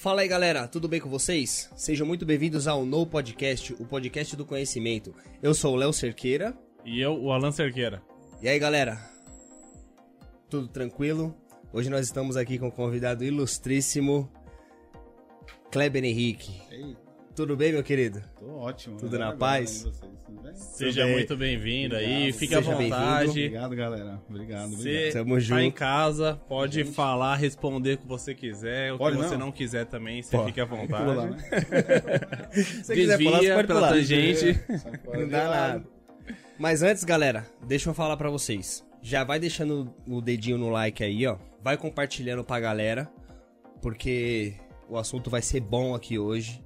Fala aí galera, tudo bem com vocês? Sejam muito bem-vindos ao No Podcast, o podcast do conhecimento. Eu sou o Léo Cerqueira. E eu, o Alan Cerqueira. E aí galera, tudo tranquilo? Hoje nós estamos aqui com um convidado ilustríssimo, Kleber Henrique. Ei, Tudo bem, meu querido? tô ótimo. Tudo Melhor na paz? vocês, tudo bem? Seja bem. muito bem-vindo aí, fique à vontade. Obrigado, galera. Obrigado, Você obrigado. Tamo tá junto. em casa, pode falar, responder o que você quiser, o que você não? não quiser também, você Pô, fica à vontade. Pula lá, né? Se você quiser falar, você Desvia pode pela pular. tangente. Fora Não de dá nada. Mas antes, galera, deixa eu falar pra vocês. Já vai deixando o dedinho no like aí, ó. Vai compartilhando pra galera, porque o assunto vai ser bom aqui hoje.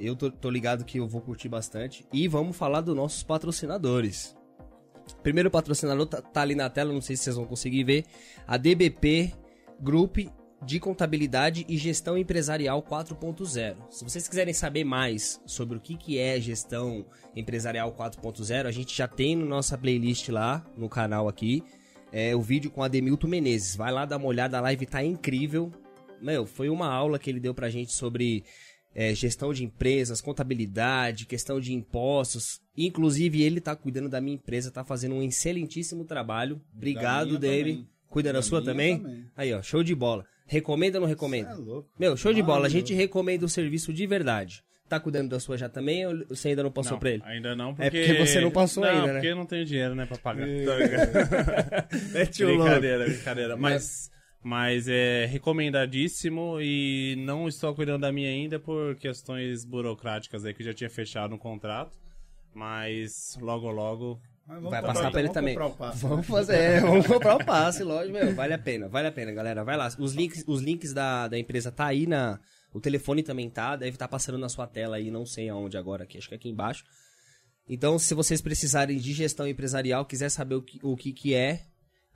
Eu tô, tô ligado que eu vou curtir bastante. E vamos falar dos nossos patrocinadores. Primeiro patrocinador tá, tá ali na tela, não sei se vocês vão conseguir ver. A DBP Group de Contabilidade e Gestão Empresarial 4.0. Se vocês quiserem saber mais sobre o que, que é gestão empresarial 4.0, a gente já tem na no nossa playlist lá no canal aqui. É o vídeo com Ademilton Menezes. Vai lá dar uma olhada, a live tá incrível. Meu, foi uma aula que ele deu pra gente sobre é, gestão de empresas, contabilidade, questão de impostos. Inclusive, ele tá cuidando da minha empresa, tá fazendo um excelentíssimo trabalho. Obrigado dele. também. Cuida da, Da sua também? também. Aí, ó, show de bola. Recomenda ou não recomenda? É louco. Meu, show de bola. A gente recomenda o serviço de verdade. Tá cuidando da sua já também ou você ainda não passou Não, pra ele? Ainda não, porque... É porque você não passou não, ainda, né? porque eu não tenho dinheiro, né, pra pagar. É. Tá ligado? Mete o louco. brincadeira, brincadeira. Mas, mas é recomendadíssimo e não estou cuidando da minha ainda por questões burocráticas aí que já tinha fechado um contrato. Mas logo, logo Mas Vai passar então, pra ele vamos também. comprar o passe, Vamos né? fazer, é, vamos comprar o passe, lógico, meu. Vale a pena, vale a pena, galera. Vai lá. Os links, os links da, da empresa tá aí na. O telefone também tá, deve estar passando na sua tela aí, não sei aonde agora, aqui, acho que é aqui embaixo. Então, se vocês precisarem de gestão empresarial, quiser saber o que, o que, que é,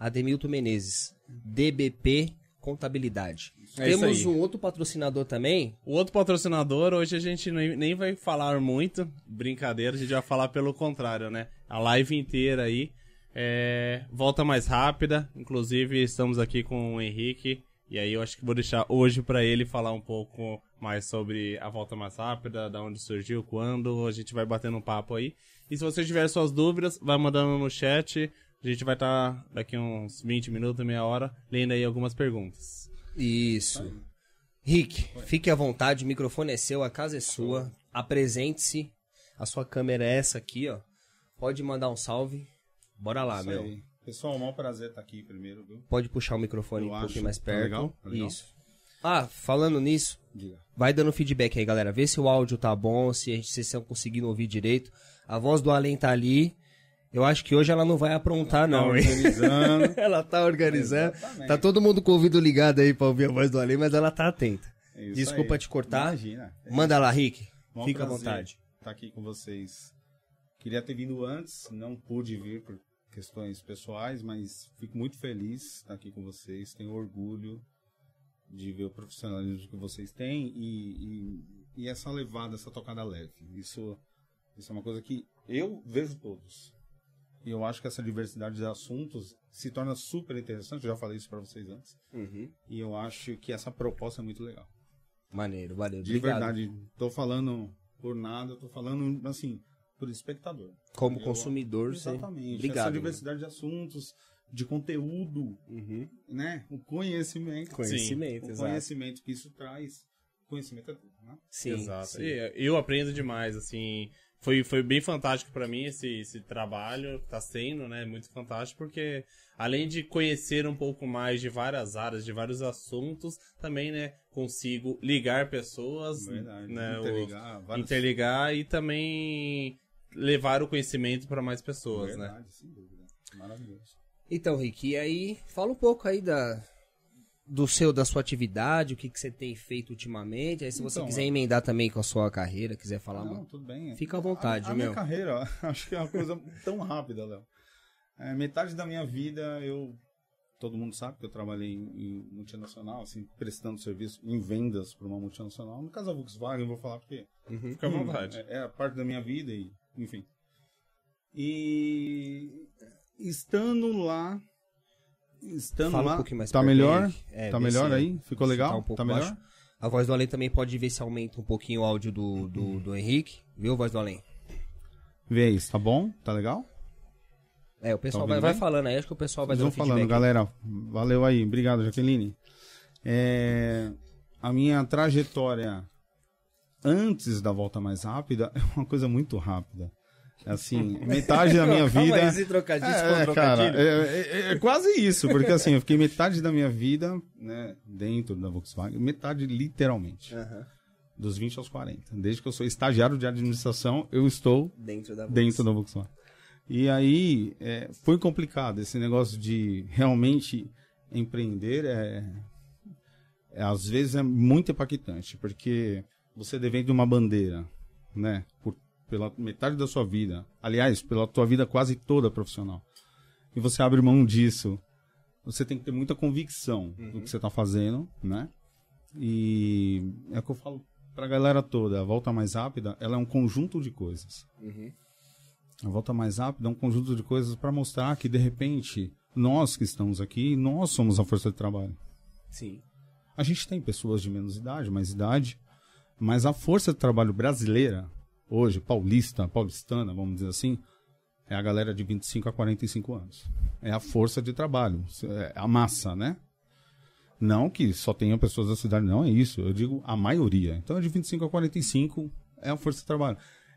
Ademilton Menezes, DBP Contabilidade. É Temos um outro patrocinador também, O outro patrocinador, hoje a gente nem nem vai falar muito, brincadeira, a gente vai falar pelo contrário, né? A live inteira aí, é, volta mais rápida, inclusive estamos aqui com o Henrique, e aí eu acho que vou deixar hoje pra ele falar um pouco mais sobre a volta mais rápida, da onde surgiu, quando, a gente vai batendo um papo aí. E se você tiver suas dúvidas, vai mandando no chat, a gente vai estar daqui uns 20 minutos, meia hora, lendo aí algumas perguntas. Isso. Rick, fique à vontade, o microfone é seu, a casa é sua. Apresente-se. A sua câmera é essa aqui, ó. Pode mandar um salve. Bora lá, Isso meu. aí. Pessoal, é um maior prazer estar aqui primeiro, viu? Pode puxar o microfone Eu um acho. pouquinho mais Tá perto. legal? Tá legal? Isso. Ah, falando nisso, Diga. vai dando feedback aí, galera. Vê se o áudio tá bom, se a gente- se vocês estão conseguindo ouvir direito. A voz do Além tá ali. Eu acho que hoje ela não vai aprontar, não, hein? Organizando. ela tá organizando. Exatamente. Tá todo mundo com o ouvido ligado aí pra ouvir a voz do Além, mas ela tá atenta. É isso Desculpa aí. te cortar. Imagina. Manda lá, Rick. Maior Fica à prazer vontade. Estar aqui com vocês. Queria ter vindo antes, não pude vir por questões pessoais, mas fico muito feliz de estar aqui com vocês. Tenho orgulho de ver o profissionalismo que vocês têm e, e, e essa levada, essa tocada leve. Isso, isso é uma coisa que eu vejo todos. E eu acho que essa diversidade de assuntos se torna super interessante. Eu já falei isso para vocês antes. E eu acho que essa proposta é muito legal. Maneiro, valeu. De Obrigado. verdade, tô falando por nada, tô falando assim, por espectador. Como Eu- consumidor. Exatamente. Obrigado. Essa diversidade de assuntos, de conteúdo, Uhum. né? O conhecimento. Conhecimento, o exato. conhecimento que isso traz. Conhecimento é tudo, né? Sim, Exato. sim. E eu aprendo demais, assim. Foi, foi bem fantástico pra mim esse, esse trabalho, tá sendo, né? Muito fantástico, porque além de conhecer um pouco mais de várias áreas, de vários assuntos, também, né, consigo ligar pessoas, Verdade. né? o- Interligar, vários... interligar e também levar o conhecimento pra mais pessoas, né? Verdade, sem dúvida. Maravilhoso. Então, Rick, e aí, fala um pouco aí da, do seu, da sua atividade, o que, que você tem feito ultimamente. Aí, se você Então, quiser é- emendar também com a sua carreira, quiser falar, não, mano, tudo bem. fica à vontade, a, a meu. minha carreira, acho que é uma coisa tão rápida, Léo. É, metade da minha vida eu todo mundo sabe que eu trabalhei em, em multinacional, assim, prestando serviço em vendas para uma multinacional. No caso da Volkswagen, eu vou falar porque Fica à vontade. é, é a parte da minha vida e, enfim. E estando lá, estando Fala um lá, pouquinho mais tá perto melhor? É, tá melhor se- aí? Ficou se legal? tá um pouco tá melhor? baixo. A voz do além também pode ver se aumenta um pouquinho o áudio do, do, do Henrique. Viu, voz do além? Vê isso, tá bom? Tá legal? É, o pessoal Tá vai, vai falando aí, acho que o pessoal vai vão dando feedback. falando, galera. Valeu aí, obrigado, Jaqueline. É, a minha trajetória antes da volta mais rápida é uma coisa muito rápida. É Assim, metade da minha vida. esse trocadilho, esse É, cara, é, é- é quase isso, porque assim, eu fiquei metade da minha vida, né, dentro da Volkswagen, metade literalmente, Aham. dos 20 aos 40. Desde que eu sou estagiário de administração, eu estou Dentro da dentro da Volkswagen. E aí é, foi complicado esse negócio de realmente empreender é, é, às vezes é muito impactante porque você defende uma bandeira, né, por, pela metade da sua vida, aliás, pela tua vida quase toda profissional, e você abre mão disso, você tem que ter muita convicção do que você está fazendo, né? E é o que eu falo pra galera toda, a volta mais rápida, ela é um conjunto de coisas. A volta mais rápida é um conjunto de coisas para mostrar que, de repente, nós que estamos aqui, nós somos a força de trabalho. Sim. A gente tem pessoas de menos idade, mais idade, mas a força de trabalho brasileira, hoje, paulista, paulistana, vamos dizer assim, é a galera de 25 a 45 anos. É a força de trabalho, é a massa, né? Não que só tenha pessoas da cidade, não é isso. Eu digo a maioria. Então, é de 25 a 45 é a força de trabalho.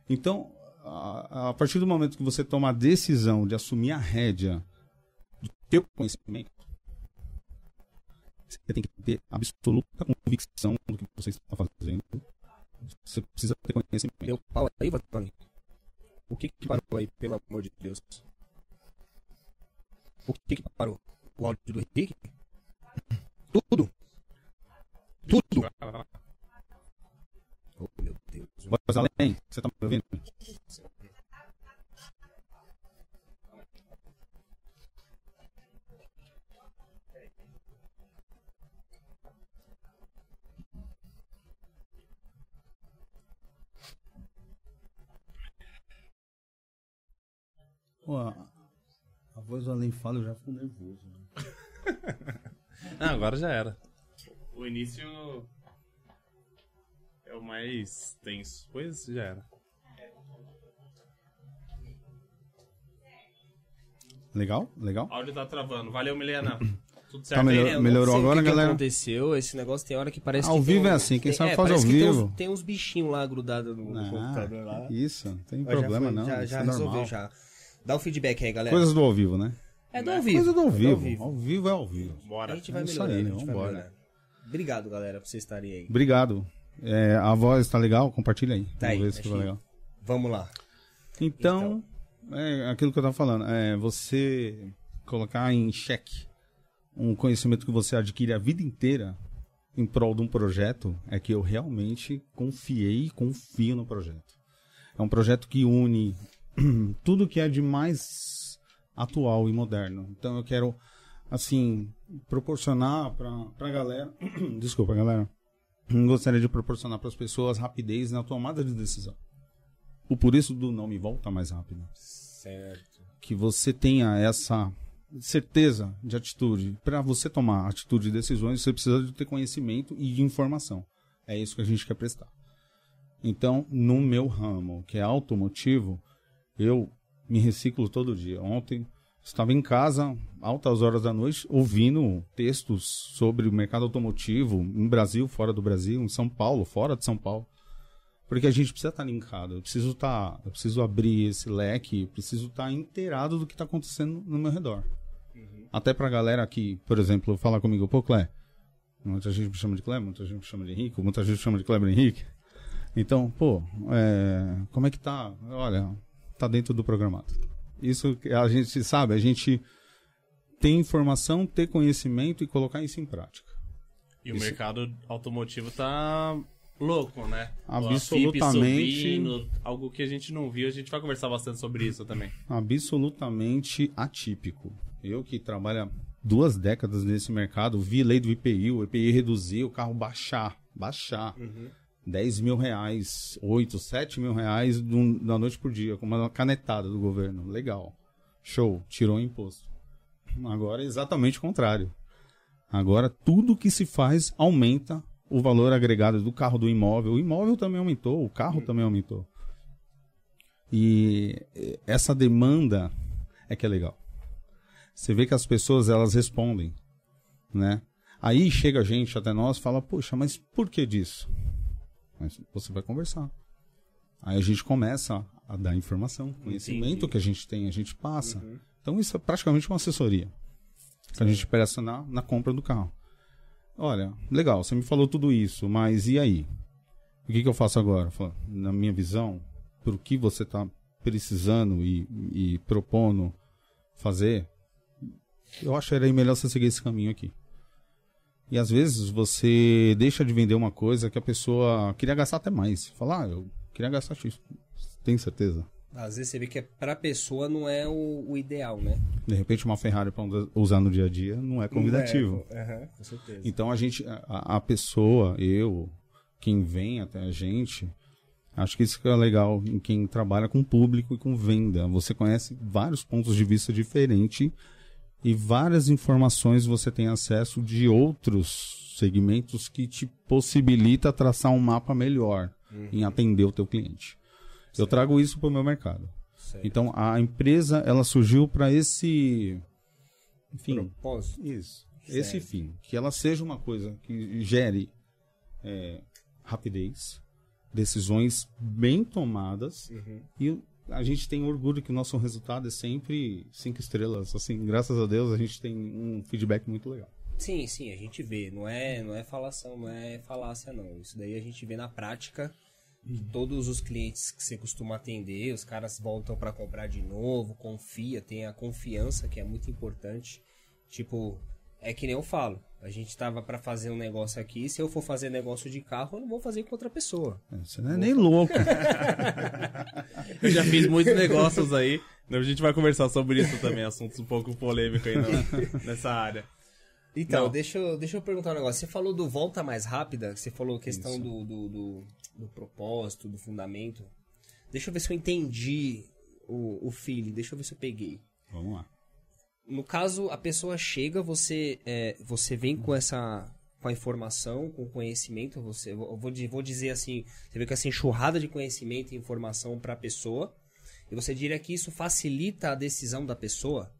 Então, a, a partir do momento que você toma a decisão de assumir a rédea do teu conhecimento, você tem que ter absoluta convicção do que você está fazendo. Você precisa ter conhecimento. Deu pau aí, Vatoni? O que que parou aí, pelo amor de Deus? O que que parou? O áudio do Henrique? Tudo. Tudo. Oh, meu Deus. Voz além, você tá me ouvindo? Pô, a, a voz do além fala, eu já fico nervoso. né? Ah, agora já era. O início é o mais tenso. Depois já era. Legal? Legal? O áudio tá travando. Valeu, Milena. Tudo certo Tá melhor- aí? melhorou agora, o que que galera? aconteceu? Esse negócio tem hora que parece Ao que vivo é assim, quem tem- sabe é, faz ao que tem vivo. uns, tem uns bichinhos lá grudados no, no computador lá. isso, não tem Mas já problema foi, não. Já, já é resolveu, normal. já. Dá o feedback aí, galera. Coisas do ao vivo, né? É do ao vivo. Coisa do ao é vivo. Ao vivo é ao vivo. Bora. A gente vai É isso melhorando, aí, a gente vai vambora. melhorando. Obrigado, galera, por vocês estarem aí. Obrigado. É, a voz tá legal? Compartilha aí. Tá aí, Vamos ver que- legal. Vamos lá. Então, é aquilo que eu tava falando. É você colocar em xeque um conhecimento que você adquire a vida inteira em prol de um projeto é que eu realmente confiei e confio no projeto. É um projeto que une tudo que é de mais atual e moderno. Então eu quero, assim, proporcionar para pra galera. Desculpa, galera. Gostaria de proporcionar para as pessoas rapidez na tomada de decisão. O por isso do não me volta mais rápido Certo. que você tenha essa certeza de atitude. Para você tomar atitude e decisões, você precisa de ter conhecimento e de informação. É isso que a gente quer prestar. Então, no meu ramo, que é automotivo, eu me reciclo todo dia. Ontem estava em casa, altas horas da noite, ouvindo textos sobre o mercado automotivo em Brasil, fora do Brasil, em São Paulo, fora de São Paulo. Porque a gente precisa estar linkado, eu preciso estar, eu preciso abrir esse leque, eu preciso estar inteirado do que está acontecendo no meu redor. Até pra galera que, por exemplo, fala comigo, pô, Clé, muita gente me chama de Clé, muita gente me chama de Henrique, muita gente me chama de Kleber Henrique. Então, pô, é, como é que tá? Olha, tá dentro do programado. Isso que a gente sabe, a gente tem informação, ter conhecimento e colocar isso em prática. E o mercado automotivo tá louco, né? Absolutamente. Subindo, algo que a gente não viu. A gente vai conversar bastante sobre isso também. absolutamente atípico. Eu que trabalho há duas décadas nesse mercado, vi lei do IPI, o IPI reduzir, o carro baixar, baixar. 10 mil reais, 8, 7 mil reais um- da noite por dia, com uma canetada do governo. Legal. Show. Tirou o imposto. Agora é exatamente o contrário. Agora tudo que se faz aumenta o valor agregado do carro do imóvel. O imóvel também aumentou, o carro também aumentou. E essa demanda é que é legal. Você vê que as pessoas elas respondem, né? Aí chega a gente até nós fala, poxa, mas por que disso? Mas você vai conversar. Aí a gente começa a dar informação, conhecimento Entendi. que a gente tem, a gente passa. Então isso é praticamente uma assessoria que a gente presta na, na compra do carro. Olha, legal, você me falou tudo isso, mas e aí? O que, que eu faço agora? Na minha visão, por que você está precisando e, e propondo fazer, eu acharia melhor você seguir esse caminho aqui. E às vezes você deixa de vender uma coisa que a pessoa queria gastar até mais. Falar, ah, eu queria gastar X. Tem certeza? Às vezes você vê que é pra pessoa não é o, o ideal, né? De repente uma Ferrari para usar no dia a dia não é convidativo. É, aham, com certeza. Então a gente, a, a pessoa, eu, quem vem até a gente, acho que isso que é legal em quem trabalha com público e com venda. Você conhece vários pontos de vista diferentes e várias informações você tem acesso de outros segmentos que te possibilita traçar um mapa melhor em atender o teu cliente. Eu trago isso para o meu mercado. Certo. Então a empresa ela surgiu para esse, enfim, Propósito. isso. Esse Certo. fim. Que ela seja uma coisa que gere é, rapidez, decisões bem tomadas. Uhum. E a gente tem orgulho que o nosso resultado é sempre cinco estrelas. Assim, graças a Deus, a gente tem um feedback muito legal. Sim, sim, a gente vê. Não é, não é falação, não é falácia, não. Isso daí a gente vê na prática. de Todos os clientes que você costuma atender, os caras voltam pra comprar de novo, confia, tem a confiança que é muito importante. Tipo, é que nem eu falo. A gente tava pra fazer um negócio aqui, se eu for fazer negócio de carro, eu não vou fazer com outra pessoa. É, Você não é nem louco. Eu já fiz muitos negócios aí. A gente vai conversar sobre isso também, assuntos um pouco polêmicos aí no- nessa área. Então, Não. deixa eu, deixa eu perguntar um negócio. Você falou do volta mais rápida, você falou questão do, do, do, do propósito, do fundamento. Deixa eu ver se eu entendi o, o feeling, deixa eu ver se eu peguei. Vamos lá. No caso, a pessoa chega, você, é, você vem com essa com a informação, com o conhecimento, você, eu vou, vou dizer assim, você vê com essa enxurrada de conhecimento e informação para a pessoa, e você diria que isso facilita a decisão da pessoa?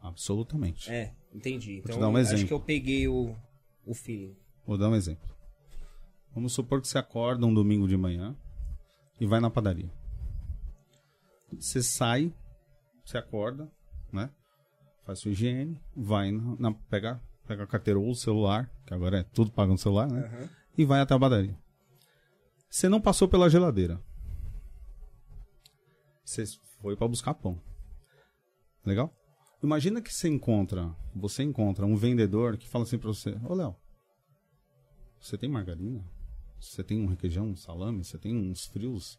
Absolutamente. É, entendi. te Então, um acho que eu peguei o, o feeling. Vou dar um exemplo. Vamos supor que você acorda um domingo de manhã e vai na padaria. Você sai, você acorda, né? Faz sua higiene, vai na, na- pega, pega a carteira ou o celular, que agora é tudo pago no celular, né? E vai até a padaria. Você não passou pela geladeira. Você foi para buscar pão. Legal? Imagina que você encontra, você encontra um vendedor que fala assim para você: "Ô, Léo, você tem margarina? Você tem um requeijão, um salame? Você tem uns frios?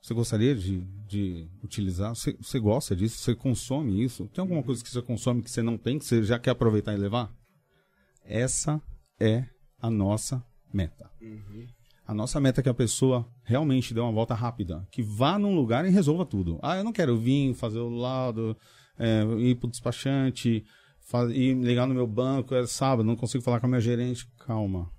Você gostaria de, de utilizar? Você, você gosta disso? Você consome isso? Tem alguma coisa que você consome que você não tem, que você já quer aproveitar e levar? Essa é a nossa meta. A nossa meta é que a pessoa realmente dê uma volta rápida, que vá num lugar e resolva tudo. Ah, eu não quero vir fazer o lado, é, ir pro despachante, fa- ir ligar no meu banco, é sábado, não consigo falar com a minha gerente. Calma.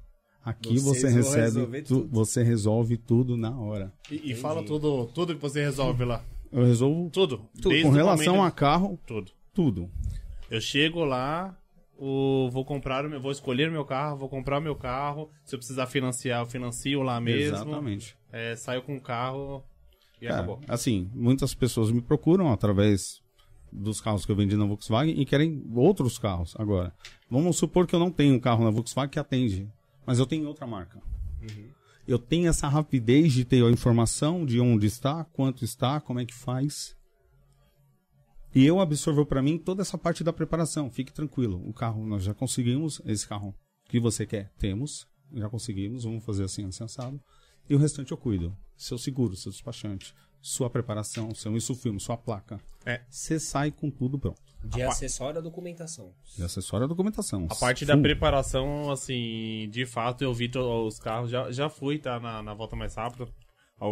Aqui Vocês você recebe, tu- tudo. você resolve tudo na hora. E, e fala tudo, tudo que você resolve lá. Eu resolvo Tudo. tudo. Com relação momento- a carro, Tudo. tudo. Eu chego lá, o, vou comprar o meu, vou escolher o meu carro, vou comprar o meu carro. Se eu precisar financiar, eu financio lá mesmo. Exatamente. É, saio com o carro e Cara, acabou. assim, muitas pessoas me procuram através dos carros que eu vendi na Volkswagen e querem outros carros agora. Vamos supor que eu não tenho um carro na Volkswagen que atende, mas eu tenho outra marca. Eu tenho essa rapidez de ter a informação de onde está, quanto está, como é que faz. E eu absorvo para mim toda essa parte da preparação. Fique tranquilo. O carro, nós já conseguimos. Esse carro que você quer, temos. Já conseguimos. Vamos fazer assim, assado. E o restante eu cuido. Seu seguro, seu despachante, sua preparação, seu insufilme, sua placa. É. Você sai com tudo pronto. De A acessório à documentação. E acessório a documentação. A parte da preparação, assim, de fato, eu vi os carros, já, já fui, tá, na, na volta mais rápida,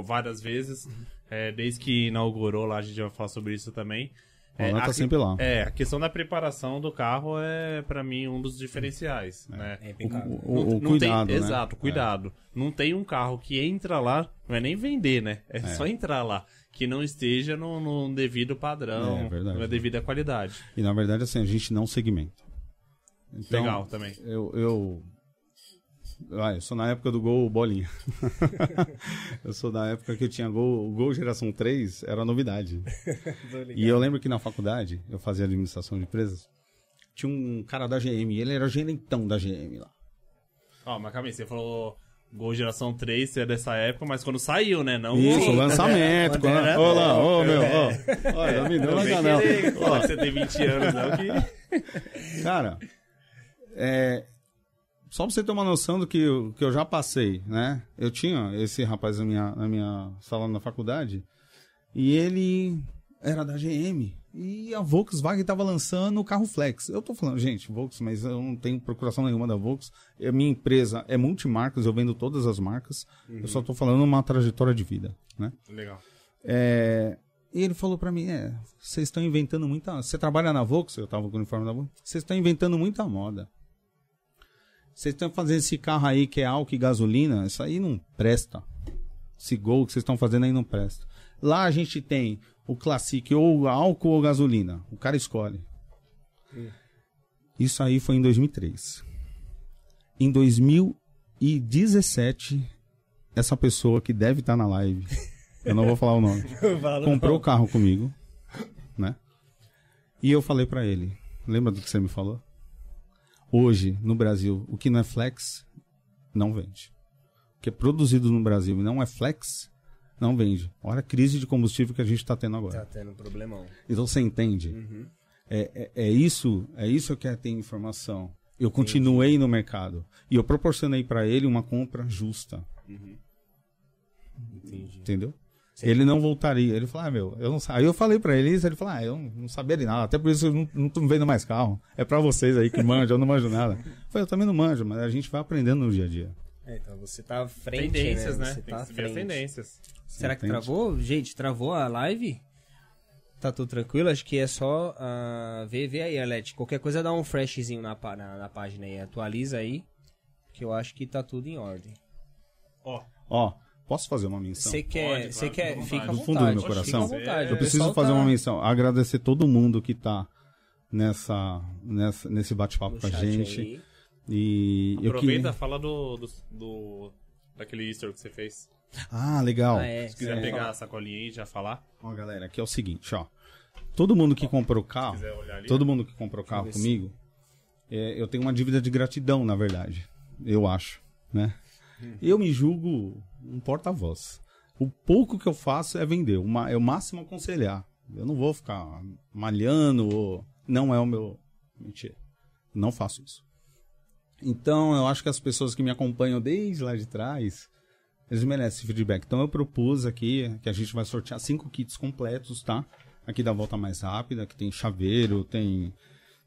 várias vezes, é, desde que inaugurou lá, a gente vai falar sobre isso também. O Alan a tá sempre lá. É, a questão da preparação do carro é, pra mim, um dos diferenciais, né? É O, o- o Não cuidado, tem, né? Exato, cuidado. Não tem um carro que entra lá, não é nem vender, né? É, só entrar lá. Que não esteja no, no devido padrão, É, verdade. na devida qualidade. E na verdade, assim, a gente não segmenta. Então, Legal também. Eu, eu. Ah, eu sou na época do gol bolinha. eu sou da época que eu tinha gol, o gol geração 3 era novidade. E eu lembro que na faculdade, eu fazia administração de empresas, tinha um cara da GM, ele era gerentão da GM lá. Ó, mas calma aí, você falou Gol Geração 3, você é dessa época, mas quando saiu, né? Não Isso, o- lançamento. Ô lá, ô meu, ó. Olha, me deu Não uma que você tem 20 anos, não, que... Cara, é, só pra você ter uma noção do que eu, que eu já passei, né? Eu tinha esse rapaz na minha, na minha sala na faculdade e ele era da GM e a Volkswagen tava lançando o carro Flex. Eu tô falando, gente, Volks, mas eu não tenho procuração nenhuma da Volks. A minha empresa é multimarcas, eu vendo todas as marcas. Eu só tô falando uma trajetória de vida, né? Legal. É, e ele falou pra mim, é, vocês estão inventando muita... Você trabalha na Volks? Eu tava com o uniforme da Volks. Vocês estão inventando muita moda. Vocês estão fazendo esse carro aí que é álcool e gasolina, isso aí não presta. Esse gol que vocês estão fazendo aí não presta. Lá a gente tem o Classic ou álcool ou gasolina. O cara escolhe. Isso aí foi em 2003. Em 2017, essa pessoa que deve estar na live, eu não vou falar o nome, comprou o carro comigo, né? E eu falei pra ele, lembra do que você me falou? Hoje, no Brasil, o que não é flex, não vende. O que é produzido no Brasil e não é flex, não vende. Olha a crise de combustível que a gente está tendo agora. Tá tendo um problemão. Então você entende? É, é, é isso, é isso que é ter informação. Eu continuei no mercado e eu proporcionei para ele uma compra justa. Entendi. Entendeu? Ele não voltaria. Ele falou, ah, meu, eu não sa-" Aí eu falei pra ele isso, ele falou, ah, eu não sabia de nada, até por isso eu não, não tô vendo mais carro. É pra vocês aí que manjam, eu não manjo nada. Eu falei, eu também não manjo, mas a gente vai aprendendo no dia a dia. É, então você tá à frente, Tendências, né? né? Você Tem tá à que tendências. Será que Entende? travou? Gente, travou a live? Tá tudo tranquilo? Acho que é só ah, ver, ver aí, Arlete. Qualquer coisa dá um freshzinho na, na, na página aí. Atualiza aí, que eu acho que tá tudo em ordem. Ó, Ó, posso fazer uma menção? Você quer, você claro, quer, fica à fica à Do vontade. fundo do meu coração. vontade. Eu Eu preciso fazer tá- uma menção. Agradecer todo mundo que tá nessa, nessa, nesse bate-papo com a gente. aí. E eu aproveita, queria... fala do, do, do- daquele Easter que você fez. Ah, legal. Ah, é. Se quiser É. pegar a sacolinha aí e já falar, Ó, galera, aqui é o seguinte, ó. Todo mundo que comprou carro, ali. todo mundo que comprou carro comigo, é, eu tenho uma dívida de gratidão, na verdade. Eu acho, né? Eu me julgo um porta-voz. O pouco que eu faço é vender, uma, é o máximo aconselhar. Eu não vou ficar malhando ou... Não é o meu... Mentira. Não faço isso. Então, eu acho que as pessoas que me acompanham desde lá de trás, eles merecem esse feedback. Então, eu propus aqui que a gente vai sortear cinco kits completos, tá? Aqui da volta mais rápida, que tem chaveiro, tem,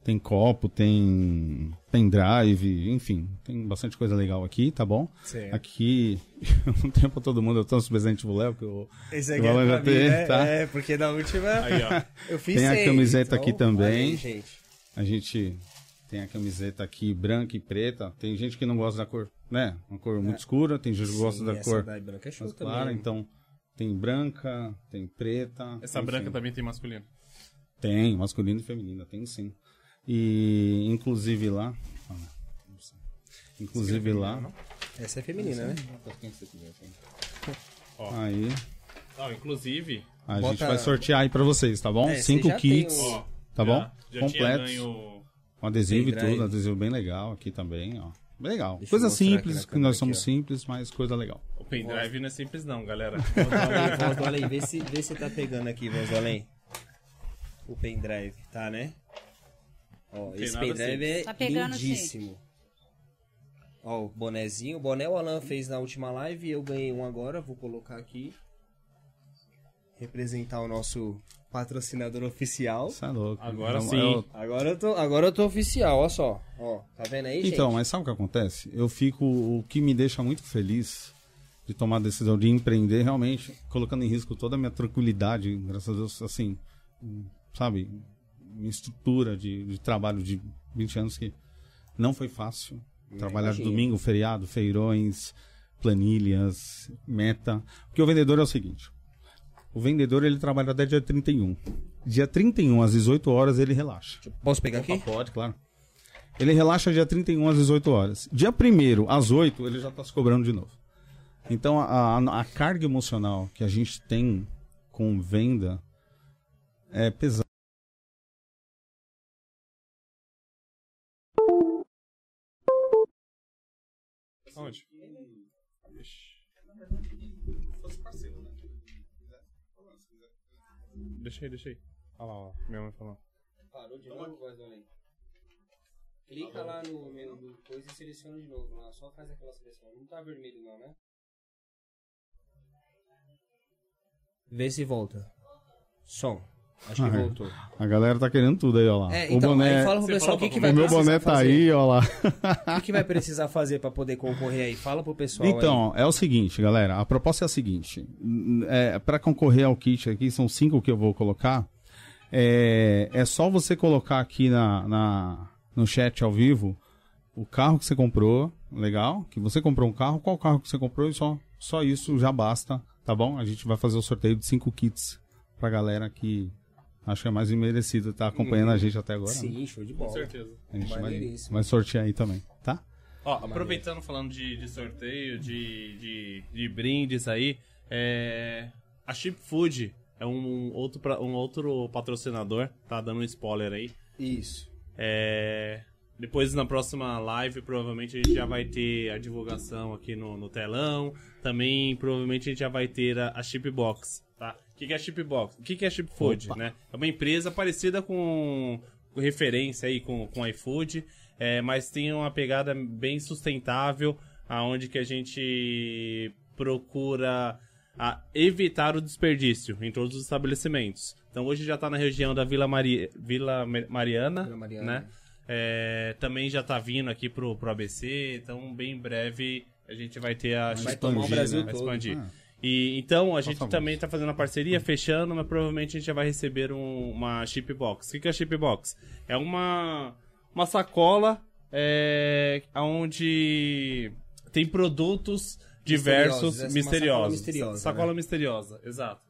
tem copo, tem pendrive, enfim, tem bastante coisa legal aqui, tá bom? Certo. Aqui, eu não tenho pra todo mundo, eu trouxe presente pro Léo, que eu, Esse o aqui é pra já mim, tem, né? tá? É, porque da última Aí, ó. eu fiz Tem a seis, camiseta então, aqui também. aí, gente. A gente tem a camiseta aqui branca e preta. Tem gente que não gosta da cor, né? Uma cor muito escura. Tem gente que gosta Sim, da essa cor da branca é show mais também. clara. Então, tem branca, tem preta. Essa enfim. branca também tem masculino. Tem, masculino e feminina, tem sim. E, inclusive lá... Inclusive lá... Essa é feminina, né? Tem. Ó. Aí, Ó, inclusive, a Bota- gente vai sortear aí pra vocês, tá bom? É, Cinco já tem kits, o- ó. tá já- bom? Já Completos. tinha ganho... Com adesivo e tudo, adesivo bem legal aqui também, ó. Bem legal. Deixa coisa simples, que nós somos aqui, simples, mas coisa legal. O pendrive não é simples não, galera. Voz do além, voz do além. Vê se, vê se tá pegando aqui, voz do além. O pendrive, tá, né? Ó, esse pendrive é Tá pegando, lindíssimo. Ó, o bonezinho. O boné o Alan fez na última live eu ganhei um agora. Vou colocar aqui. Representar o nosso patrocinador oficial. Isso é louco. Agora É- sim. o- Agora eu tô, agora eu tô oficial, ó só. Ó, tá vendo aí, gente? Então, mas sabe o que acontece? Eu fico. O que me deixa muito feliz de tomar a decisão de empreender, realmente, colocando em risco toda a minha tranquilidade, graças a Deus, assim. sabe, uma estrutura de, de trabalho de 20 anos que não foi fácil. Trabalhar imagino. domingo, feriado, feirões, planilhas, meta. Porque o vendedor é o seguinte: o vendedor ele trabalha até dia 31. Dia 31 às 18 horas ele relaxa. Posso pegar aqui? Pode, claro. Ele relaxa dia 31 às 18 horas. Dia 1 às 8 ele já está se cobrando de novo. Então a, a, a carga emocional que a gente tem com venda é pesada. Onde? Deixa aí, deixa aí. Olha lá, ó. Minha mãe falou. Parou de novo, voz do além. Clica lá no menu do coisa e seleciona de novo lá. Só faz aquela seleção. Não tá vermelho não, né? Vê se volta. Som. Acho que Ah, é. voltou. A galera tá querendo tudo aí, ó lá. É, o então, boné, aí fala pro pessoal o que, que vai o meu boné tá fazer. aí, ó lá. O que, que vai precisar fazer pra poder concorrer aí? Fala pro pessoal Então, é o seguinte, galera. A proposta é a seguinte: é, para concorrer ao kit aqui, são cinco que eu vou colocar. É, é só você colocar aqui na, na- no chat ao vivo o carro que você comprou, legal? Que você comprou um carro, qual carro que você comprou e só, só isso já basta, tá bom? A gente vai fazer o sorteio de cinco kits pra galera que acho que é mais merecido estar acompanhando a gente até agora. aí. né? Sim, show de Com bola. certeza. A gente vai, vai sortear aí também, tá? Ó, aproveitando falando de, de sorteio, de, de, de brindes aí, é, a Chip Food é um outro, um outro patrocinador, tá dando um spoiler aí. Isso. É, depois na próxima live, provavelmente a gente já vai ter a divulgação aqui no, no telão. Também provavelmente a gente já vai ter a, a Chip Box, tá? O que, que é a Chip Box? O que, que é a Chip Food, né? É uma empresa parecida com, com referência aí com, com iFood, é, mas tem uma pegada bem sustentável, aonde que a gente procura a evitar o desperdício em todos os estabelecimentos. Então hoje já está na região da Vila, Mari... Vila Ma- Mariana, Vila Mariana. né? É, também já tá vindo aqui pro, pro ABC, então bem em breve a gente vai ter a Vai Chip tomar o Food, Brasil vai todo. expandir. Ah. E então a gente favor. também tá fazendo a parceria, fechando, mas provavelmente a gente já vai receber um- uma chip box. O que que é a chip box? É uma uma sacola é, onde tem produtos diversos Misteriosos, é uma misteriosos. sacola misteriosa, Sacola né? misteriosa, exato.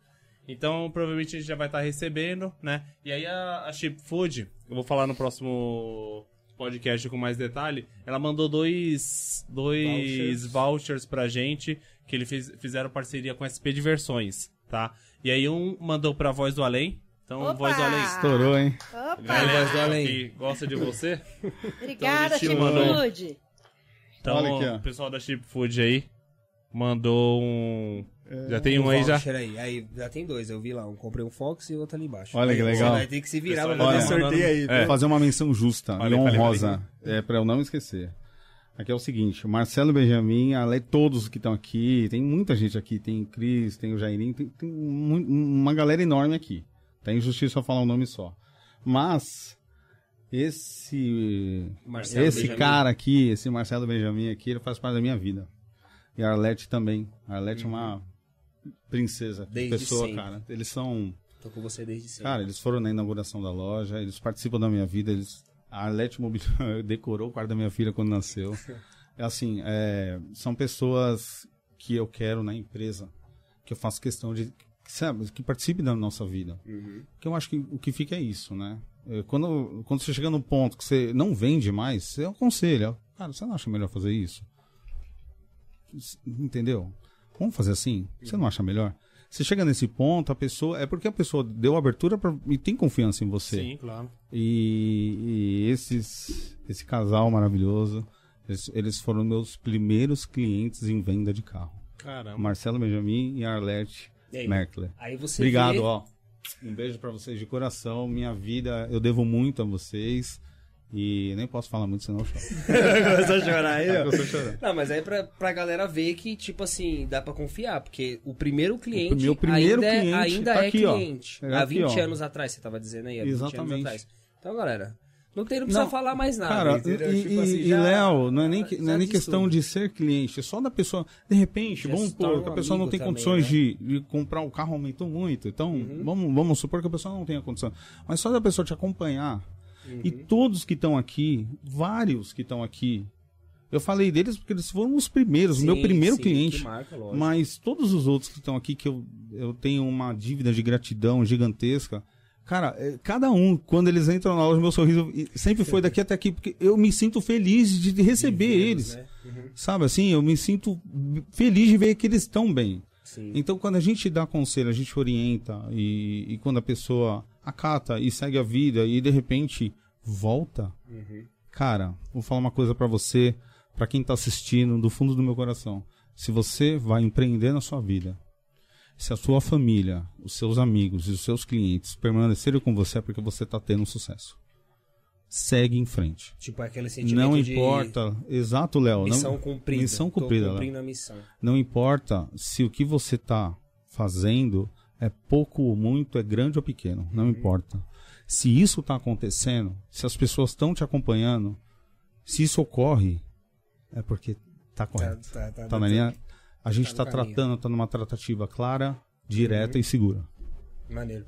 Então, provavelmente a gente já vai estar recebendo, né? E aí a, a Chip Food, eu vou falar no próximo podcast com mais detalhe, ela mandou dois, dois Vouchers. vouchers pra gente, que eles fiz- fizeram parceria com SP Diversões, tá? E aí um mandou pra Voz do Além, então Opa! Voz do Além... Estourou, hein? Opa! Galera Voz do Além. que gosta de você, Obrigada, Então, Chip mandou- Food. então Olha aqui, o pessoal da Chip Food aí mandou um... Já tem um aí já? aí. Aí já tem dois. Eu vi lá. Um comprei um Fox e outro ali embaixo. Olha que Aí, legal. Você vai ter que se virar pra fazer olha, sorteio aí. É. fazer uma menção justa e falei, honrosa, é, para eu não esquecer. Aqui é o seguinte, Marcelo Benjamin, além de todos que estão aqui, tem muita gente aqui, tem Cris, tem o Jairinho, tem, tem uma galera enorme aqui. Tá injustiça falar um nome só. Mas esse Marcelo esse Benjamin. cara aqui, esse Marcelo Benjamin aqui, ele faz parte da minha vida. E a Arlete também. A Arlete é uma princesa, Uhum. Desde pessoa, sempre. cara. Eles são Tô com você desde sempre. Cara, eles foram na inauguração da loja, eles participam da minha vida, eles... a Arlete Mobil decorou o quarto da minha filha quando nasceu. É assim, é, são pessoas que eu quero na empresa, que eu faço questão de, sabe, que participem da nossa vida. Porque eu acho que o que fica é isso, né? É, Quando, quando você chega no ponto que você não vende mais, você aconselha. Cara, você não acha melhor fazer isso? Entendeu? Vamos fazer assim? Você não acha melhor? Você chega nesse ponto, a pessoa. É porque a pessoa deu abertura pra, e tem confiança em você. Sim, claro. E, e esses, esse casal maravilhoso, eles, eles foram meus primeiros clientes em venda de carro. Caramba. Marcelo Benjamin e Arlete E aí, Merkler. Aí você Obrigado, vê- ó. Um beijo pra vocês de coração. Minha vida, eu devo muito a vocês. E nem posso falar muito, senão eu choro. Começou a chorar aí, ó. Tô chorando. Não, mas aí pra, pra galera ver que, tipo assim, dá pra confiar, porque o primeiro cliente, meu primeiro ainda, é- cliente ainda tá é aqui, ó. cliente. É Há aqui, 20 ó. anos atrás, você tava dizendo aí, há 20 anos Exatamente. atrás. Então, galera, Não, tem, não precisa Não, falar mais nada. Cara, entendeu? e, Tipo assim, e, já- Léo, não é nem, não é nem questão tudo. de ser cliente, é só da pessoa. De repente, Já vamos supor que a um pessoa não tem também, condições né? de, de comprar o carro, aumentou muito. Então, Uhum. vamos, vamos supor que a pessoa não tenha condição. Mas só da pessoa te acompanhar. Uhum. E todos que estão aqui, vários que estão aqui, eu falei deles porque eles foram os primeiros, o meu Sim, primeiro sim, cliente. marca. Mas todos os outros que estão aqui, que eu, eu tenho uma dívida de gratidão gigantesca. Cara, é, cada um, quando eles entram na loja, meu sorriso sempre foi daqui até aqui, porque eu me sinto feliz de, de receber eles. né? Uhum. Sabe assim? Eu me sinto feliz de ver que eles estão bem. Sim. Então, quando a gente dá conselho, a gente orienta, e, e quando a pessoa acata e segue a vida e de repente volta, Uhum. cara, vou falar uma coisa pra você, pra quem tá assistindo, do fundo do meu coração. Se você vai empreender na sua vida, se a sua família, os seus amigos e os seus clientes permanecerem com você, é porque você tá tendo sucesso. Segue em frente. Tipo, aquele sentimento Não de importa. Exato, Léo. missão não, cumprida. Missão cumprida, Léo. missão. Não importa se o que você está fazendo é pouco ou muito, é grande ou pequeno. Não Uhum. importa. Se isso está acontecendo, se as pessoas estão te acompanhando, se isso ocorre, é porque está correto. tá, tá, Tá na linha? A gente Tá está. Uhum. tratando, está numa tratativa clara, direta e segura. Maneiro.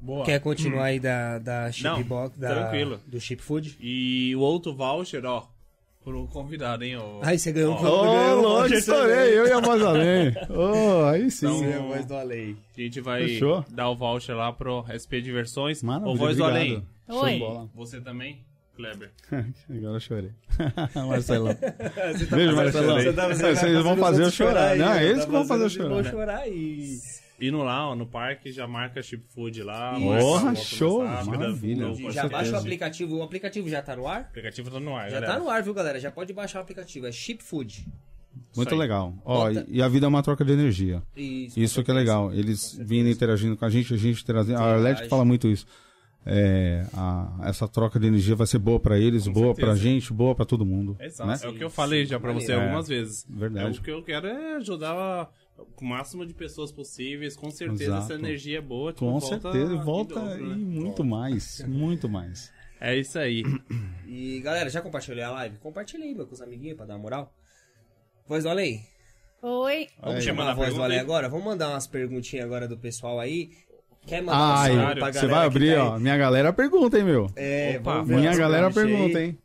Boa. Quer continuar aí da, da chip Não, box, da, tranquilo. do chip food? E o outro voucher, ó, pro convidado, hein? Ó. Ai, você ganhou um Ó, co- ganhou um voucher também. eu e a voz além. Oh, aí sim. Então, Sim, a voz do além. A gente vai Fechou? dar o voucher lá pro SP Diversões. Maravilha, Ô, Voz do obrigado. Além. Show de Oi. Você também, Kleber? Agora eu chorei. Marcelão. Você tá Beijo, Marcelão. você tá- você Vocês tá vão fazer eu outros chorar. aí, Não, ó. eles Tá que vão fazer eu chorar. vão chorar e... Indo lá, ó, no parque, já marca chip food lá. A Porra, show, maravilha. Já Com baixa o aplicativo. O aplicativo já tá no ar? O aplicativo tá no ar, Já galera. tá no ar, viu, galera? Já pode baixar o aplicativo. É Chip Food. Muito legal. Ó, Bota- e, e a vida é uma troca de energia. Isso, Isso com que é legal. Eles vindo interagindo com a gente, a gente interagindo. A. Arlete fala muito isso. É, a- essa troca de energia vai ser boa pra eles, boa certeza. pra gente, boa pra todo mundo. Exato. né? É o que eu falei já pra você Maneiro. algumas vezes. Verdade. É, o que eu quero é ajudar o máximo de pessoas possíveis. Com certeza Exato. essa energia é boa. tipo, Com volta certeza, volta dobro, e né? muito mais. Muito mais. É isso aí. E galera, já compartilhou a live? Compartilha aí, meu, com os amiguinhos pra dar uma moral. Voz do Além. Oi. Vamos Aí. chamar a voz do aí. agora? Vamos mandar umas perguntinhas agora do pessoal aí. Quer mandar um Ai, salve pra você galera vai que abrir, tá ó. Minha galera pergunta, hein, meu? É, Opa, vamos ver Minha galera perguntinhas pergunta, aí. hein?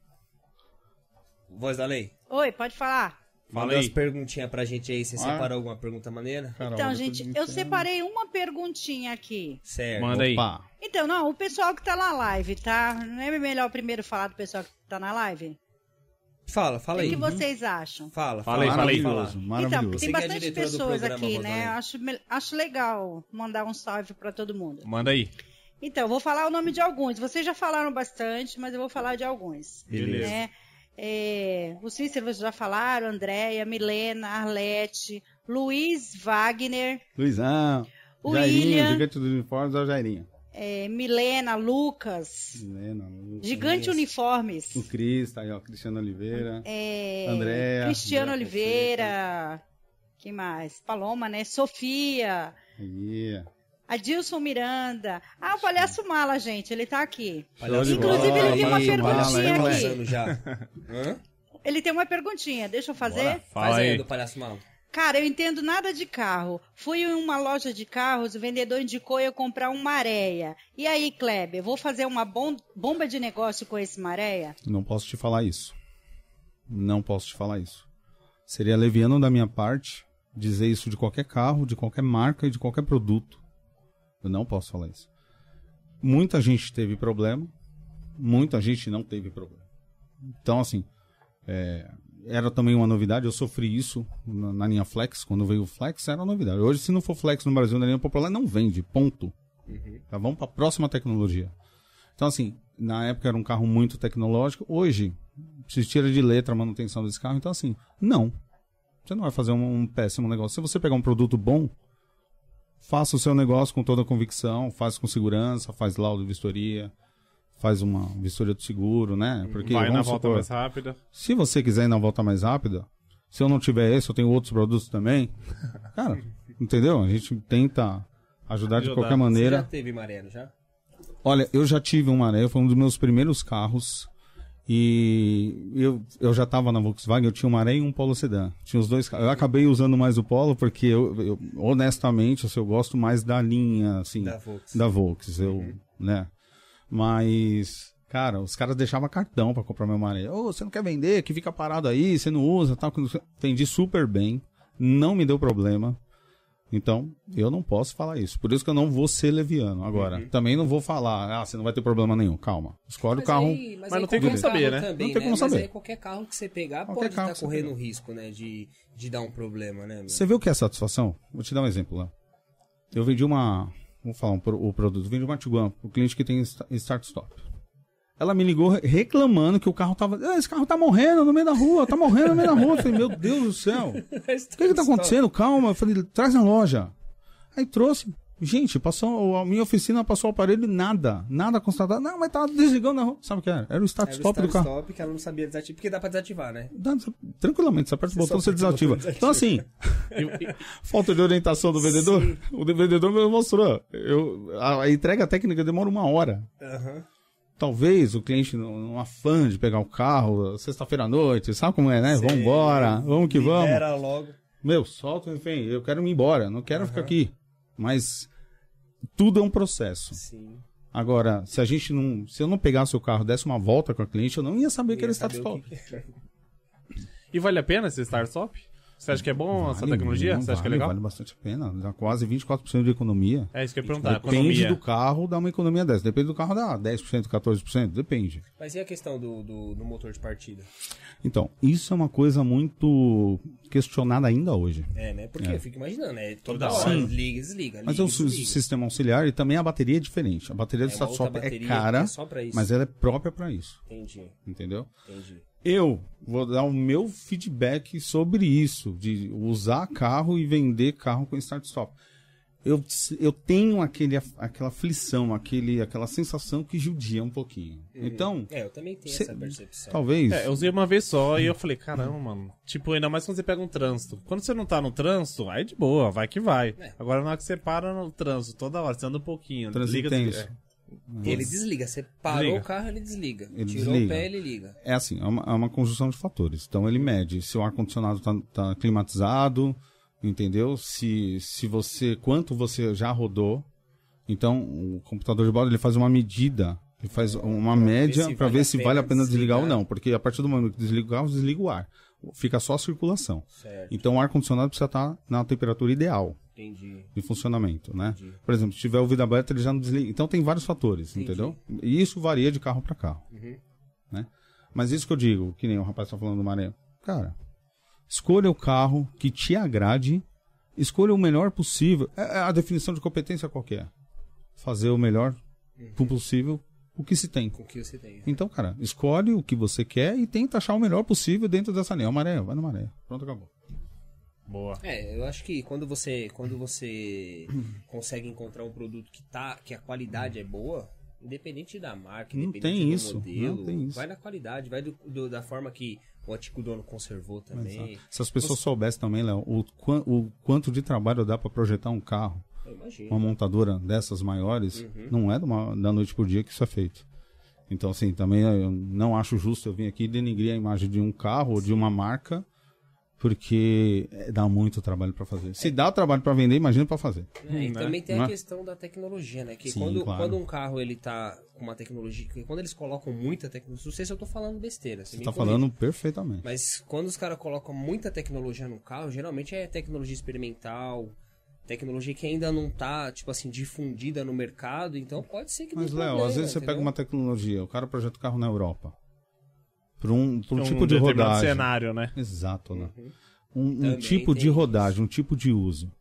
Voz do Além. Oi, pode falar. Fala Manda aí. umas perguntinhas pra gente aí. Você Ah. separou alguma pergunta maneira? Carol, Então, gente, eu separei uma perguntinha aqui. Certo. Manda aí. Opa. Então, não, o pessoal que tá na live, tá? Não é melhor primeiro falar do pessoal que tá na live? Fala, O fala que, aí. que vocês acham? Fala, Fala aí, fala aí. Maravilhoso, Então, maravilhoso. Tem é bastante pessoas aqui, né? Acho, acho legal mandar um salve pra todo mundo. Manda aí. Então, eu vou falar o nome de alguns. Vocês já falaram bastante, mas eu vou falar de alguns. Beleza. né? É, os Cíceros já falaram, Andréia, Milena, Arlete, Luiz Wagner, Luizão. O Jairinho, William. gigante dos uniformes, é o Jairinho. é, Milena, Lucas, Helena, Lu- Gigante Isso. Uniformes, O Cris, tá aí, ó. Cristiano Oliveira. é, Andréa, Cristiano Andréa Oliveira, quem mais? Paloma, né? Sofia, Aí. Adilson Miranda. Ah, o Palhaço Mala, gente, ele tá aqui. De Inclusive, bola. ele tem uma Palhaço perguntinha Mala, aqui. já. Ele tem uma perguntinha, deixa eu fazer? Bora. Faz aí aí. do palhaço mal. Cara, eu entendo nada de carro. Fui em uma loja de carros, o vendedor indicou eu comprar um Maréia. E aí, Kleber, vou fazer uma bom- bomba de negócio com esse Maréia? Não posso te falar isso. Não posso te falar isso. Seria leviano da minha parte dizer isso de qualquer carro, de qualquer marca e de qualquer produto. Eu não posso falar isso. Muita gente teve problema, muita gente não teve problema. Então, assim, é, era também uma novidade. Eu sofri isso na, na linha Flex, quando veio o Flex, era uma novidade. Hoje, se não for Flex no Brasil, na linha popular, não vende, ponto. Tá, vamos para a próxima tecnologia. Então, assim, na época era um carro muito tecnológico. Hoje, se tira de letra a manutenção desse carro. Então, assim, não. Você não vai fazer um, um péssimo negócio. Se você pegar um produto bom, faça o seu negócio com toda a convicção, faz com segurança, faz laudo de vistoria, faz uma vistoria do seguro, né? Porque, Vai na volta supor, mais rápida. se você quiser ir na volta mais rápida, se eu não tiver esse, eu tenho outros produtos também. Cara, entendeu? A gente tenta ajudar de Ajudar. qualquer Você já maneira. teve Mariano, já? Olha, eu já tive um Maré, foi um dos meus primeiros carros. E eu, eu já estava na Volkswagen, eu tinha um Maré e um Polo Sedan. Tinha os dois. Eu acabei usando mais o Polo porque eu, eu honestamente, assim, eu gosto mais da linha, assim, Da Volks. da Volks, eu, né? Mas, cara, os caras deixavam cartão pra comprar meu Maré. Ô, você não quer vender? Que fica parado aí, você não usa, tal. Vendi super bem, não me deu problema. Então, eu não posso falar isso. Por isso que eu não vou ser leviano. Agora, também não vou falar, ah, você não vai ter problema nenhum. Calma. Escolhe o carro. aí- Mas aí não tem como saber, né? Também, Não tem como né? Mas saber. aí qualquer carro que você pegar Qualquer pode estar você correndo pegar. risco, né? De, de dar um problema, né? meu? Você viu o que é satisfação? Vou te dar um exemplo lá. Eu vendi uma. Vamos falar um, o produto. Eu vendi uma Tiguan, o cliente que tem sta- start-stop. Ela me ligou reclamando que o carro tava. "Ah, esse carro tá morrendo no meio da rua, tá morrendo no meio da rua. Eu falei, meu Deus do céu. O que que tá acontecendo? Calma. Eu falei, traz na loja. Aí trouxe. Gente, passou, a minha oficina passou o aparelho e nada. Nada constatado. Não, mas tá desligando na rua. Sabe o que era? Era o Era o start-stop do carro. stop que ela não sabia desativar, porque dá pra desativar, né? Dá- Tranquilamente, você aperta o Você botão, só você o desativa. botão e Então, assim, falta de orientação do vendedor. O vendedor me mostrou. Eu, a, a entrega técnica demora uma hora. Aham. Talvez o cliente, num afã de pegar o carro, sexta-feira à noite, sabe como é, né? Vamos embora, vamos que vamos. Libera logo. Meu, solta, enfim, eu quero ir embora, não quero ficar aqui. Mas tudo é um processo. Sim. Agora, se a gente não. Se eu não pegasse o carro, desse uma volta com a cliente, eu não ia saber que Ia era o start-stop. que- E vale a pena esse start-stop? Você acha que é bom essa Vale, tecnologia? não, Você acha que é vale, legal? Vale bastante a pena. Dá quase 24% de economia. É isso que eu ia perguntar. Depende economia. do carro, dá uma economia dessa. Depende do carro, dá 10%, 14%, depende. Mas e a questão do, do, do motor de partida? Então, isso é uma coisa muito questionada ainda hoje. É, né? Porque eu fico imaginando, né? Toda Toda hora hora. liga, desliga. Mas liga, é o desliga. sistema auxiliar e também a bateria é diferente. A bateria do É start-stop é cara, é só pra isso. mas ela é própria para isso. Entendi, Entendeu? entendi. Eu vou dar o meu feedback sobre isso, de usar carro e vender carro com start-stop. Eu, eu tenho aquele, aquela aflição, aquele, aquela sensação que judia um pouquinho. Então, É, eu também tenho Cê- essa percepção. talvez. É, eu usei uma vez só e eu falei, caramba, mano. Tipo, ainda mais quando você pega um trânsito. Quando você não tá no trânsito, aí de boa, vai que vai. É. Agora na hora que você para no trânsito, toda hora, você anda um pouquinho. Trânsito desliga, intenso. desliga. Ele desliga. Você parou Desliga. o carro, ele desliga. Ele Tirou desliga. o pé, ele liga. É assim, é uma, é uma conjunção de fatores. Então ele mede se o ar-condicionado tá, tá climatizado, entendeu? Se, se você. quanto você já rodou. Então, o computador de bordo ele faz uma medida, ele faz uma média se para vale ver a se vale a pena desligar ou desligar. não. Porque a partir do momento que desliga o carro, desliga o ar. Fica só a circulação. Certo, Então o ar-condicionado precisa estar na temperatura ideal entendi. de funcionamento, né? Entendi. Por exemplo, se tiver o vidro aberto, ele já não desliga. Então tem vários fatores, entendeu? E isso varia de carro para carro, Uhum. né? Mas isso que eu digo, que nem o rapaz tá falando do maré. Cara, escolha o carro que te agrade, escolha o melhor possível. É- é A definição de competência é? Fazer o melhor possível o que se tem. O que você tem. Então, cara, escolhe o que você quer e tenta achar o melhor possível dentro dessa linha. É o maré, vai no maré. Pronto, acabou. Boa. É, eu acho que quando você, quando você consegue encontrar um produto que tá, que a qualidade é boa, independente da marca, Não independente tem do isso, modelo, não tem isso. vai na qualidade, vai do, do- da forma que o antigo dono conservou também. Se as pessoas soubessem também, Léo, o, o quanto de trabalho dá para projetar um carro, uma montadora dessas maiores, não é uma- da noite por dia que isso é feito. Então, assim, também eu não acho justo eu vir aqui denigrir a imagem de um carro ou de uma marca, porque dá muito trabalho para fazer. Se dá trabalho para vender, imagina para fazer. É, e né? também tem Não a é? questão da tecnologia, né? Que Sim, quando, claro. quando um carro ele tá com uma tecnologia, quando eles colocam muita tecnologia, não sei se eu tô falando besteira, você Você corrige. falando perfeitamente. Mas quando os caras colocam muita tecnologia no carro, geralmente é tecnologia experimental, tecnologia que ainda não tá, tipo assim, difundida no mercado, então pode ser que Mas, Léo, às vezes você entendeu? pega uma tecnologia, o cara projeta o carro na Europa. Para um, pra um Um tipo de rodagem. cenário, né? Exato, né? Uhum. Um, um tipo de isso. rodagem, um tipo de uso.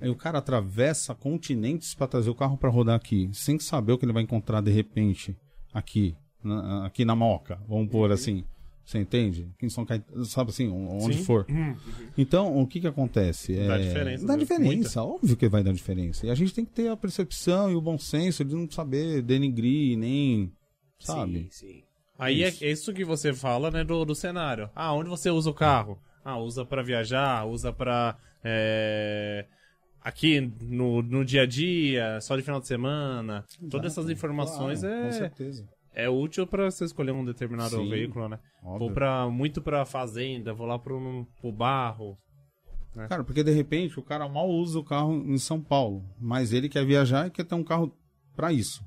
Aí o cara atravessa continentes para trazer o carro para rodar aqui, sem saber o que ele vai encontrar de repente aqui, na, aqui na Moca, vamos Uhum. pôr assim. Você entende? Aqui em São Caetano, sabe assim, onde Sim. for. Uhum. Então, o que que acontece? Dá É, diferença, Dá né? diferença, óbvio que vai dar diferença. E a gente tem que ter a percepção e o bom senso de não saber denigrir, nem, sabe? Sim, sim. Aí é Isso. é isso que você fala, né, do, do cenário. Ah, onde você usa o carro? Ah, usa pra viajar, usa pra é, aqui no, no dia a dia, só de final de semana, todas essas informações Claro, Com é, certeza. é útil pra você escolher um determinado Sim, veículo, né? óbvio. Vou pra, muito pra fazenda, vou lá pro, pro barro. Cara, porque de repente o cara mal usa o carro em São Paulo, mas ele quer viajar e quer ter um carro pra isso.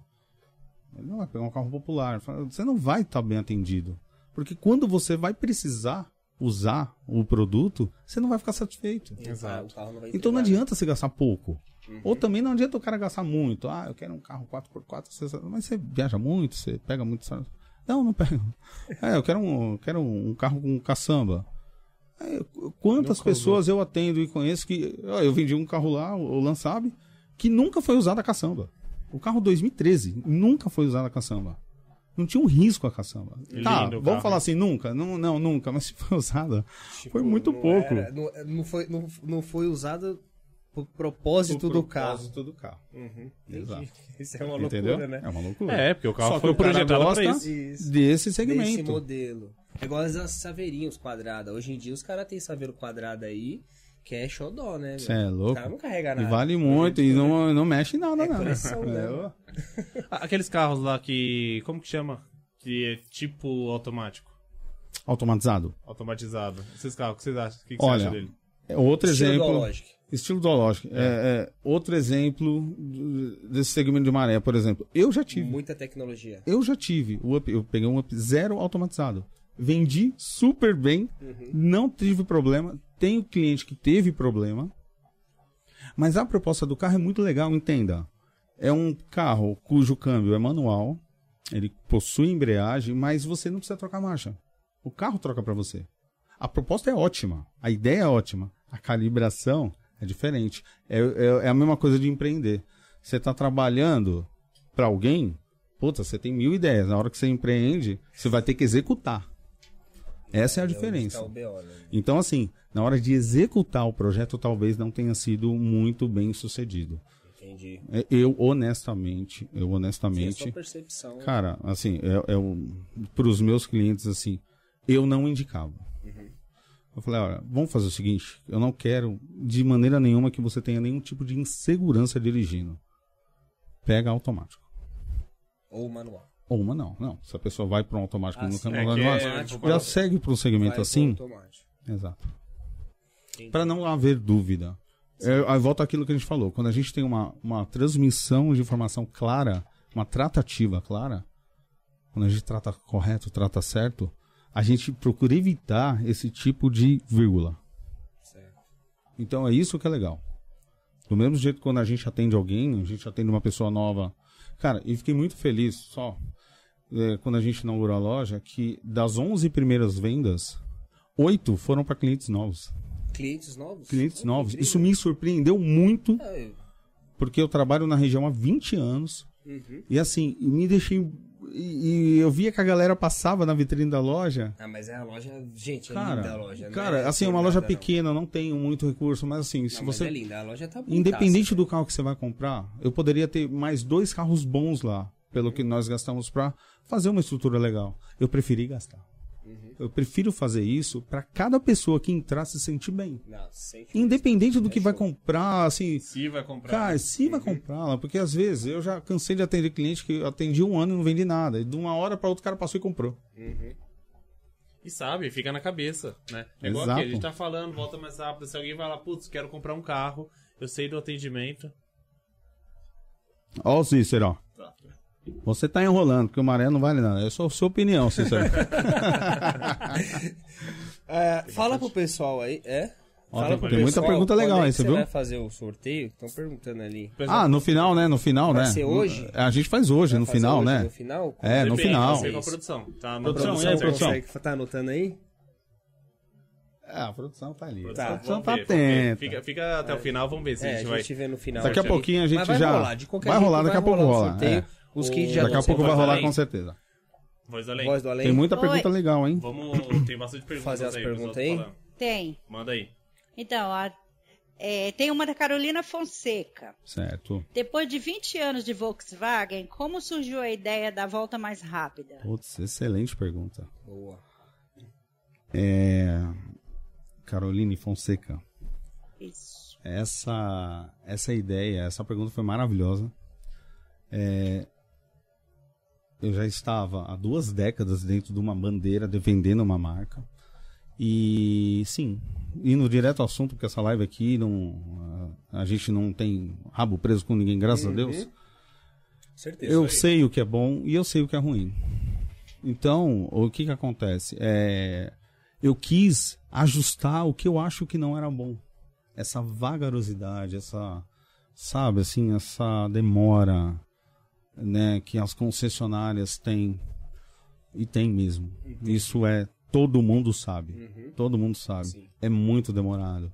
Ele não vai pegar um carro popular. Você não vai estar bem atendido. Porque quando você vai precisar usar o produto, você não vai ficar satisfeito. Exato. O carro não vai Então não entregar. adianta você gastar pouco. Uhum. Ou também não adianta o cara gastar muito. Ah, eu quero um carro 4x4, você- mas você viaja muito, você pega muito. sabe? Não, não pego. É, eu quero um, quero um carro com caçamba. É, quantas Nunca pessoas eu atendo e conheço que. ó, Eu vendi um carro lá, o Lançabe, que nunca foi usado a caçamba. O carro 2013 nunca foi usado a caçamba. Não tinha um risco a caçamba. Lindo tá, vamos carro. falar assim, nunca? Não, não, nunca, mas se foi usada, Tipo, foi muito não pouco. era- não, não foi, não, não foi usado pro propósito do carro. propósito do carro. Uhum, Exato. Isso é uma Entendeu? loucura, né? É uma loucura. É, porque o carro Só foi projetado gosta isso. Isso. desse Desse segmento. modelo. É igual as saveirinhas quadradas. Hoje em dia os caras têm saveiro quadrado aí, que é xodó, né? Você é Os louco. caras não carregam E nada. vale muito e não, não mexe em nada, É não. coleção, né? É. Ah, Aqueles carros lá que. Como que chama? Que é tipo automático. Automatizado. Automatizado. Esses carros, o que vocês acham? O que, que Olha, você acha dele? É outro Estilo exemplo. Duologic. Estilo Duologic. É. é outro exemplo desse segmento de maré, por exemplo. Eu já tive. Muita tecnologia. Eu já tive. O Up, eu peguei um Up zero automatizado. Vendi super bem. Não tive problema. Tenho cliente que teve problema. Mas a proposta do carro é muito legal, entenda. É um carro cujo câmbio é manual. Ele possui embreagem, mas você não precisa trocar marcha. O carro troca para você. A proposta é ótima. A ideia é ótima. A calibração é diferente. É, é- é a mesma coisa de empreender. Você está trabalhando para alguém, puta, você tem mil ideias. Na hora que você empreende, você vai ter que executar. Essa é a diferença. O BO, né? Então, assim, na hora de executar o projeto, talvez não tenha sido muito bem sucedido. Entendi. É, Eu, honestamente, eu Sim, é sua honestamente, percepção. cara, assim, é, é um, pros meus clientes, assim, eu não indicava. Eu falei, olha, vamos fazer o seguinte, eu não quero de maneira nenhuma que você tenha nenhum tipo de insegurança dirigindo. Pega automático. Ou manual. Ou uma não, não. Se a pessoa vai para um automático Ah, no sim. câmbio É automático, é- automático, já segue para um segmento assim. Exato. Para não haver dúvida. É, aí volta aquilo que a gente falou. Quando a gente tem uma, uma transmissão de informação clara, uma tratativa clara, quando a gente trata correto, trata certo, a gente procura evitar esse tipo de vírgula. Certo. Então é isso que é legal. Do mesmo jeito que quando a gente atende alguém, a gente atende uma pessoa nova. Cara, e fiquei muito feliz só é, quando a gente inaugurou a loja que das 11 primeiras vendas, oito foram para clientes novos. Clientes novos? Clientes novos. incrível. Isso me surpreendeu muito, eu- porque eu trabalho na região há 20 anos. Uhum. E assim, me deixei. E, e eu via que a galera passava na vitrine da loja. Ah, mas é a loja. Gente, é Cara, linda a loja. cara, é assim, é uma loja nada, não. pequena, não tenho muito recurso, mas assim, se Não, você. é linda, a loja tá bonita. Independente do carro que você vai comprar, eu poderia ter mais dois carros bons lá, pelo que nós gastamos pra fazer uma estrutura legal. Eu preferi gastar. Uhum. Eu prefiro fazer isso pra cada pessoa que entrar se sentir bem. Não, Independente do É que vai show. comprar, assim, Se vai comprar. Cara, se vai comprá-la, porque às vezes eu já cansei de atender cliente que eu atendi um ano e não vendi nada. E de uma hora pra outra o cara passou e comprou. E sabe, fica na cabeça, né? É igual Exato. aqui, a gente tá falando, volta mais rápido. Se alguém vai lá, putz, quero comprar um carro, eu sei do atendimento. Ó o Cícero, ó. Você tá enrolando, porque o maré não vale nada. É só sua opinião, Cícero. É, fala pro pessoal aí, é? Ó, Fala tem- pro tem muita pergunta legal é aí, que você viu? vai fazer o sorteio? Estão perguntando ali. ah, no final, né? No final, Vai né? ser hoje? A gente faz hoje, Vai no final, hoje né? No final? É, no final. a produção. Tá no Produção, produção, aí, produção? consegue- tá anotando aí? É, a produção tá ali. Tá, a produção tá ver, atenta. Fica, fica até o final, vamos ver se É, a gente vai. vê no final. Daqui a pouquinho a gente Mas vai já- Rolar, de qualquer vai rolar, daqui a pouco rola, sorteio. é. Os O- já Daqui a pouco vai rolar com certeza. Voz além. Voz do além. Tem muita Oi. pergunta legal, hein? Vamos. Tem bastante perguntas Fazer as aí. perguntas aí? falando. Tem. Manda aí. Então, a- é, tem uma da Carolina Fonseca. Certo. Depois de 20 anos de Volkswagen, como surgiu a ideia da volta mais rápida? Putz, excelente pergunta. Boa. É... Caroline Fonseca. Isso. essa, essa ideia, essa pergunta foi maravilhosa. É, eu já estava há duas décadas dentro de uma bandeira defendendo uma marca. E sim, indo direto ao assunto, porque essa live aqui não. A, gente não tem rabo preso com ninguém, graças a Deus. Certeza. Eu sei o que é bom e eu sei o que é ruim. Então, o que que acontece? É, eu quis ajustar o que eu acho que não era bom. Essa vagarosidade, essa, sabe, assim, essa demora, né, que as concessionárias têm e tem mesmo. Isso é todo mundo sabe. Todo mundo sabe. Sim. É muito demorado.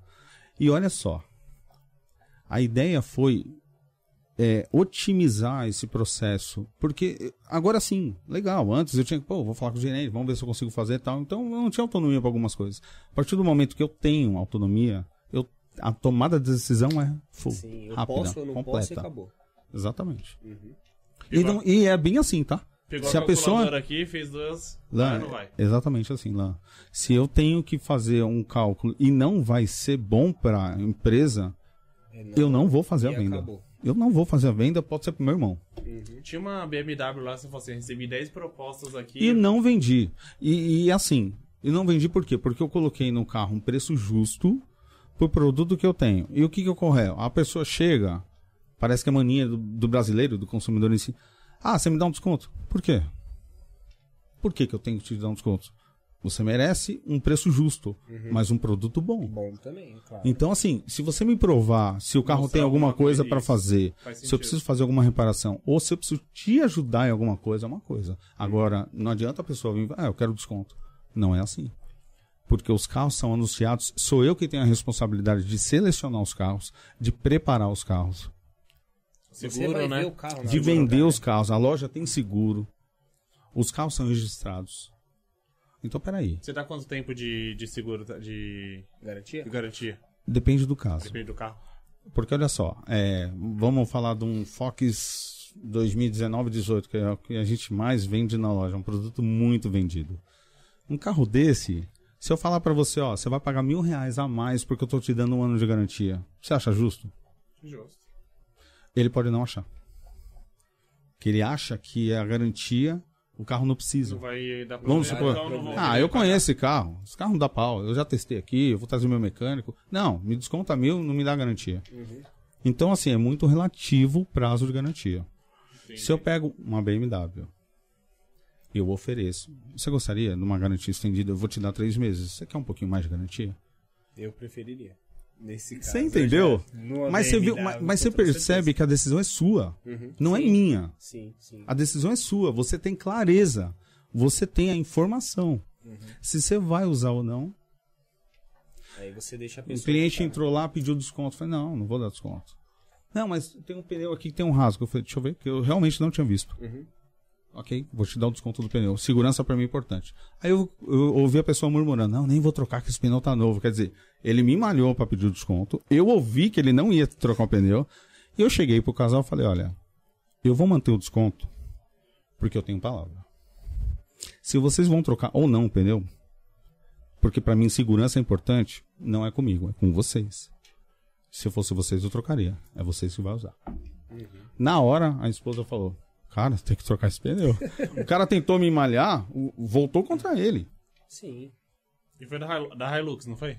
E olha só. A ideia foi é, otimizar esse processo. Porque agora sim, legal. Antes eu tinha que, pô, vou falar com o gerente, vamos ver se eu consigo fazer e tal. Então eu não tinha autonomia para algumas coisas. A partir do momento que eu tenho autonomia, eu, a tomada de decisão é full, Sim, eu rápida, posso, eu não completa. posso acabou. Exatamente. Uhum. E, não- e é bem assim, tá? Pegou Se a a pessoa aqui, fez duas. Lá, vai ou não vai? Exatamente assim, lá. Se eu tenho que fazer um cálculo e não vai ser bom para a empresa, É, não. eu não vou fazer a venda. acabou. Eu não vou fazer a venda, pode ser pro meu irmão. Tinha uma BMW lá, você falou assim, recebi 10 propostas aqui. E não vendi. E, e assim, e não vendi por quê? Porque eu coloquei no carro um preço justo pro produto que eu tenho. E o que que ocorre? A pessoa chega, parece que é mania do, do brasileiro, do consumidor em si. Ah, você me dá um desconto. Por quê? Por que, que eu tenho que te dar um desconto? Você merece um preço justo, mas um produto bom. Bom também, claro. Então, assim, se você me provar se o carro Mostrar tem alguma coisa coisa, para fazer, Faz se eu preciso fazer alguma reparação, ou se eu preciso te ajudar em alguma coisa, é uma coisa. Agora, não adianta a pessoa vir, ah, eu quero desconto. Não é assim. Porque os carros são anunciados, sou eu que tenho a responsabilidade de selecionar os carros, de preparar os carros, Seguro, né? carro de vender os carros. A loja tem seguro, os carros são registrados. Então, peraí, Você dá quanto tempo de, de seguro, tá? de? Garantia? de garantia? depende do caso. Depende do carro. Porque olha só, é, vamos falar de um Fox 2019-18, que é o que a gente mais vende na loja, um produto muito vendido. Um carro desse, se eu falar pra você, ó, você vai pagar mil reais a mais porque eu tô te dando um ano de garantia, você acha justo? Justo. Ele pode não achar. Que ele acha que é a garantia, o carro não precisa. Não vai dar Vamos supor. então não Ah, eu conheço esse carro. Esse carro não dá pau. Eu já testei aqui, eu vou trazer meu mecânico. Não, me desconta mil, não me dá garantia. Então, assim, é muito relativo o prazo de garantia. Se eu pego uma BMW e eu ofereço, você gostaria de uma garantia estendida? Eu vou te dar três meses. Você quer um pouquinho mais de garantia? Eu preferiria. Nesse caso. Você entendeu? Numa Mas você, viu, mas, mas você percebe certeza. que a decisão é sua, Uhum. não é Sim. minha. Sim, sim. A decisão é sua, você tem clareza, você tem a informação. Uhum. Se você vai usar ou não, Aí você deixa a o pessoa. cliente ficar. entrou lá, pediu desconto. Eu falei, não, não vou dar desconto. Não, mas tem um pneu aqui que tem um rasgo. Eu falei, deixa eu ver, que eu realmente não tinha visto. Uhum. Ok, vou te dar o desconto do pneu. Segurança pra mim é importante. Aí eu, eu ouvi a pessoa murmurando, não, nem vou trocar que esse pneu tá novo. Quer dizer, ele me malhou pra pedir o desconto. Eu ouvi que ele não ia trocar o pneu. E eu cheguei pro casal e falei, olha, eu vou manter o desconto porque eu tenho palavra. Se vocês vão trocar ou não o pneu, porque pra mim segurança é importante, não é comigo, é com vocês. Se eu fosse vocês, eu trocaria. É vocês que vai usar. Na hora, a esposa falou: Cara, tem que trocar esse pneu. o cara tentou me malhar, voltou contra ele. Sim. E foi da, Hil- da Hilux, não foi?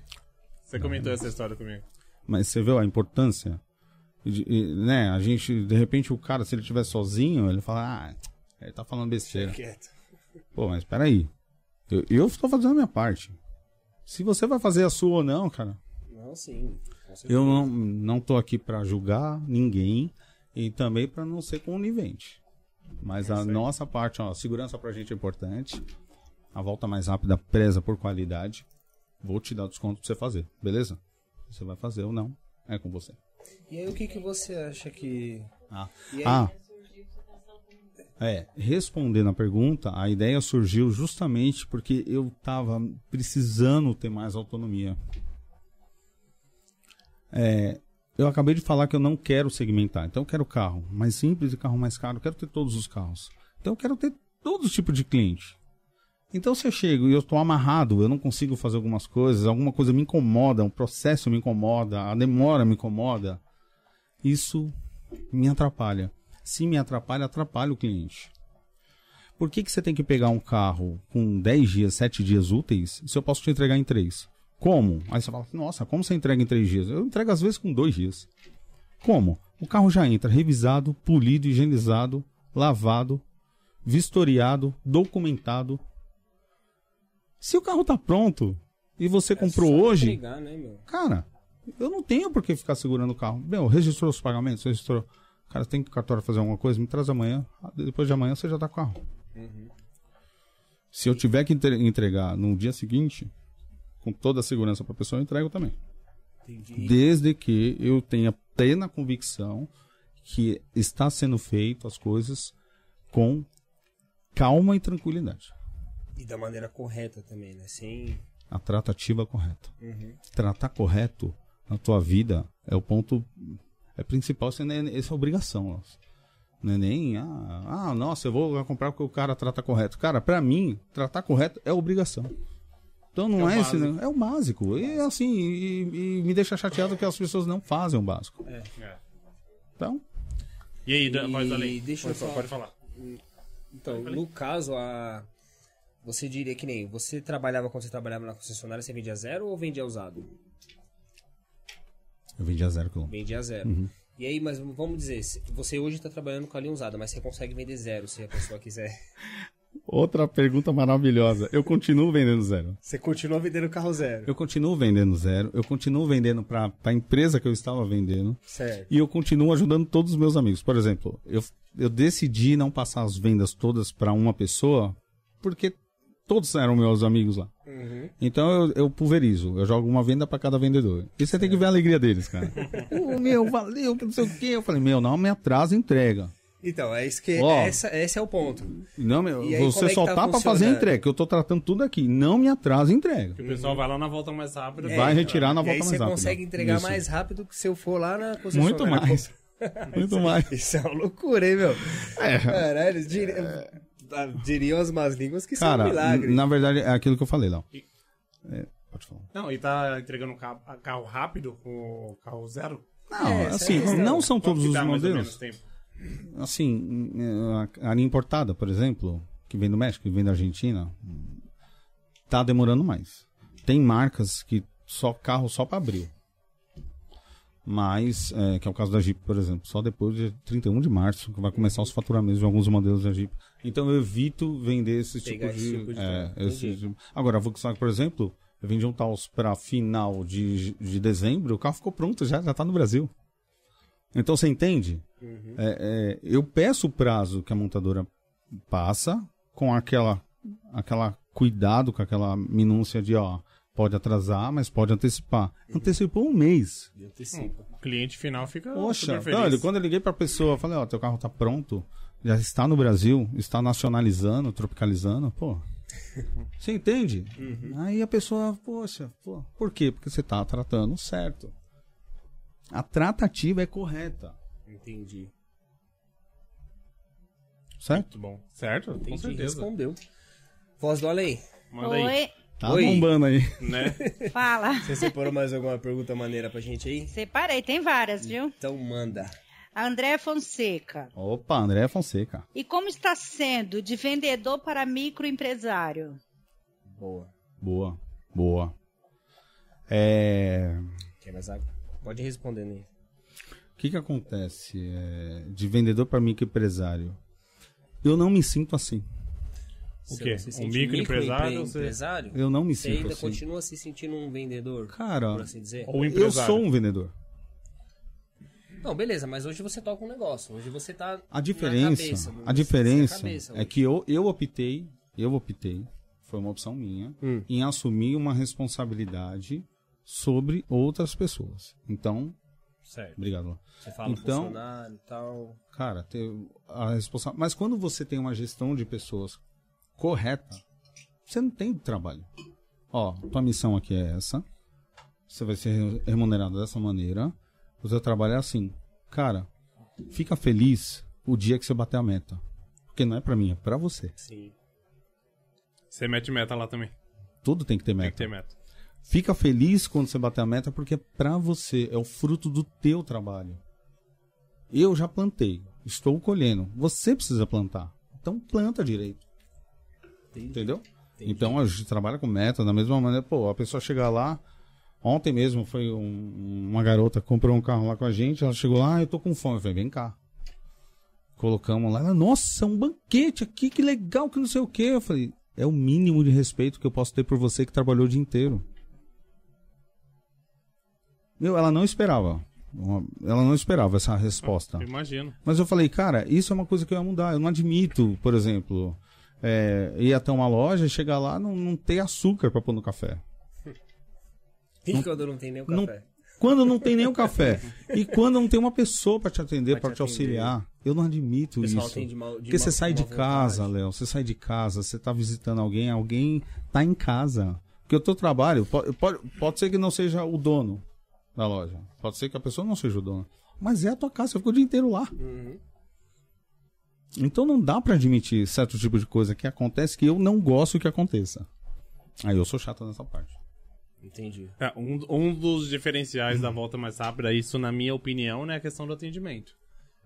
Você comentou essa história comigo. Mas você viu a importância? De- e, né, a gente, de repente, o cara, se ele estiver sozinho, ele fala: Ah, ele tá falando besteira. Quieto. Pô, mas peraí. Eu, eu estou fazendo a minha parte. Se você vai fazer a sua ou não, cara, Não, sim. Eu não, não tô aqui pra julgar ninguém e também pra não ser conivente. Mas a nossa parte, ó, segurança pra gente é importante. A volta mais rápida preza por qualidade. Vou te dar desconto pra você fazer, beleza? Você vai fazer ou não, é com você. E aí, o que, que você acha que. Ah, E aí? ah é, respondendo a pergunta, a ideia surgiu justamente porque eu tava precisando ter mais autonomia. É, eu acabei de falar que eu não quero segmentar. Então eu quero carro mais simples e carro mais caro. Eu quero ter todos os carros. Então eu quero ter todos os tipos de cliente. Então se eu chego e eu tô amarrado, eu não consigo fazer algumas coisas, alguma coisa me incomoda, um processo me incomoda, a demora me incomoda, isso me atrapalha. Se me atrapalha, atrapalha o cliente. Por que, que você tem que pegar um carro com 10 dias, 7 dias úteis, se eu posso te entregar em 3? Como? Aí você fala, nossa, como você entrega em 3 dias? Eu entrego às vezes com 2 dias. Como? O carro já entra revisado, polido, higienizado, lavado, vistoriado, documentado. Se o carro tá pronto e você comprou É Só hoje, né, cara, eu não tenho por que ficar segurando o carro. Meu, registrou os pagamentos, registrou. Cara, tem que o cartório fazer alguma coisa, me traz amanhã. Depois de amanhã você já tá com o carro. Se eu tiver que entre- entregar no dia seguinte, com toda a segurança para a pessoa, eu entrego também. Entendi. Desde que eu tenha plena convicção que está sendo feito as coisas com calma e tranquilidade. E da maneira correta também, né? Sem. A tratativa correta. Tratar correto na tua vida é o ponto é principal, é, essa é a obrigação. nossa. Não é nem, ah, ah, nossa, eu vou comprar porque o cara trata correto. Cara, pra mim, tratar correto é obrigação. Então não É é, esse, né? é o básico. E assim, e, e me deixa chateado que as pessoas não fazem o básico. É. Então, E aí, E voz além? deixa eu pode, falar. pode falar. Então, no caso, a. Você diria que nem. Você trabalhava quando você trabalhava na concessionária, você vendia zero ou vendia usado? eu vendi a zero quilômetro. Vendia zero. Uhum. E aí, mas vamos dizer, se- você hoje está trabalhando com a linha usada, mas você consegue vender zero se a pessoa quiser. Outra pergunta maravilhosa. Eu continuo vendendo zero. Você continua vendendo carro zero. Eu continuo vendendo zero. Eu continuo vendendo para a empresa que eu estava vendendo. Certo. E eu continuo ajudando todos os meus amigos. Por exemplo, eu, eu decidi não passar as vendas todas para uma pessoa, porque todos eram meus amigos lá. Uhum. Então eu, eu pulverizo, eu jogo uma venda para cada vendedor. E você tem que ver a alegria deles, cara. Ô, meu, valeu, que não sei o quê. Eu falei, meu, não me atrasa entrega. Então, é isso que. Ó. essa, esse é o ponto. Não, meu, E aí, você é só tá tá para fazer entrega, que eu tô tratando tudo aqui. Não me atrasa a entrega. Que o pessoal vai lá na volta mais rápida. Vai retirar na É, e aí volta você mais rápida. consegue entregar Isso. mais rápido que se eu for lá na concessionária. Muito mais. Muito mais. Isso é uma loucura, hein, meu? É. Caralho, eles diri- ah, diriam as más línguas que é um Cara, milagre. na verdade é aquilo que eu falei, Léo. É, pode falar. Não, e tá entregando carro, carro rápido com o carro zero? Não, É, assim, é não são todos os modelos. Assim, a linha importada, por exemplo, que vem do México, que vem da Argentina, tá demorando mais. Tem marcas que só carro só para abril. Mas, é, que é o caso da Jeep, por exemplo, só depois de 31 de março que vai começar os faturamentos de alguns modelos da Jeep. Então eu evito vender esse tipo Pegar de. esse tipo de é, esse tipo- Agora, a Volkswagen, por exemplo, eu vendi um Taos para final de, de dezembro, o carro ficou pronto já, já tá no Brasil. Então você entende? Uhum. É, é, eu peço o prazo que a montadora passa com aquela, aquela cuidado, com aquela minúcia de, ó, pode atrasar, mas pode antecipar. Uhum. Antecipou um mês. Antecipa. O cliente final fica Poxa, super feliz. olha, quando eu liguei pra pessoa, eu falei, ó, teu carro tá pronto, já está no Brasil, está nacionalizando, tropicalizando, pô. Você entende? Aí a pessoa, poxa, pô, por quê? Porque você tá tratando certo. A tratativa é correta, Entendi. certo? Muito bom. Certo? Com Entendi. certeza. Respondeu. Voz do além. Manda aí. Oi, Tá Oi. bombando aí. Né? fala. Você separou mais alguma pergunta maneira pra gente aí? Separei, tem várias, viu? Então manda. André Fonseca. Opa, André Fonseca. E como está sendo de vendedor para microempresário? Boa. Boa, boa. É... Quer mais água? Pode ir respondendo aí. O que que acontece é, de vendedor para microempresário? Eu não me sinto assim. O quê? Um microempresário ou você-? Eu não me Você sinto ainda assim. continua se sentindo um vendedor, Cara, por assim dizer? Ou eu empresário. sou um vendedor. Não, beleza, mas hoje você toca um negócio. Hoje você tá. A diferença, cabeça, a diferença na cabeça é que eu, eu optei, eu optei, foi uma opção minha, Hum. em assumir uma responsabilidade sobre outras pessoas. Então, Certo. obrigado. Você fala Então- funcionário e tal. Cara, ter a responsa... mas quando você tem uma gestão de pessoas correta, você não tem trabalho. Ó, tua missão aqui é essa. Você vai ser remunerado dessa maneira. O seu trabalho é assim. Cara, fica feliz o dia que você bater a meta. Porque não é pra mim, é pra você. Sim. Você mete meta lá também. Tudo tem que ter Tem meta. que ter meta. Fica feliz quando você bater a meta, porque é pra você, é o fruto do teu trabalho. Eu já plantei, estou colhendo. Você precisa plantar. Então planta direito. Entendeu? Então a gente trabalha com meta da mesma maneira. Pô, a pessoa chega lá. Ontem mesmo foi um- uma garota que comprou um carro lá com a gente. Ela chegou lá, ah, eu tô com fome. Eu falei, vem cá. Colocamos lá. Ela, nossa, um banquete aqui, que legal, que não sei o quê. Eu falei, é o mínimo de respeito que eu posso ter por você que trabalhou o dia inteiro. Meu, ela não esperava. Uma- Ela não esperava essa resposta. Eu imagino. Mas eu falei, cara, isso é uma coisa que eu ia mudar. Eu não admito, por exemplo, é, ir até uma loja e chegar lá não, não ter açúcar pra pôr no café. E quando não tem nem o Não- café? Quando não tem nem o café. E quando não tem uma pessoa pra te atender, Pra pra te te auxiliar. Eu não admito isso. de mal, de Porque você sai de casa, Léo. Você sai de casa, você tá visitando alguém, alguém tá em casa. Porque o teu trabalho, pode, pode, pode ser que não seja o dono da loja. Pode ser que a pessoa não seja o dono. Mas é a tua casa, você ficou o dia inteiro lá. Uhum. Então não dá pra admitir certo tipo de coisa que acontece que eu não gosto que aconteça. Aí eu sou chato nessa parte. Entendi. É, um, um dos diferenciais da volta mais rápida, isso na minha opinião, né, é a questão do atendimento.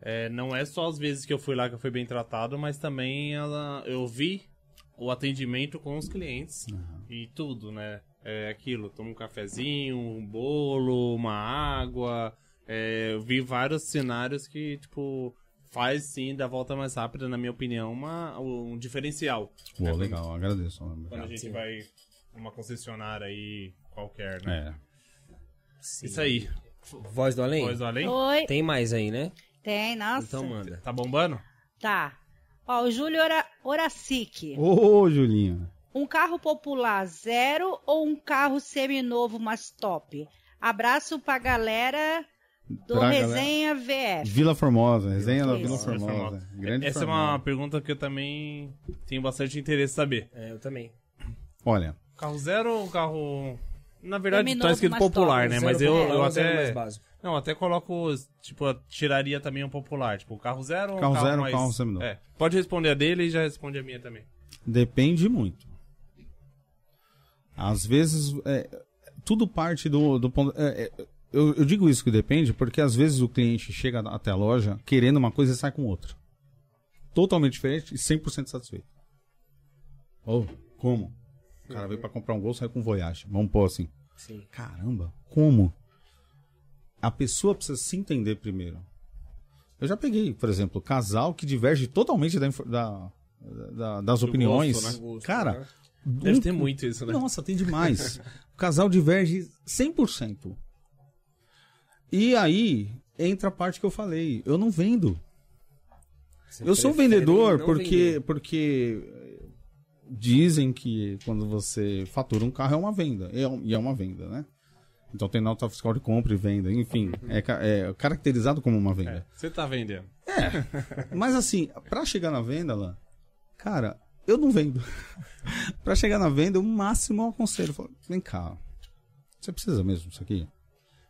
É, não é só as vezes que eu fui lá que eu fui bem tratado, mas também ela, eu vi o atendimento com os clientes e tudo, né? É aquilo, toma um cafezinho, um bolo, uma água. é, eu vi vários cenários que, tipo, faz sim da volta mais rápida, na minha opinião, uma, um diferencial. Pô, legal, agradeço. Quando a gente vai numa concessionária aí qualquer, né? É. Sim. Isso aí. Voz do além? Voz do além? Oi. Tem mais aí, né? Tem, nossa. Então manda. Tá bombando? Tá. Ó, o Júlio Ora... Horacic. Ô, Julinha. Um carro popular zero ou um carro seminovo, mas top? Abraço pra galera do Pra Resenha VF. Vila Formosa, resenha da Isso. Vila Vila Formosa. Formosa. Grande Essa é Formosa. uma pergunta que eu também tenho bastante interesse em saber. É, eu também. Olha, Carro zero ou carro. Na verdade, Seminovo, tá escrito mas popular, top. né? Zero Mas eu, eu até. Não, até coloco. Tipo, tiraria também um popular. Tipo, carro zero ou Carro carro zero mais... carro seminovo? É. Pode responder a dele e já responde a minha também. depende muito. Às vezes, é, tudo parte do, do ponto. é, é, eu, eu digo isso que depende, porque às vezes o cliente chega até a loja querendo uma coisa e sai com outra. Totalmente diferente e 100% satisfeito. Ou, como? O cara veio pra comprar um gol, saiu com Voyage. Vamos pôr assim. Sim. Caramba, como? A pessoa precisa se entender primeiro. Eu já peguei, por exemplo, casal que diverge totalmente da, da- da- das Do opiniões. gosto, né? Gosto, Cara, né? Deve um- ter muito isso, né? Nossa, tem demais. o casal diverge 100%. E aí entra a parte que eu falei. Eu não vendo. Você Eu sou vendedor porque, vender. porque dizem que quando você fatura um carro é uma venda. É E é uma venda, né? Então tem nota fiscal de compra e venda. Enfim, é, é caracterizado como uma venda. É, Você tá vendendo. Mas assim, pra chegar na venda lá, cara, eu não vendo. pra chegar na venda, o máximo eu aconselho. Eu falo, Vem cá, você precisa mesmo disso aqui?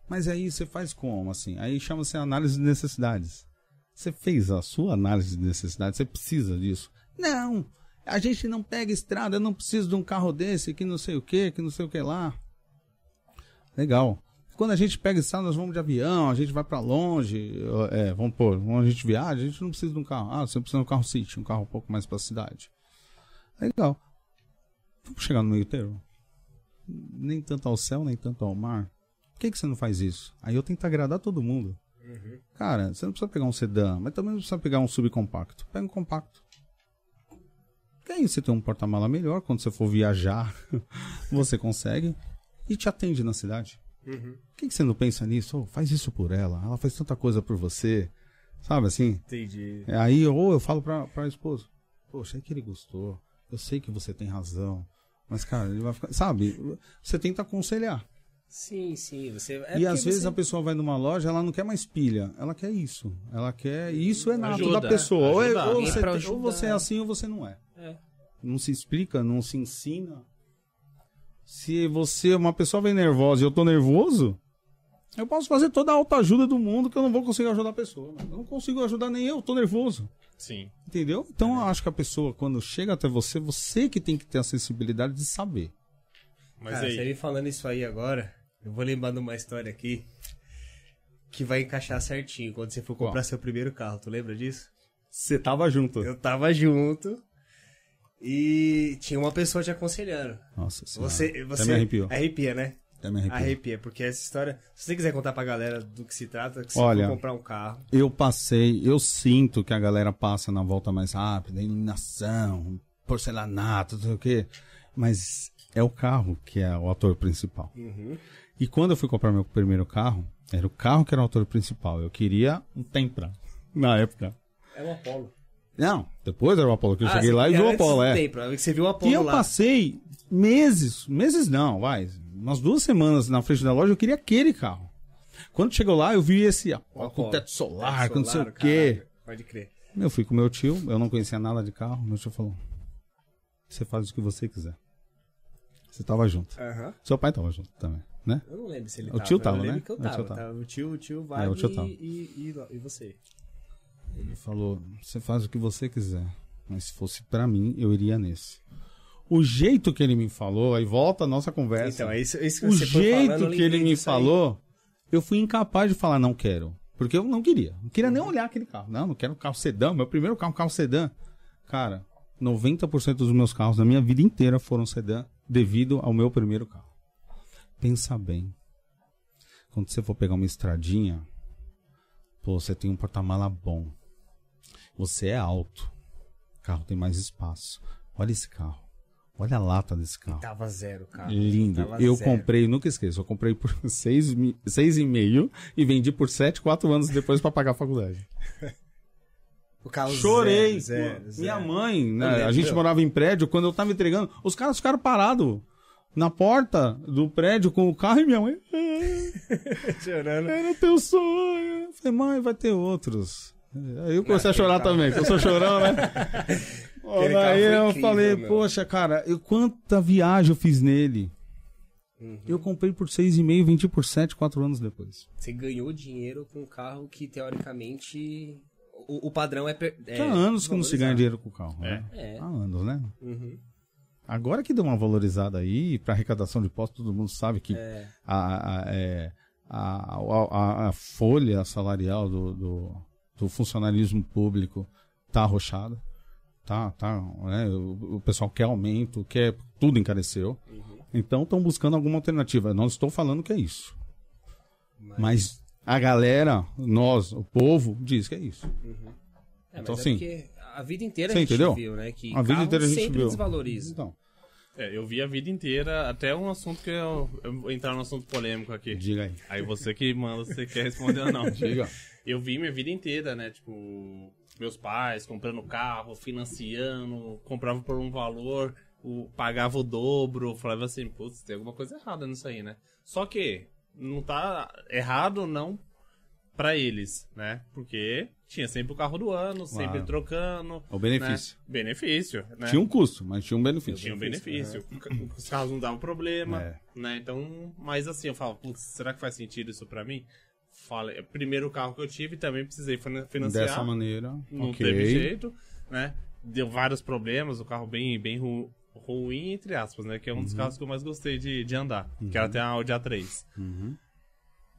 Mas aí você faz como, assim? Aí chama-se análise de necessidades. Você fez a sua análise de necessidades, você precisa disso? Não, a gente não pega estrada, eu não preciso de um carro desse, que não sei o que, que não sei o que lá. Legal. Quando a gente pega estrada, nós vamos de avião, a gente vai pra longe, é, vamos pôr, a gente viaja, a gente não precisa de um carro. Ah, você precisa de um carro city, um carro um pouco mais pra cidade. Legal. Vamos chegar no meio termo? Nem tanto ao céu, nem tanto ao mar. Por que, que você não faz isso? Aí eu tento agradar todo mundo. Cara, você não precisa pegar um sedã, mas também não precisa pegar um subcompacto. Pega um compacto. Que aí você tem um porta-mala melhor, quando você for viajar, você consegue. E te atende na cidade. Por que, que você não pensa nisso? Oh, faz isso por ela. Ela faz tanta coisa por você. Sabe assim? Entendi. É, Aí, ou eu falo pra, pra esposa, poxa, é que ele gostou. Eu sei que você tem razão. Mas, cara, ele vai ficar. Sabe? Você tenta aconselhar. Sim, sim. Você, é e às vezes você- a pessoa vai numa loja, ela não quer mais pilha. Ela quer isso. Ela quer. E isso é nato Ajuda, da pessoa. Ou, é- ajuda. ou Alguém você, pra tem- ou você é assim ou você não é. É. Não se explica, não se ensina. Se você, uma pessoa vem nervosa e eu tô nervoso, eu posso fazer toda a autoajuda do mundo que eu não vou conseguir ajudar a pessoa. Eu não consigo ajudar nem eu, tô nervoso. Sim. Entendeu? Então eu acho que a pessoa, quando chega até você, você que tem que ter a sensibilidade de saber. Mas Cara, aí. você me falando isso aí agora, eu vou lembrar de uma história aqui que vai encaixar certinho quando você for comprar seu primeiro carro. Tu lembra disso? Você tava junto. Eu tava junto e tinha uma pessoa te aconselhando. Nossa senhora. Você, Até você me arrepiou. arrepia, né? Até me arrepiou. Arrepia, porque essa história, se você quiser contar pra galera do que se trata, que você Olha, comprar um carro. Eu passei, eu sinto que a galera passa na volta mais rápida, iluminação, porcelanato, não sei o quê. Mas é o carro que é o ator principal. Uhum. E quando eu fui comprar meu primeiro carro, era o carro que era o ator principal. Eu queria um Tempra, na época. É um Apollo. Não, depois era o Apollo, que eu Ah, cheguei lá e vi o Apollo, é. tempo, aí Você viu o Apollo E eu lá. passei meses, meses não, vai, umas duas semanas na frente da loja, eu queria aquele carro. Quando chegou lá, eu vi esse O com teto solar, Teto com não sei o quê. caralho, Pode crer. Eu fui com meu tio, eu não conhecia nada de carro, meu tio falou, você faz o que você quiser. Você tava junto. Aham. Seu pai tava junto também, né? Eu não lembro se ele O tava. tio tava, eu lembro né? que eu O tava. tio tava. tava. O tio, o tio vai É, o tio tava. e, e, e, e você. Ele falou, você faz o que você quiser, mas se fosse pra mim, eu iria nesse. O jeito que ele me falou, aí volta a nossa conversa. Então, é isso, é isso que o você foi jeito falando, que ele me falou, eu fui incapaz de falar não quero. Porque eu não queria. Não queria nem olhar aquele carro. Não, não quero um carro sedã. Meu primeiro carro, um carro sedã. Cara, 90% dos meus carros na minha vida inteira foram sedã devido ao meu primeiro carro. Pensa bem. Quando você for pegar uma estradinha, pô, você tem um porta-mala bom. Você é alto. O carro tem mais espaço. Olha esse carro. Olha a lata desse carro. Tava zero, cara. Lindo. Tava Eu zero. comprei, nunca esqueço, eu comprei por seis, mi- seis e meio e vendi por sete, quatro anos depois pra pagar a faculdade. O carro Chorei. Zero, zero, Minha mãe, né, a gente morava em prédio, quando eu tava entregando, os caras ficaram parados na porta do prédio com o carro e minha mãe. "Ah, Chorando. Era teu sonho. Eu falei, mãe, vai ter outros. Aí eu comecei a chorar também, eu sou chorão, né? Carro Aí eu incrível, falei, meu. poxa, cara, eu, quanta viagem eu fiz nele. Uhum. Eu comprei por seis e meio, vendi por sete, quatro anos depois. Você ganhou dinheiro com um carro que, teoricamente, o, o padrão é... é Há anos que não se ganha dinheiro com o carro. É. Né? É. Há anos, né? Uhum. Agora que deu uma valorizada aí, para arrecadação de impostos, todo mundo sabe que É. a, a, é, a, a, a folha salarial do, do, do funcionalismo público tá arrochada. Tá, tá, né? o, o pessoal quer aumento, quer tudo encareceu. Então estão buscando alguma alternativa. Eu não estou falando que é isso. Mas a galera, nós, o povo, diz que é isso. É, Então, mas é assim, porque a vida inteira você a gente entendeu? viu, né? Que A vida inteira a gente sempre viu. desvaloriza. Então, É, eu vi a vida inteira, até um assunto que eu, eu vou entrar num assunto polêmico aqui. diga aí. Aí você que manda se você quer responder ou não. Diga. Eu vi minha vida inteira, né? Tipo, meus pais comprando carro, financiando, comprava por um valor, o, pagava o dobro. Falava assim, putz, tem alguma coisa errada nisso aí, né? Só que não tá errado não pra eles, né? Porque tinha sempre o carro do ano, sempre trocando. O benefício. né? Benefício, né? Tinha um custo, mas tinha um benefício. Tinha um benefício. Os carros não davam problema, É. né? Então, mas assim, eu falo, putz, será que faz sentido isso pra mim? Falei, primeiro carro que eu tive também precisei finan- financiar. Dessa maneira, Não ok. teve jeito, né? Deu vários problemas, o carro bem, bem ru- ruim, entre aspas, né? Que é um dos Uhum. carros que eu mais gostei de, de andar. Que era até a Audi A3. Uhum.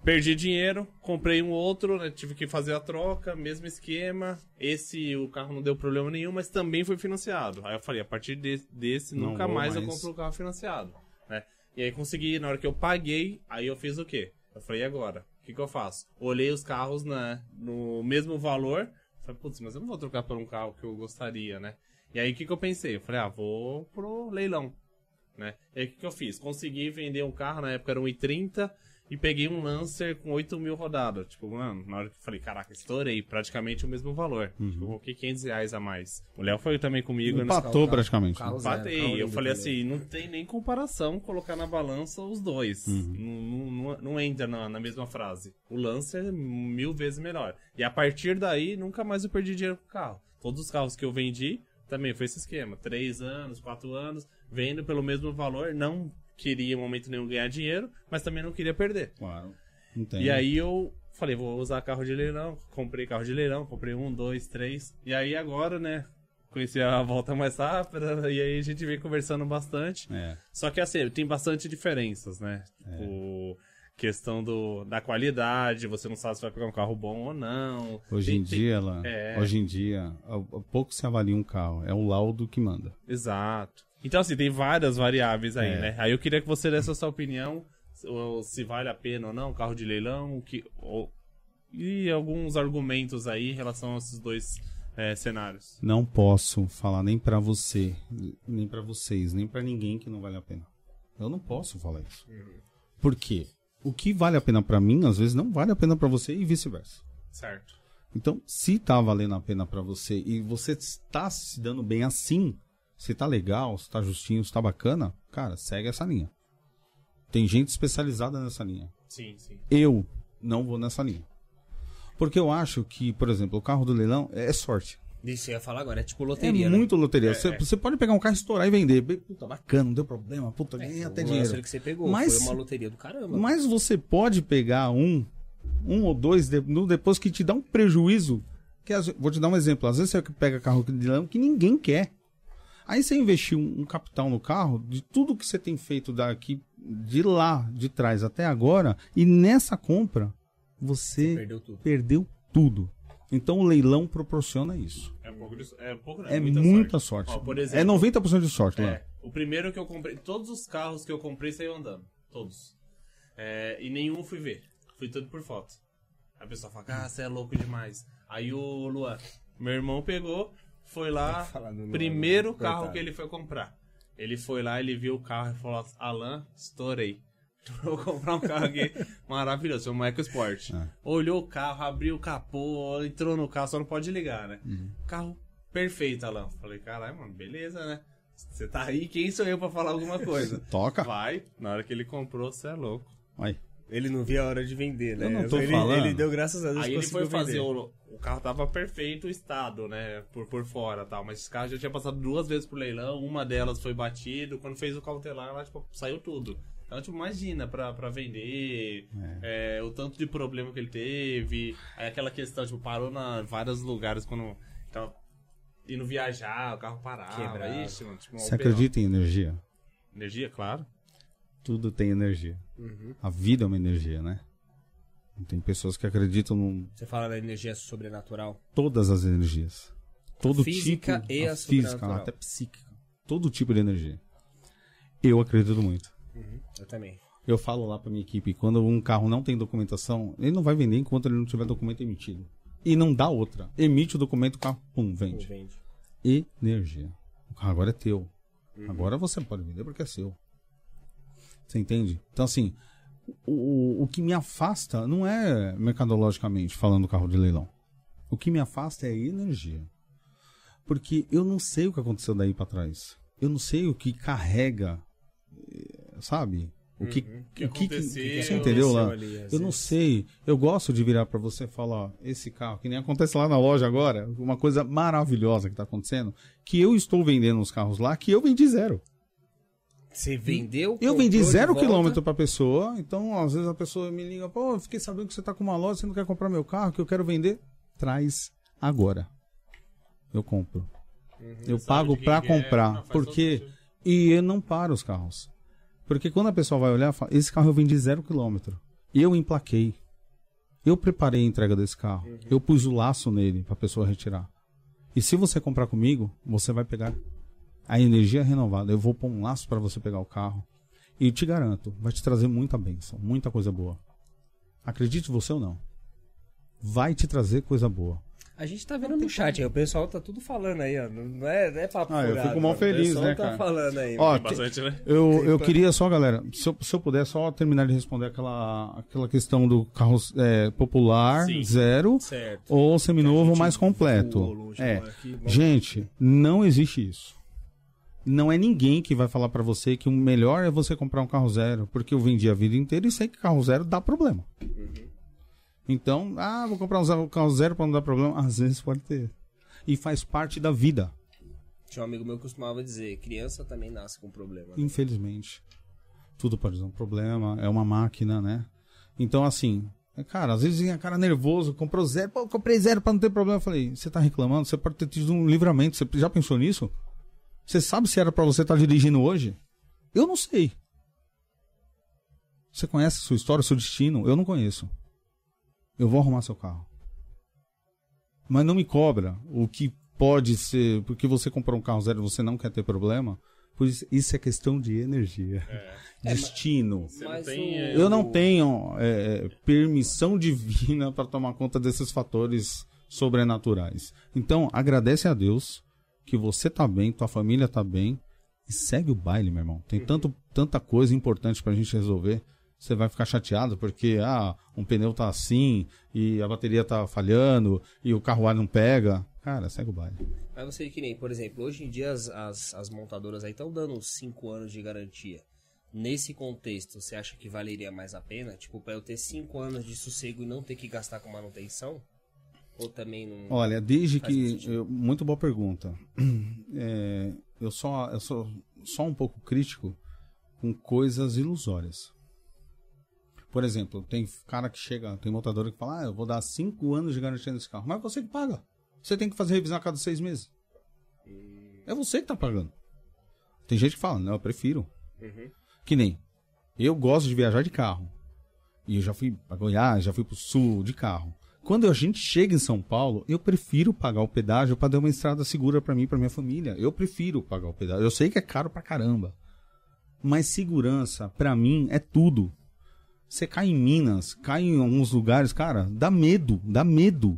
Perdi dinheiro, comprei um outro, né, tive que fazer a troca, mesmo esquema. Esse, o carro não deu problema nenhum, mas também foi financiado. Aí eu falei, a partir de- desse, Não nunca vou mais, eu mais. compro um carro financiado, né? E aí consegui, na hora que eu paguei, aí eu fiz o quê? Eu falei, e agora? Que, que eu faço? Olhei os carros na, no mesmo valor, falei, putz, mas eu não vou trocar por um carro que eu gostaria, né? E aí o que, que eu pensei? Eu falei, ah, vou pro leilão, né? E aí o que, que eu fiz? Consegui vender um carro, na época era um i30, e peguei um Lancer com 8 mil rodadas. Tipo, mano, na hora que eu falei, caraca, estourei praticamente o mesmo valor. Tipo, eu coloquei 500 reais a mais. O Léo foi também comigo. nesse Empatou praticamente. carro Batei. Eu falei também. assim, não tem nem comparação colocar na balança os dois. Uhum. Não, não, não entra na, na mesma frase. O Lancer é mil vezes melhor. E a partir daí, nunca mais eu perdi dinheiro com o carro. Todos os carros que eu vendi, também foi esse esquema. Três anos, quatro anos, vendo pelo mesmo valor. Não queria em momento nenhum ganhar dinheiro, mas também não queria perder. Claro. Entendo. E aí eu Falei, vou usar carro de leilão. Comprei carro de leilão, comprei um, dois, três. E aí agora, né? Conheci a volta mais rápida, e aí a gente vem conversando bastante. É. Só que assim, tem bastante diferenças, né? Tipo, questão do, da qualidade, você não sabe se vai pegar um carro bom ou não. Hoje Tem- em tem- dia, lá, É. hoje em dia, pouco se avalia um carro. É o laudo que manda. Exato. Então, assim, tem várias variáveis aí, É. né? Aí eu queria que você desse a sua opinião, se- vale a pena ou não, carro de leilão, o que, ou- e alguns argumentos aí em relação a esses dois é, cenários. Não posso falar nem pra você, nem pra vocês, nem pra ninguém que não vale a pena. Eu não posso falar isso. Por quê? O que vale a pena pra mim, às vezes não vale a pena pra você e vice-versa. Certo. Então, se tá valendo a pena pra você e você está se dando bem assim, se tá legal, se tá justinho, se tá bacana, cara, segue essa linha. Tem gente especializada nessa linha. Sim, sim. Eu não vou nessa linha. Porque eu acho que, por exemplo, o carro do leilão é sorte. Isso eu ia falar agora, é tipo É loteria, né? muito loteria. Você, você pode pegar um carro, estourar e vender. Puta, bacana, não deu problema. Puta, ganhei até O dinheiro. que você pegou Mas- foi uma loteria do caramba. Mas você pode pegar um, um ou dois de- no- depois que te dá um prejuízo. Que vou te dar um exemplo. Às vezes você pega carro de leilão que ninguém quer. Aí você investiu um, capital no carro de tudo que você tem feito daqui de lá, de trás até agora, e nessa compra você Perdeu tudo. perdeu tudo. Então o leilão proporciona isso. É pouco de, é, pouco, não, É muita, muita, sorte. sorte. Ó, por é exemplo, 90% de sorte, lá. É, o primeiro que eu comprei, todos os carros que eu comprei saiu andando. Todos. É, e nenhum fui ver. Fui tudo por foto. A pessoa fala, ah, você é louco demais. Aí o Luan, meu irmão pegou, foi lá, Luan, primeiro né? carro Coitado. que ele foi comprar. Ele foi lá, ele viu o carro e falou, Alan, estourei. Vou comprar um carro aqui maravilhoso, um EcoSport. É. Olhou o carro, abriu o capô, entrou no carro, só não pode ligar, né? Uhum. Carro perfeito, Alan. Falei, caralho, mano, beleza, né? Você tá aí, quem sou eu pra falar alguma coisa? Toca. Vai, na hora que ele comprou, você é louco. Aí. Ele não via a hora de vender, né? Eu não tô ele, falando. ele deu graças a Deus Aí ele foi fazer, vender. o, o carro tava perfeito o estado, né? Por, por fora e tal. Mas esse carro já tinha passado duas vezes por leilão, uma delas foi batido. Quando fez o cautelar, lá, tipo, saiu tudo. Então, tipo, imagina pra, pra vender, é, o tanto de problema que ele teve. Aí aquela questão, tipo, parou em vários lugares quando tava indo viajar, o carro parava. Quebrado. Ixi, mano, tipo, Você acredita em energia? Energia, claro. Tudo tem energia. Uhum. A vida é uma energia, né? Tem pessoas que acreditam em Você fala da energia sobrenatural. todas as energias. Todo física tipo, e a física, sobrenatural. até psíquica. Todo tipo de energia. Eu acredito muito. Eu também. Eu falo lá pra minha equipe, quando um carro não tem documentação, ele não vai vender enquanto ele não tiver documento emitido. E não dá outra. Emite o documento, o carro, pum, vende. vende. Energia. O carro agora é teu. Agora você pode vender porque é seu. Você entende? Então, assim, o, o que me afasta não é mercadologicamente falando do carro de leilão. O que me afasta é a energia. Porque eu não sei o que aconteceu daí pra trás. Eu não sei o que carrega, eh, sabe? O que, Uhum. que o que, que, aconteceu, você entendeu lá? ali, Eu não sei. Eu gosto de virar pra você e falar, ó, esse carro, que nem acontece lá na loja agora, uma coisa maravilhosa que tá acontecendo, que eu estou vendendo os carros lá, que eu vendi zero. Você vendeu? Eu vendi de zero quilômetro pra pessoa, então às vezes a pessoa me liga, pô, eu fiquei sabendo que você tá com uma loja, você não quer comprar meu carro, que eu quero vender? Traz agora. Eu compro. eu Uhum. Sabe pago pra que é, comprar, não, faz porque e eu não paro os carros. Porque quando a pessoa vai olhar, fala, esse carro eu vendi zero quilômetro. Eu emplaquei. Eu preparei a entrega desse carro. Uhum. Eu pus o laço nele pra pessoa retirar. E se você comprar comigo, você vai pegar a energia renovada. Eu vou pôr um laço pra você pegar o carro. E te garanto, vai te trazer muita bênção, muita coisa boa. Acredite você ou não. Vai te trazer coisa boa. A gente tá vendo no chat aí, o pessoal tá tudo falando aí, ó. Não é, não é papo Ah, eu furado, fico mal feliz, O pessoal né, tá cara? falando aí. Ó, Tem bastante, né? Eu, eu queria só, galera, se eu, se eu puder só terminar de responder aquela, aquela questão do carro é, popular, Sim. zero, certo. ou seminovo mais completo. longe É. aqui, bom. Gente, não existe isso. Não é ninguém que vai falar pra você que o melhor é você comprar um carro zero, porque eu vendi a vida inteira e sei que carro zero dá problema. Então, ah, vou comprar um carro zero pra não dar problema. Às vezes pode ter. E faz parte da vida, Tinha um amigo meu que costumava dizer, criança também nasce com problema. né? infelizmente. Tudo pode dar um problema, é uma máquina, né? Então, assim, Cara, às vezes vinha cara nervoso, comprou zero, pô, comprei zero pra não ter problema. Eu falei, você tá reclamando? Você pode ter tido um livramento. Você já pensou nisso? Você sabe se era pra você estar tá dirigindo hoje? Eu não sei. Você conhece a sua história, o seu destino? Eu não conheço. Eu vou arrumar seu carro. Mas não me cobra o que pode ser, porque você comprou um carro zero e você não quer ter problema. Por isso, isso é questão de energia. É. Destino. Você não tem, é, Eu não tenho é, permissão divina para tomar conta desses fatores sobrenaturais. Então, agradece a Deus que você tá bem, tua família tá bem e segue o baile, meu irmão. Tem tanto, tanta coisa importante pra gente resolver. Você vai ficar chateado porque ah, um pneu tá assim e a bateria tá falhando e o carro ar não pega. Cara, segue o baile. Mas você que nem, por exemplo, hoje em dia as, as, as montadoras aí estão dando 5 anos de garantia. Nesse contexto, você acha que valeria mais a pena? Tipo, pra eu ter 5 anos de sossego e não ter que gastar com manutenção? Ou também não. Olha, desde que. Eu, muito boa pergunta. É, eu, só, eu sou só um pouco crítico com coisas ilusórias. Por exemplo, tem cara que chega, tem montadora que fala: Ah, eu vou dar 5 anos de garantia nesse carro. Mas você que paga. Você tem que fazer revisão a cada seis meses. É você que tá pagando. Tem gente que fala: Não, eu prefiro. Uhum. Que nem. Eu gosto de viajar de carro. E eu já fui pra Goiás, já fui pro sul de carro. Quando a gente chega em São Paulo, eu prefiro pagar o pedágio para dar uma estrada segura para mim e para minha família. Eu prefiro pagar o pedágio. Eu sei que é caro pra caramba. Mas segurança, para mim, é tudo. Você cai em Minas, cai em alguns lugares, cara, dá medo, dá medo.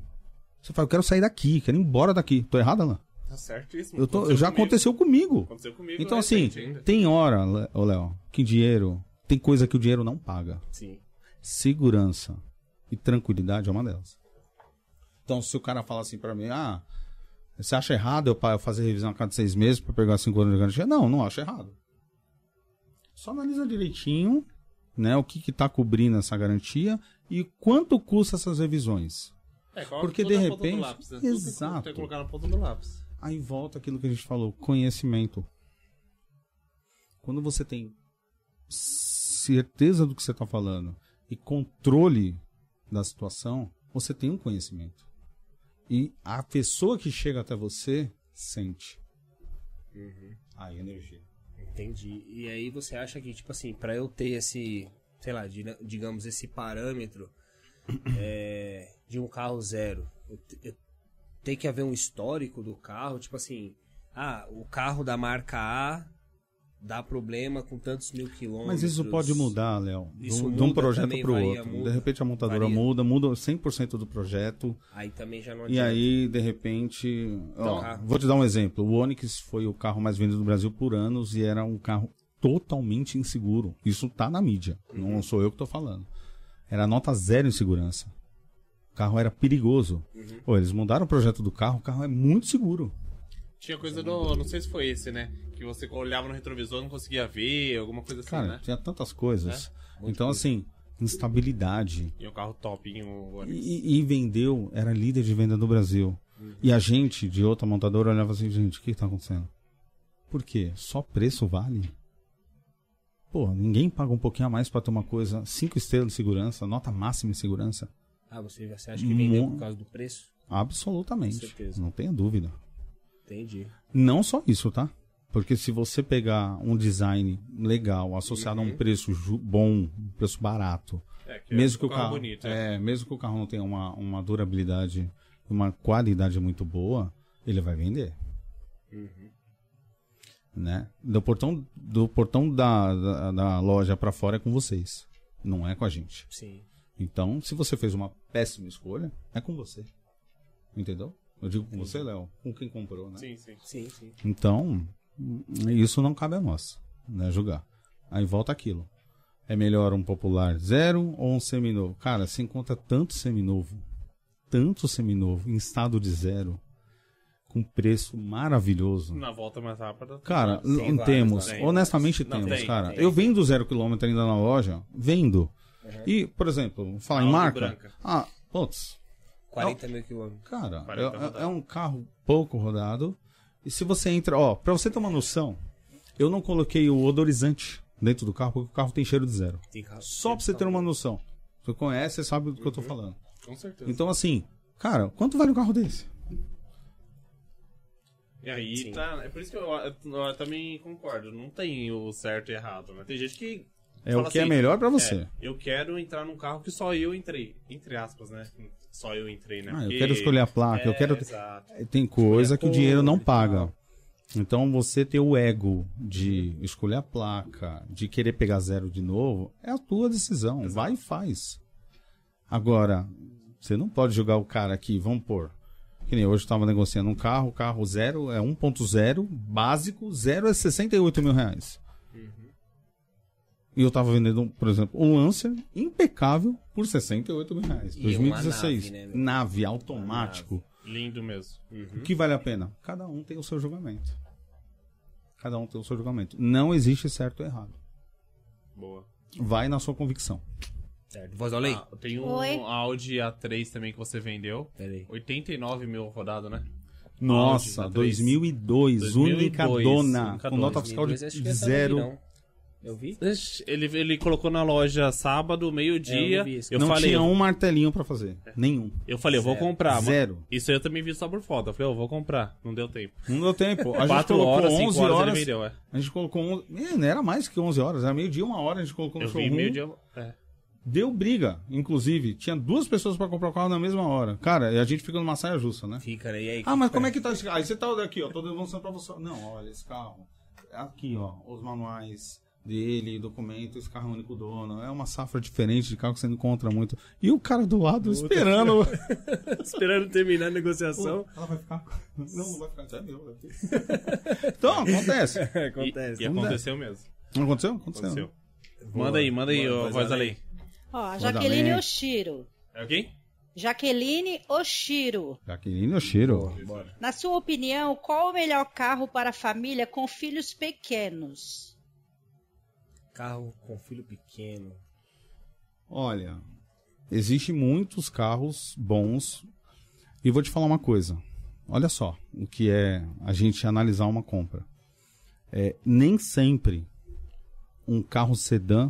Você fala, eu quero sair daqui, quero ir embora daqui. Tô errada lá? Tá certíssimo. Eu tô, já comigo. aconteceu comigo. Aconteceu comigo. Então, é assim, ainda. tem hora, ô Léo, que dinheiro. Tem coisa que o dinheiro não paga. Sim. Segurança e tranquilidade é uma delas. Então, se o cara fala assim pra mim, ah, você acha errado eu fazer revisão a cada seis meses pra pegar cinco anos de garantia? Não, não acho errado. Só analisa direitinho, né, o que que tá cobrindo essa garantia e quanto custa essas revisões. É, porque, de repente- lápis, né? Exato. Tem que colocar na ponta do lápis. Aí volta aquilo que a gente falou, conhecimento. Quando você tem certeza do que você está falando e controle da situação, você tem um conhecimento. E a pessoa que chega até você sente. A energia. Entendi. E aí você acha que, tipo assim, pra eu ter esse, sei lá, di- digamos, esse parâmetro é, de um carro zero, eu, te- eu- tem que haver um histórico do carro, tipo assim, ah, o carro da marca A dá problema com tantos mil quilômetros. Mas isso pode mudar, Léo. De Isso um- de um projeto para o outro. muda. de repente a montadora Varia. muda, muda 100% do projeto. Aí também já não E adianta. aí, de repente. ó, Então, vou te dar um exemplo. O Onix foi o carro mais vendido no Brasil por anos e era um carro totalmente inseguro. Isso tá na mídia. Uhum. Não sou eu que tô falando. Era nota zero em segurança. O carro era perigoso. Uhum. Pô, eles mudaram o projeto do carro, o carro é muito seguro. Tinha coisa do. Não sei se foi esse, né? Que você olhava no retrovisor e não conseguia ver, alguma coisa assim, Cara, né? tinha tantas coisas. Muito então, coisa. assim, instabilidade. E um carro topinho. E, e vendeu, era líder de venda no Brasil. Uhum. E a gente, de outra montadora, olhava assim, gente, o que, que tá acontecendo? Por quê? Só preço vale? Pô, ninguém paga um pouquinho a mais pra ter uma coisa, cinco estrelas de segurança, nota máxima de segurança? Ah, você, você acha que vendeu por causa do preço? Absolutamente. Com certeza. Não tenha dúvida. Entendi. Não só isso, tá? Porque se você pegar um design legal, associado a Uhum. um preço ju- bom, um preço barato, É, que é mesmo um que o carro, bonito. é, mesmo que o carro não tenha uma, uma durabilidade, uma qualidade muito boa, ele vai vender, Uhum. né? Do portão do portão da, da, da loja para fora é com vocês, não é com a gente. Sim. Então, se você fez uma péssima escolha, é com você, entendeu? Eu digo com você, Léo, com quem comprou, né? Sim, sim. Sim, sim. Então, isso não cabe a nós, né, julgar. Aí volta aquilo. É melhor um popular zero ou um seminovo? Cara, se encontra tanto seminovo, tanto seminovo em estado de zero, com preço maravilhoso. Na volta mais rápida. Cara, vários temos. Tem. honestamente Não, temos, tem, cara. tem. Eu vendo zero quilômetro ainda na loja, vendo. E, por exemplo, falar em marca. Branca. Ah, putz, 40 mil quilômetros. Cara, 40 é- é, é um carro pouco rodado. E se você entra, ó, pra você ter uma noção, eu não coloquei o odorizante dentro do carro porque o carro tem cheiro de zero. Tem carro- Só pra você ter uma noção. Você conhece, você sabe do que eu tô falando. Com certeza. Então, assim, cara, quanto vale um carro desse? E aí Sim. tá. É por isso que eu, eu- eu também concordo. Não tem o certo e errado, né? Tem gente que. É o que é assim, melhor pra você. é, eu quero entrar num carro que só eu entrei. Entre aspas, né? Só eu entrei, né? Ah, eu quero escolher a placa, eu É, quero. Exato. Tem coisa que o dinheiro não paga. Então você ter o ego de escolher a placa, de querer pegar zero de novo, é a tua decisão. Vai e faz. Agora, você não pode jogar o cara aqui, vamos pôr. Que nem hoje eu estava negociando um carro, o carro zero é 1.0, básico, zero é 68 mil reais. E eu tava vendendo, por exemplo, um Lancer impecável por 68 mil reais. E 2016. uma nave, né, nave automático. Lindo mesmo. O que vale a pena? Cada um tem o seu julgamento. Cada um tem o seu julgamento. Não existe certo ou errado. Boa. Vai na sua convicção. Certo. Voz da lei? Ah, tem um Oi. Audi A3 também que você vendeu. Pera aí. 89 mil rodado, né? Nossa, Audi, 2002, 2002, única dona, única com dona. nota fiscal de 2002, acho que essa eu vi. Eu? Ele, ele colocou na loja sábado, É, eu meio-dia. não vi esse. eu, não falei, tinha um martelinho pra fazer. Nenhum. eu falei, eu vou Zero. comprar. mano. Zero. Isso aí eu também vi só por foto. Eu falei, eu vou comprar. Não deu tempo. Não deu tempo. A gente Quatro colocou horas, 11 cinco horas, horas. ele vendeu, é. A gente colocou 11... É, não era mais que 11 horas, era meio-dia, uma hora, a gente colocou no Eu vi showroom. meio-dia. É. Deu briga, inclusive. Tinha duas pessoas pra comprar o carro na mesma hora. Cara, e a gente fica numa saia justa, né? Fica, né? E aí? Ah, mas como é que tá esse carro? Aí você tá aqui, ó, tô demonstrando pra você. Não, olha, esse carro. Aqui, ó, os manuais dele, documento, esse carro é único dono. É uma safra diferente de carro que você não encontra muito. E o cara do lado esperando. Esperando terminar a negociação. Ela vai ficar. Não, não vai ficar. É meu. Então, acontece. Acontece. E, e aconteceu mesmo. Não aconteceu? Aconteceu. Aconteceu. Manda aí, manda aí, Boa, ó, voz voz da lei. Ó, Jaqueline. Oshiro. É quem? Jaqueline Oshiro. Jaqueline Oshiro. Bora. Na sua opinião, qual o melhor carro para a família com filhos pequenos? Carro com filho pequeno. Olha, existe muitos carros bons. E vou te falar uma coisa. Olha só o que é a gente analisar uma compra. É, nem sempre um carro sedã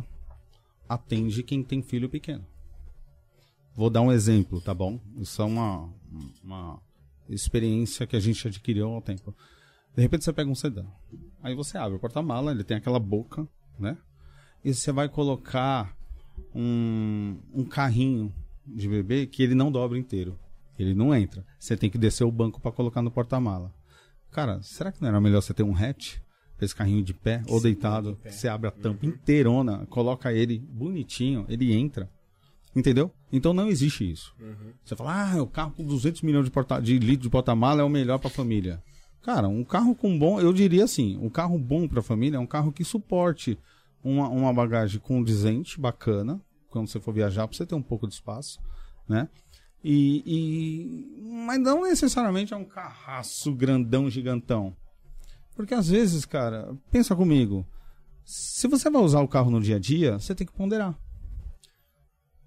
atende quem tem filho pequeno. Vou dar um exemplo, tá bom? Isso é uma, uma experiência que a gente adquiriu ao tempo. De repente você pega um sedã. Aí você abre o porta-mala, ele tem aquela boca, né? E você vai colocar um, um carrinho de bebê que ele não dobra inteiro. Ele não entra. Você tem que descer o banco para colocar no porta-mala. Cara, será que não era melhor você ter um hatch? Esse carrinho de pé ou deitado? Você abre a tampa inteirona, coloca ele bonitinho, ele entra. Entendeu? Então não existe isso. Você fala, ah, o carro com 200 milhões de, porta de litros de porta-mala é o melhor para a família. Cara, um carro com bom, eu diria assim, um carro bom para a família é um carro que suporte uma, uma bagagem condizente, bacana, quando você for viajar, para você ter um pouco de espaço, né? E, e- mas não necessariamente é um carraço grandão, gigantão. Porque às vezes, cara, pensa comigo, se você vai usar o carro no dia a dia, você tem que ponderar.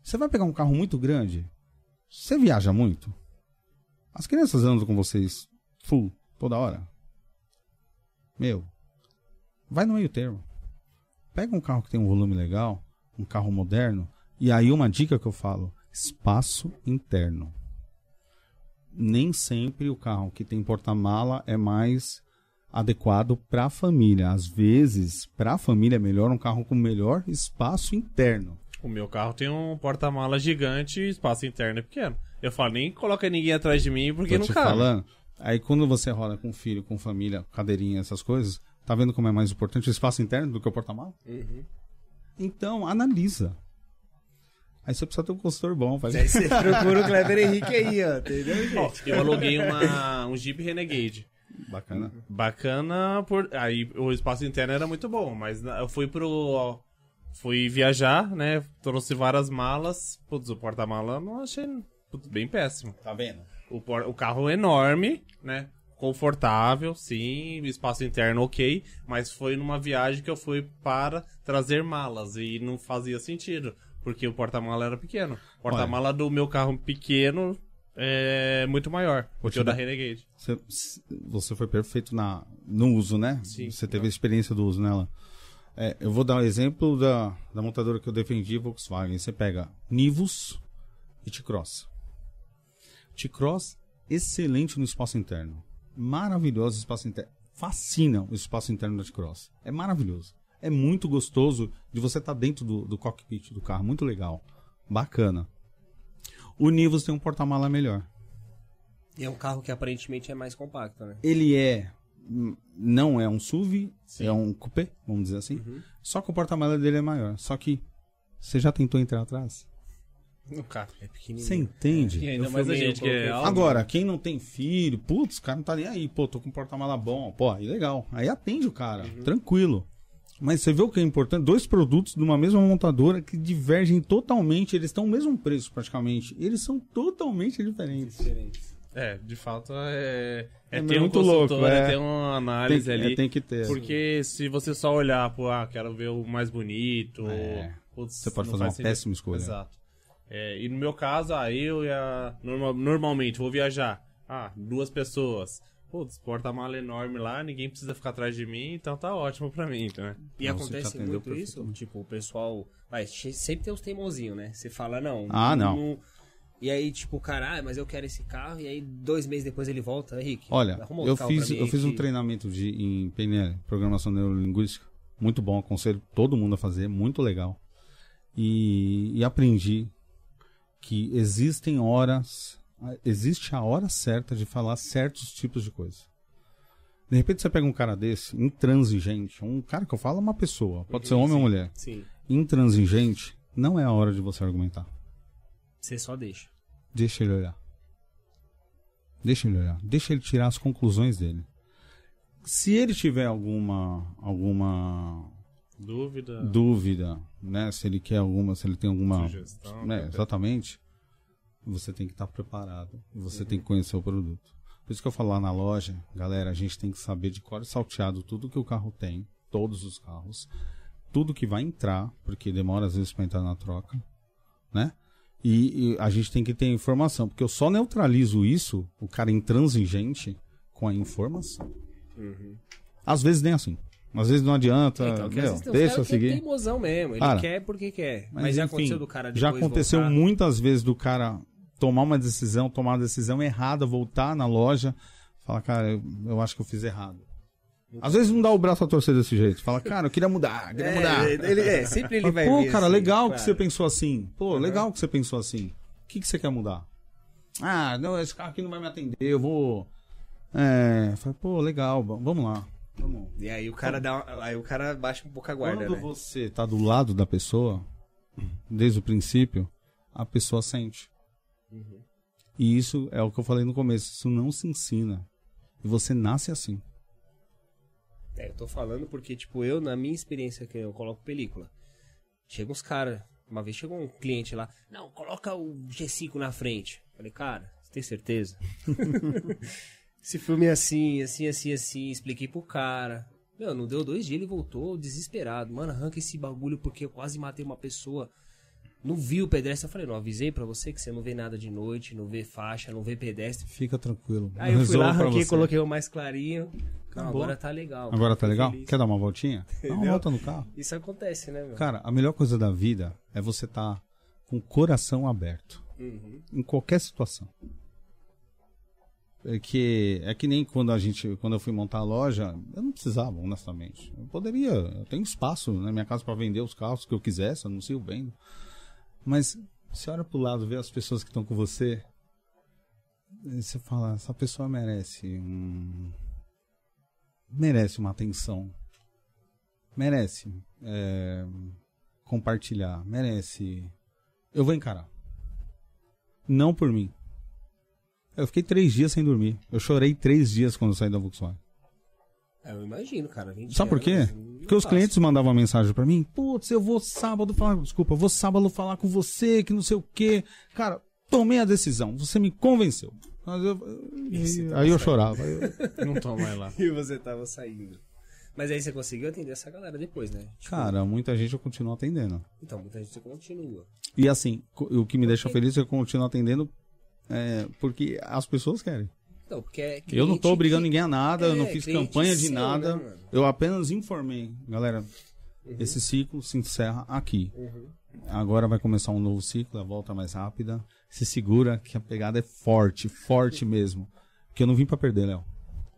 Você vai pegar um carro muito grande, você viaja muito. As crianças andam com vocês full toda hora. Meu, vai no meio termo. Pega um carro que tem um volume legal, um carro moderno, e aí uma dica que eu falo: espaço interno. Nem sempre o carro que tem porta-mala é mais adequado para a família. Às vezes, para a família é melhor um carro com melhor espaço interno. O meu carro tem um porta-mala gigante e espaço interno é pequeno. Eu falo, nem coloca ninguém atrás de mim porque Tô não te cabe. falando. Aí quando você roda com filho, com família, cadeirinha, essas coisas, tá vendo como é mais importante o espaço interno do que o porta-mala? Então, analisa. Aí você precisa ter um consultor bom. Faz... Aí você procura o Clever Henrique aí, ó. Entendeu, Ó, gente? eu aluguei uma, um Jeep Renegade. Bacana. Bacana, por aí o espaço interno era muito bom, mas eu fui pro. Fui viajar, né? Trouxe várias malas. Putz, o porta-mala não achei putz, bem péssimo. Tá vendo? O, por- o carro é enorme, né? Confortável, sim, espaço interno ok, mas foi numa viagem que eu fui para trazer malas e não fazia sentido, porque o porta-mala era pequeno. O porta-mala do meu carro pequeno é muito maior do te que o da Renegade. Você, você foi perfeito na, no uso, né? Sim. Você teve a experiência do uso nela. É, eu vou dar um exemplo da, da montadora que eu defendi, Volkswagen. Você pega Nivus e T-Cross. T-Cross, excelente no espaço interno. Maravilhoso o espaço interno. Fascina o espaço interno da T-Cross. É maravilhoso. É muito gostoso de você estar dentro do, do cockpit do carro. Muito legal. Bacana. O Nivus tem um porta-mala melhor. E é um carro que aparentemente é mais compacto, né? Ele é. hum, Não é um SUV, é um coupé, vamos dizer assim. Uhum. Só que o porta-mala dele é maior. Só que. Você já tentou entrar atrás? No carro. É pequenininho. Você entende? E ainda Eu mais a gente que é coloquei. alto. Agora, quem não tem filho, putz, o cara não tá nem aí. Pô, tô com um porta-mala bom. Pô, aí legal. Aí atende o cara, tranquilo. Mas você vê o que é importante? Dois produtos de uma mesma montadora que divergem totalmente. Eles estão o mesmo preço, praticamente. Eles são totalmente diferentes. Diferentes. É, de fato é. É, É ter muito um louco, consultor, é. é ter uma análise Tem, ali. é, tem que ter. Porque se você só olhar, pô, ah, quero ver o mais bonito. É. putz, Você pode não fazer faz uma sentido. péssima escolha. Exato. É, e no meu caso, ah, eu e a. norma- normalmente, vou viajar. Ah, duas pessoas. Putz, porta-mala enorme lá, ninguém precisa ficar atrás de mim, então tá ótimo pra mim, né? E Não, acontece muito isso, tipo, o pessoal. Vai, sempre tem os teimosinhos, né? Você fala, não. Ah, não. E aí, tipo, o cara, ah, mas eu quero esse carro, e aí dois meses depois ele volta, Henrique. Olha, eu carro fiz, mim eu fiz um aqui." treinamento de, em PNL, Programação Neurolinguística. Muito bom, aconselho todo mundo a fazer, muito legal. E, e aprendi que existem horas, existe a hora certa de falar certos tipos de coisa. De repente você pega um cara desse, intransigente, um cara que eu falo é uma pessoa, pode ser homem ou mulher, Sim. intransigente, não é a hora de você argumentar. Você só deixa. Deixa ele olhar. Deixa ele olhar. Deixa ele tirar as conclusões dele. Se ele tiver alguma alguma Dúvida, dúvida, né, se ele quer alguma, se ele tem alguma, sugestão. né, exatamente, você tem que estar preparado. Você tem que conhecer o produto. Por isso que eu falo lá na loja, galera, a gente tem que saber de cor salteado tudo que o carro tem, todos os carros, tudo que vai entrar, porque demora às vezes para entrar na troca, né? E, e a gente tem que ter informação, porque eu só neutralizo isso, o cara intransigente, com a informação. Às vezes nem assim. Às vezes não adianta. Então, que meu, vezes deixa eu que é seguir. teimosão mesmo. Ele Cara, quer porque quer. Mas, Mas, já enfim, aconteceu do cara já aconteceu voltar. muitas vezes do cara tomar uma decisão, tomar uma decisão errada, voltar na loja, falar, cara, eu, eu acho que eu fiz errado. Às vezes não dá o braço a torcer desse jeito. Fala, cara, eu queria mudar, queria É, mudar. ele, é, sempre ele vai Pô, cara, assim, legal que claro. você pensou assim. Pô, legal que você pensou assim. O que, que você quer mudar? Ah, não, esse carro aqui não vai me atender, eu vou. É, fala, pô, legal, vamos lá. Vamos. E aí o cara dá uma- aí o cara baixa um pouco a guarda, Quando né? você tá do lado da pessoa, desde o princípio, a pessoa sente. E isso é o que eu falei no começo, isso não se ensina. E você nasce assim. É, eu tô falando porque, tipo, eu, na minha experiência que eu coloco película, chega uns caras, uma vez chegou um cliente lá, não, coloca o G5 na frente. Falei, cara, você tem certeza? Esse filme é assim, assim, assim, assim, expliquei pro cara. Meu, não deu dois dias, ele voltou desesperado. Mano, arranca esse bagulho porque eu quase matei uma pessoa. Não vi o pedestre. Eu falei, não, avisei pra você que você não vê nada de noite, não vê faixa, não vê pedestre. Fica tranquilo. Aí eu fui lá, arranquei, coloquei o mais clarinho. Não, agora tá legal. Agora tá legal? feliz. Quer dar uma voltinha? Dá uma volta no carro. Isso acontece, né, meu? Cara, a melhor coisa da vida é você estar com o coração aberto. Uhum. Em qualquer situação. É que, é que nem quando a gente, quando eu fui montar a loja, eu não precisava, honestamente. Eu poderia, eu tenho espaço na minha casa para vender os carros que eu quisesse, anuncio vendo. Mas você olha pro lado, vê as pessoas que estão com você, e você fala, essa pessoa merece um merece uma atenção. Merece é, compartilhar, merece eu vou encarar. Não por mim. Eu fiquei três dias sem dormir. Eu chorei três dias quando eu saí da Volkswagen. É, eu imagino, cara. 20 Sabe por quê? Porque os clientes mandavam mensagem pra mim. Putz, eu vou sábado falar. Desculpa, eu vou sábado falar com você, que não sei o quê. Cara, tomei a decisão. Você me convenceu. Mas eu- você aí eu chorava. Eu- Não tô mais lá. E você tava saindo. Mas aí você conseguiu atender essa galera depois, né? Tipo, Cara, muita gente eu continuo atendendo. Então, muita gente continua. E assim, o que me deixa feliz é que eu continuo atendendo é, porque as pessoas querem. Não, é Eu não cliente obrigando que- ninguém a nada, eu não É, fiz campanha de seu, nada. né, eu apenas informei. Galera, Esse ciclo se encerra aqui. Agora vai começar um novo ciclo, a volta mais rápida. Se segura que a pegada é forte, forte mesmo. Porque eu não vim pra perder, Léo.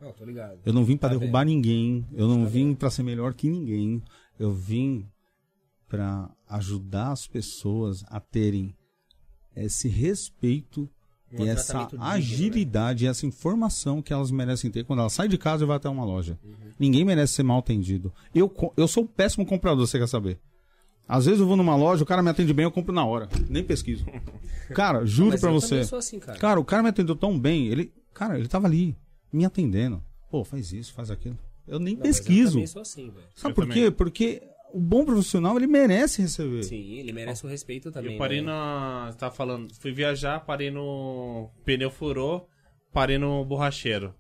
Não, tô ligado. Eu não vim pra Tá derrubar ninguém. Eu não vim pra ser melhor que ninguém. Eu vim pra ajudar as pessoas a terem esse respeito Um e essa né? agilidade, essa informação que elas merecem ter quando elas saem de casa e vai até uma loja. Uhum. Ninguém merece ser mal atendido. Eu, eu sou um péssimo comprador, você quer saber? Às vezes eu vou numa loja, o cara me atende bem, eu compro na hora. Nem pesquiso. Cara, juro Mas pra eu você. sou assim, cara. Cara, o cara me atendeu tão bem, ele, cara, ele tava ali, me atendendo. Pô, faz isso, faz aquilo. Eu nem Não, mas Eu pesquiso. também sou assim, velho. Sabe Eu por também. quê? Porque o bom profissional, ele merece receber. Sim, ele merece o respeito também. Eu parei né? na. Você tava falando, fui viajar, parei no. Pneu furou, parei no borracheiro.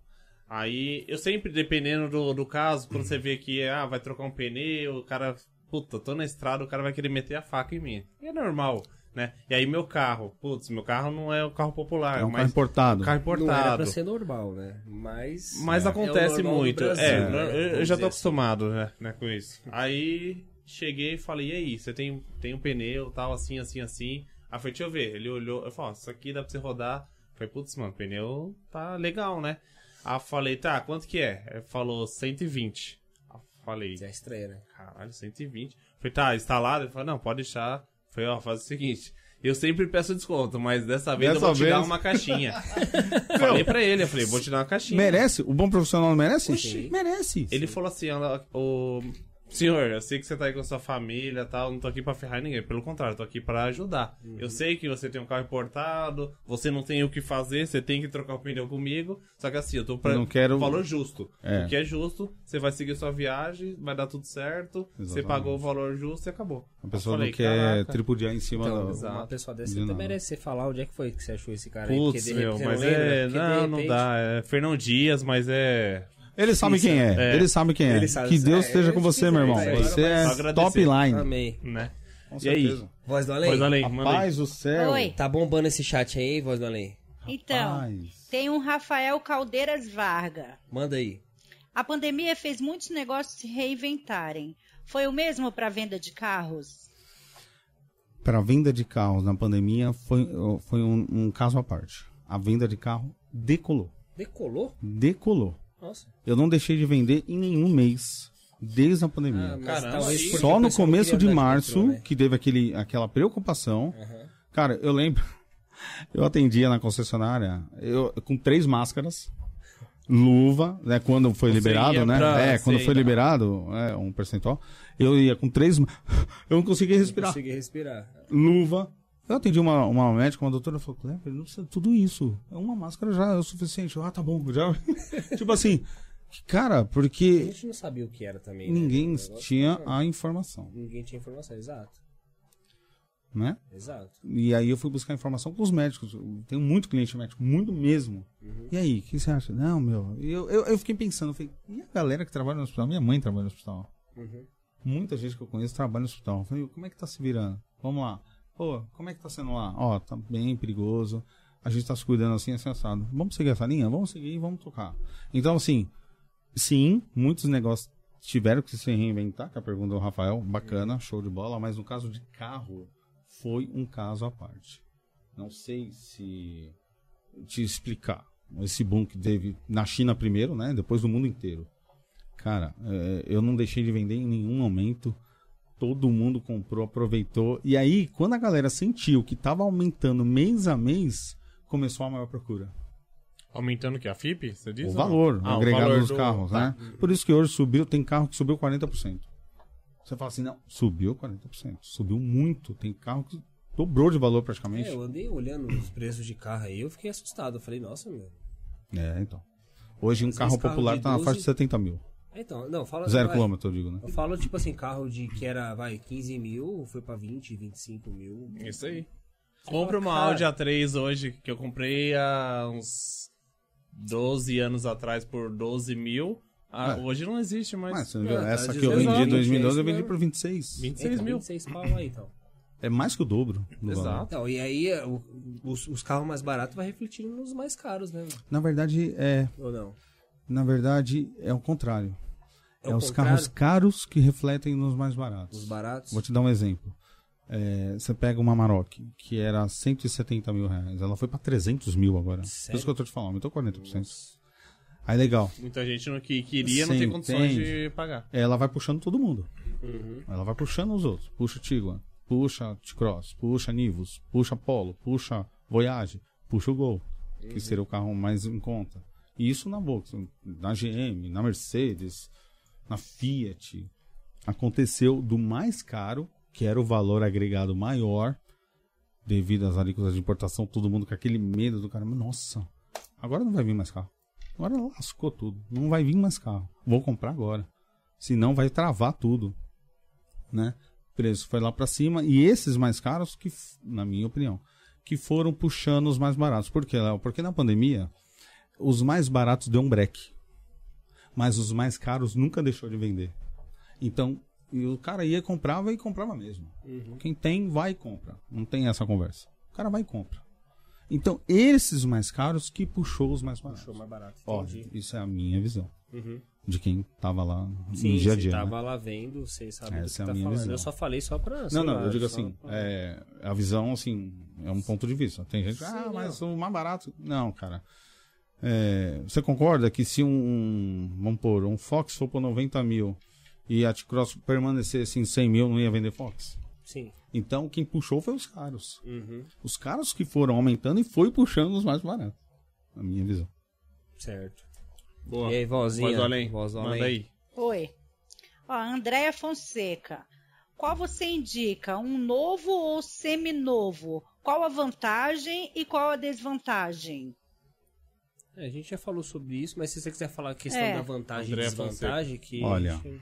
Aí, eu sempre, dependendo do, do caso, quando você vê que ah, vai trocar um pneu, o cara. Puta, tô na estrada, o cara vai querer meter a faca em mim. E é normal, né? E aí, meu carro. Putz, meu carro não é o carro popular, É um mas. carro importado. carro Não era importado. pra ser normal, né? Mas. Mas é. acontece É muito. Brasil, é, né? eu- já tô assim. acostumado, né, né, com isso. Aí cheguei e falei, e aí, você tem, tem um pneu, tal, assim, assim, assim. Aí foi, deixa eu ver. Ele olhou, eu falei, isso aqui dá pra você rodar. Eu falei, putz, mano, o pneu tá legal, né? Aí eu falei, tá, quanto que é? Ele falou 120. Aí eu falei, É estranho, né? caralho, 120. Eu falei, tá, instalado? Ele falou, não, pode deixar. Falei, ó, faz o seguinte. Eu sempre peço desconto, mas dessa vez Dessa eu vou te dar vez- uma caixinha. falei pra ele, eu falei, vou te dar uma caixinha. Merece? O bom profissional não merece? Oxi. Merece. Ele falou assim, ela- o senhor, eu sei que você tá aí com a sua família e tal, não tô aqui pra ferrar ninguém, pelo contrário, eu tô aqui pra ajudar. Uhum. Eu sei que você tem um carro importado, você não tem o que fazer, você tem que trocar o pneu comigo, só que assim, eu tô pra não quero- valor justo. É. O que é justo, você vai seguir sua viagem, vai dar tudo certo, você Exatamente. pagou o valor justo e acabou. A pessoa falei, não quer "Caraca." tripudiar em cima Então, da... exato. uma pessoa dessa De merece você falar onde é que foi que você achou esse cara aí. Putz, de meu, repente- mas você lembra? é. De Não, não repente- dá. É Fernão Dias, mas é. Ele sabe quem é. É. Ele sabe quem é. Que Deus é, esteja com é você, meu irmão. Você é top line. Amei. né? Com E aí? certeza. Voz do além? Voz do além. Rapaz do céu. Oi. Tá bombando esse chat aí, voz do além? Então, Rapaz. tem um Rafael Caldeiras Varga. Manda aí. A pandemia fez muitos negócios se reinventarem. Foi o mesmo para venda de carros? Para venda de carros na pandemia foi, foi um, um caso à parte. A venda de carro decolou. Decolou? Decolou. Nossa. Eu não deixei de vender em nenhum mês desde a pandemia. Ah, Caramba, Só no não começo de março metrô, né? que teve aquele, aquela preocupação. Aham. Cara, eu lembro. Eu atendia na concessionária eu, com três máscaras, luva, né? Quando foi Você liberado, né? pra- é, quando sei, foi liberado, é, um percentual. Eu ia com três. Eu não conseguia respirar. Consegui respirar. Luva. Eu atendi uma, uma médica, uma doutora, falou: Kleber, não precisa de tudo isso. É uma máscara já é o suficiente. Ah, tá bom. Já... tipo assim, cara, A porque gente não sabia o que era também. né? ninguém negócio tinha a informação, Ninguém tinha informação, exato. né? Exato. E aí eu fui buscar informação com os médicos. Eu tenho muito cliente médico, muito mesmo. E aí, o que você acha? Não, meu. Eu, eu, eu fiquei pensando, eu falei, e a galera que trabalha no hospital? Minha mãe trabalha no hospital. Uhum. Muita gente que eu conheço trabalha no hospital. Eu falei, como é que tá se virando? Vamos lá. Pô, como é que tá sendo lá? Ó, tá bem perigoso. A gente tá se cuidando assim, assim, assado. Vamos seguir essa linha? Vamos seguir e vamos tocar. Então, assim, sim, muitos negócios tiveram que se reinventar, que é a pergunta do Rafael, bacana, show de bola, mas no caso de carro, foi um caso à parte. Não sei se te explicar. Esse boom que teve na China primeiro, né? Depois no mundo inteiro. Cara, é, eu não deixei de vender em nenhum momento. Todo mundo comprou, aproveitou. E aí, quando a galera sentiu que tava aumentando mês a mês, começou a maior procura. Aumentando o que? A FIP? Você diz? O valor? Ah, o agregado valor dos do- carros, tá. né? Por isso que hoje subiu, tem carro que subiu 40%. Você fala assim, não, subiu 40%. Subiu muito. Tem carro que dobrou de valor praticamente. É, eu andei olhando os preços de carro aí, eu fiquei assustado. Eu falei, nossa, meu. É, então. Hoje um carro popular tá na 12 faixa de 70 mil. Então, não, fala. Zero vai, quilômetro, eu digo, né? Eu falo, tipo assim, carro de que era, vai, 15 mil, foi pra 20, 25 mil. Isso aí. Compra uma cara- Audi A3 hoje, que eu comprei há uns 12 anos atrás por 12 mil. Ah, É. Hoje não existe mais. Mas viu, tá essa que eu vendi em exato, 2012, eu vendi por 26. 26 então, mil. 26 pau aí, então. É mais que o dobro do valor. Exato. Então, e aí é, o- os, os carros mais baratos vai refletindo nos mais caros, né? Na verdade, é, Ou não? na verdade, é o contrário. É É, os contrário? carros caros que refletem nos mais baratos. Os baratos? Vou te dar um exemplo. É, você pega uma Maroc, que era 170 mil reais. Ela foi pra 300 mil agora. Por Sério? isso que eu tô te falando, aumentou 40%. Aí legal. Muita gente no que queria não tem condições entende. de pagar. Ela vai puxando todo mundo. Uhum. Ela vai puxando os outros. Puxa Tiguan, puxa T-Cross, puxa Nivus, puxa Polo, puxa Voyage, puxa o Gol, que seria o carro mais em conta. E isso na Volkswagen, na GM, na Mercedes, na Fiat. Aconteceu do mais caro, que era o valor agregado maior, devido às alíquotas de importação, todo mundo com aquele medo do cara. Nossa, agora não vai vir mais carro. Agora lascou tudo. Não vai vir mais carro. Vou comprar agora. Senão vai travar tudo né? O preço foi lá para cima e esses mais caros que, na minha opinião, que foram puxando os mais baratos. Por quê? Porque na pandemia os mais baratos deu um break. Mas os mais caros nunca deixou de vender. Então, o cara ia comprava e comprava mesmo. Quem tem vai e compra. Não tem essa conversa. O cara vai e compra. Então, esses mais caros que puxou os mais baratos. Puxou mais barato. Ó, Entendi. isso é a minha visão. Uhum. De quem tava lá Sim, no dia a dia. né? tava lá vendo, você sabe Essa que é a tá minha falando. visão. Eu só falei só pra... Não, não, eu digo assim, é, a visão, assim, é um ponto de vista. Tem gente que, ah, Sim, mas o mais barato. Não, cara. É, você concorda que se um, vamos pôr, um Fox for por 90 mil e a T-Cross permanecesse em 100 mil, não ia vender Fox? Sim. Então, quem puxou foi os caros. Uhum. Os caros que foram aumentando e foi puxando os mais baratos. Na minha visão. Certo. Boa. E aí, vozinha? Voz além. Voz do Manda além. aí. Oi. Ó, Andréia Fonseca. Qual você indica? Um novo ou seminovo? Qual a vantagem e qual a desvantagem? É, a gente já falou sobre isso, mas se você quiser falar a questão É. da vantagem e desvantagem, que... Olha. gente-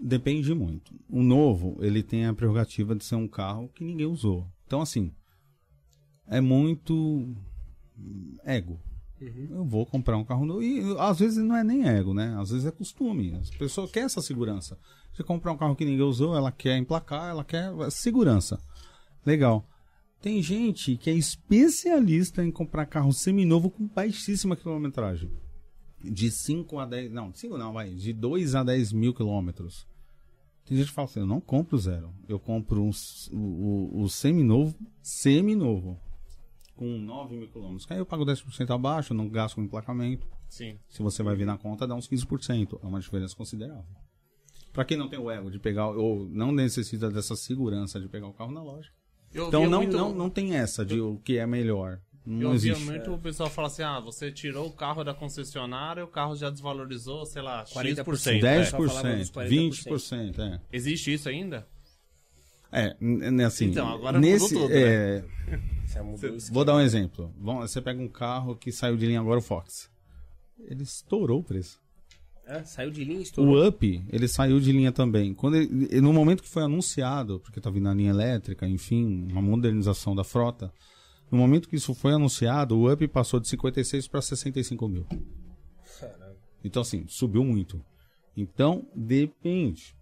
Depende muito. O novo, ele tem a prerrogativa de ser um carro que ninguém usou. Então, assim, é muito ego. Eu vou comprar um carro novo. E às vezes não é nem ego, né? Às vezes é costume. As pessoas querem essa segurança. Você comprar um carro que ninguém usou, ela quer emplacar, ela quer segurança. Legal. Tem gente que é especialista em comprar carro seminovo com baixíssima quilometragem. De 5 a 10. Não, 5 não, vai. De 2 a 10 mil quilômetros. Tem gente que fala assim: eu não compro zero. Eu compro um, o, o, seminovo, seminovo. Com 9 mil quilômetros. Aí eu pago 10% abaixo, não gasto com emplacamento. Sim. Se você vai vir na conta, dá uns 15%. É uma diferença considerável. Pra quem não tem o ego de pegar, ou não necessita dessa segurança de pegar o carro na loja. Eu Então não, muito- não, não tem essa de o que é melhor. Não Eu via existe. muito o pessoal falar assim: ah, você tirou o carro da concessionária, o carro já desvalorizou, sei lá, 40%. X%. 10%, É. Só falava dos 20%, é. Existe isso ainda? É, assim, Então, agora nesse, mudou tudo, né? é, mudou isso. Vou dar um exemplo. Você pega um carro que saiu de linha agora, o Fox. Ele estourou o preço. É, saiu de linha e estourou. O Up, ele saiu de linha também. Quando ele- no momento que foi anunciado, porque tá vindo a linha elétrica, enfim, uma modernização da frota, no momento que isso foi anunciado, o Up passou de 56 para 65 mil. Então, assim, subiu muito. Então, depende.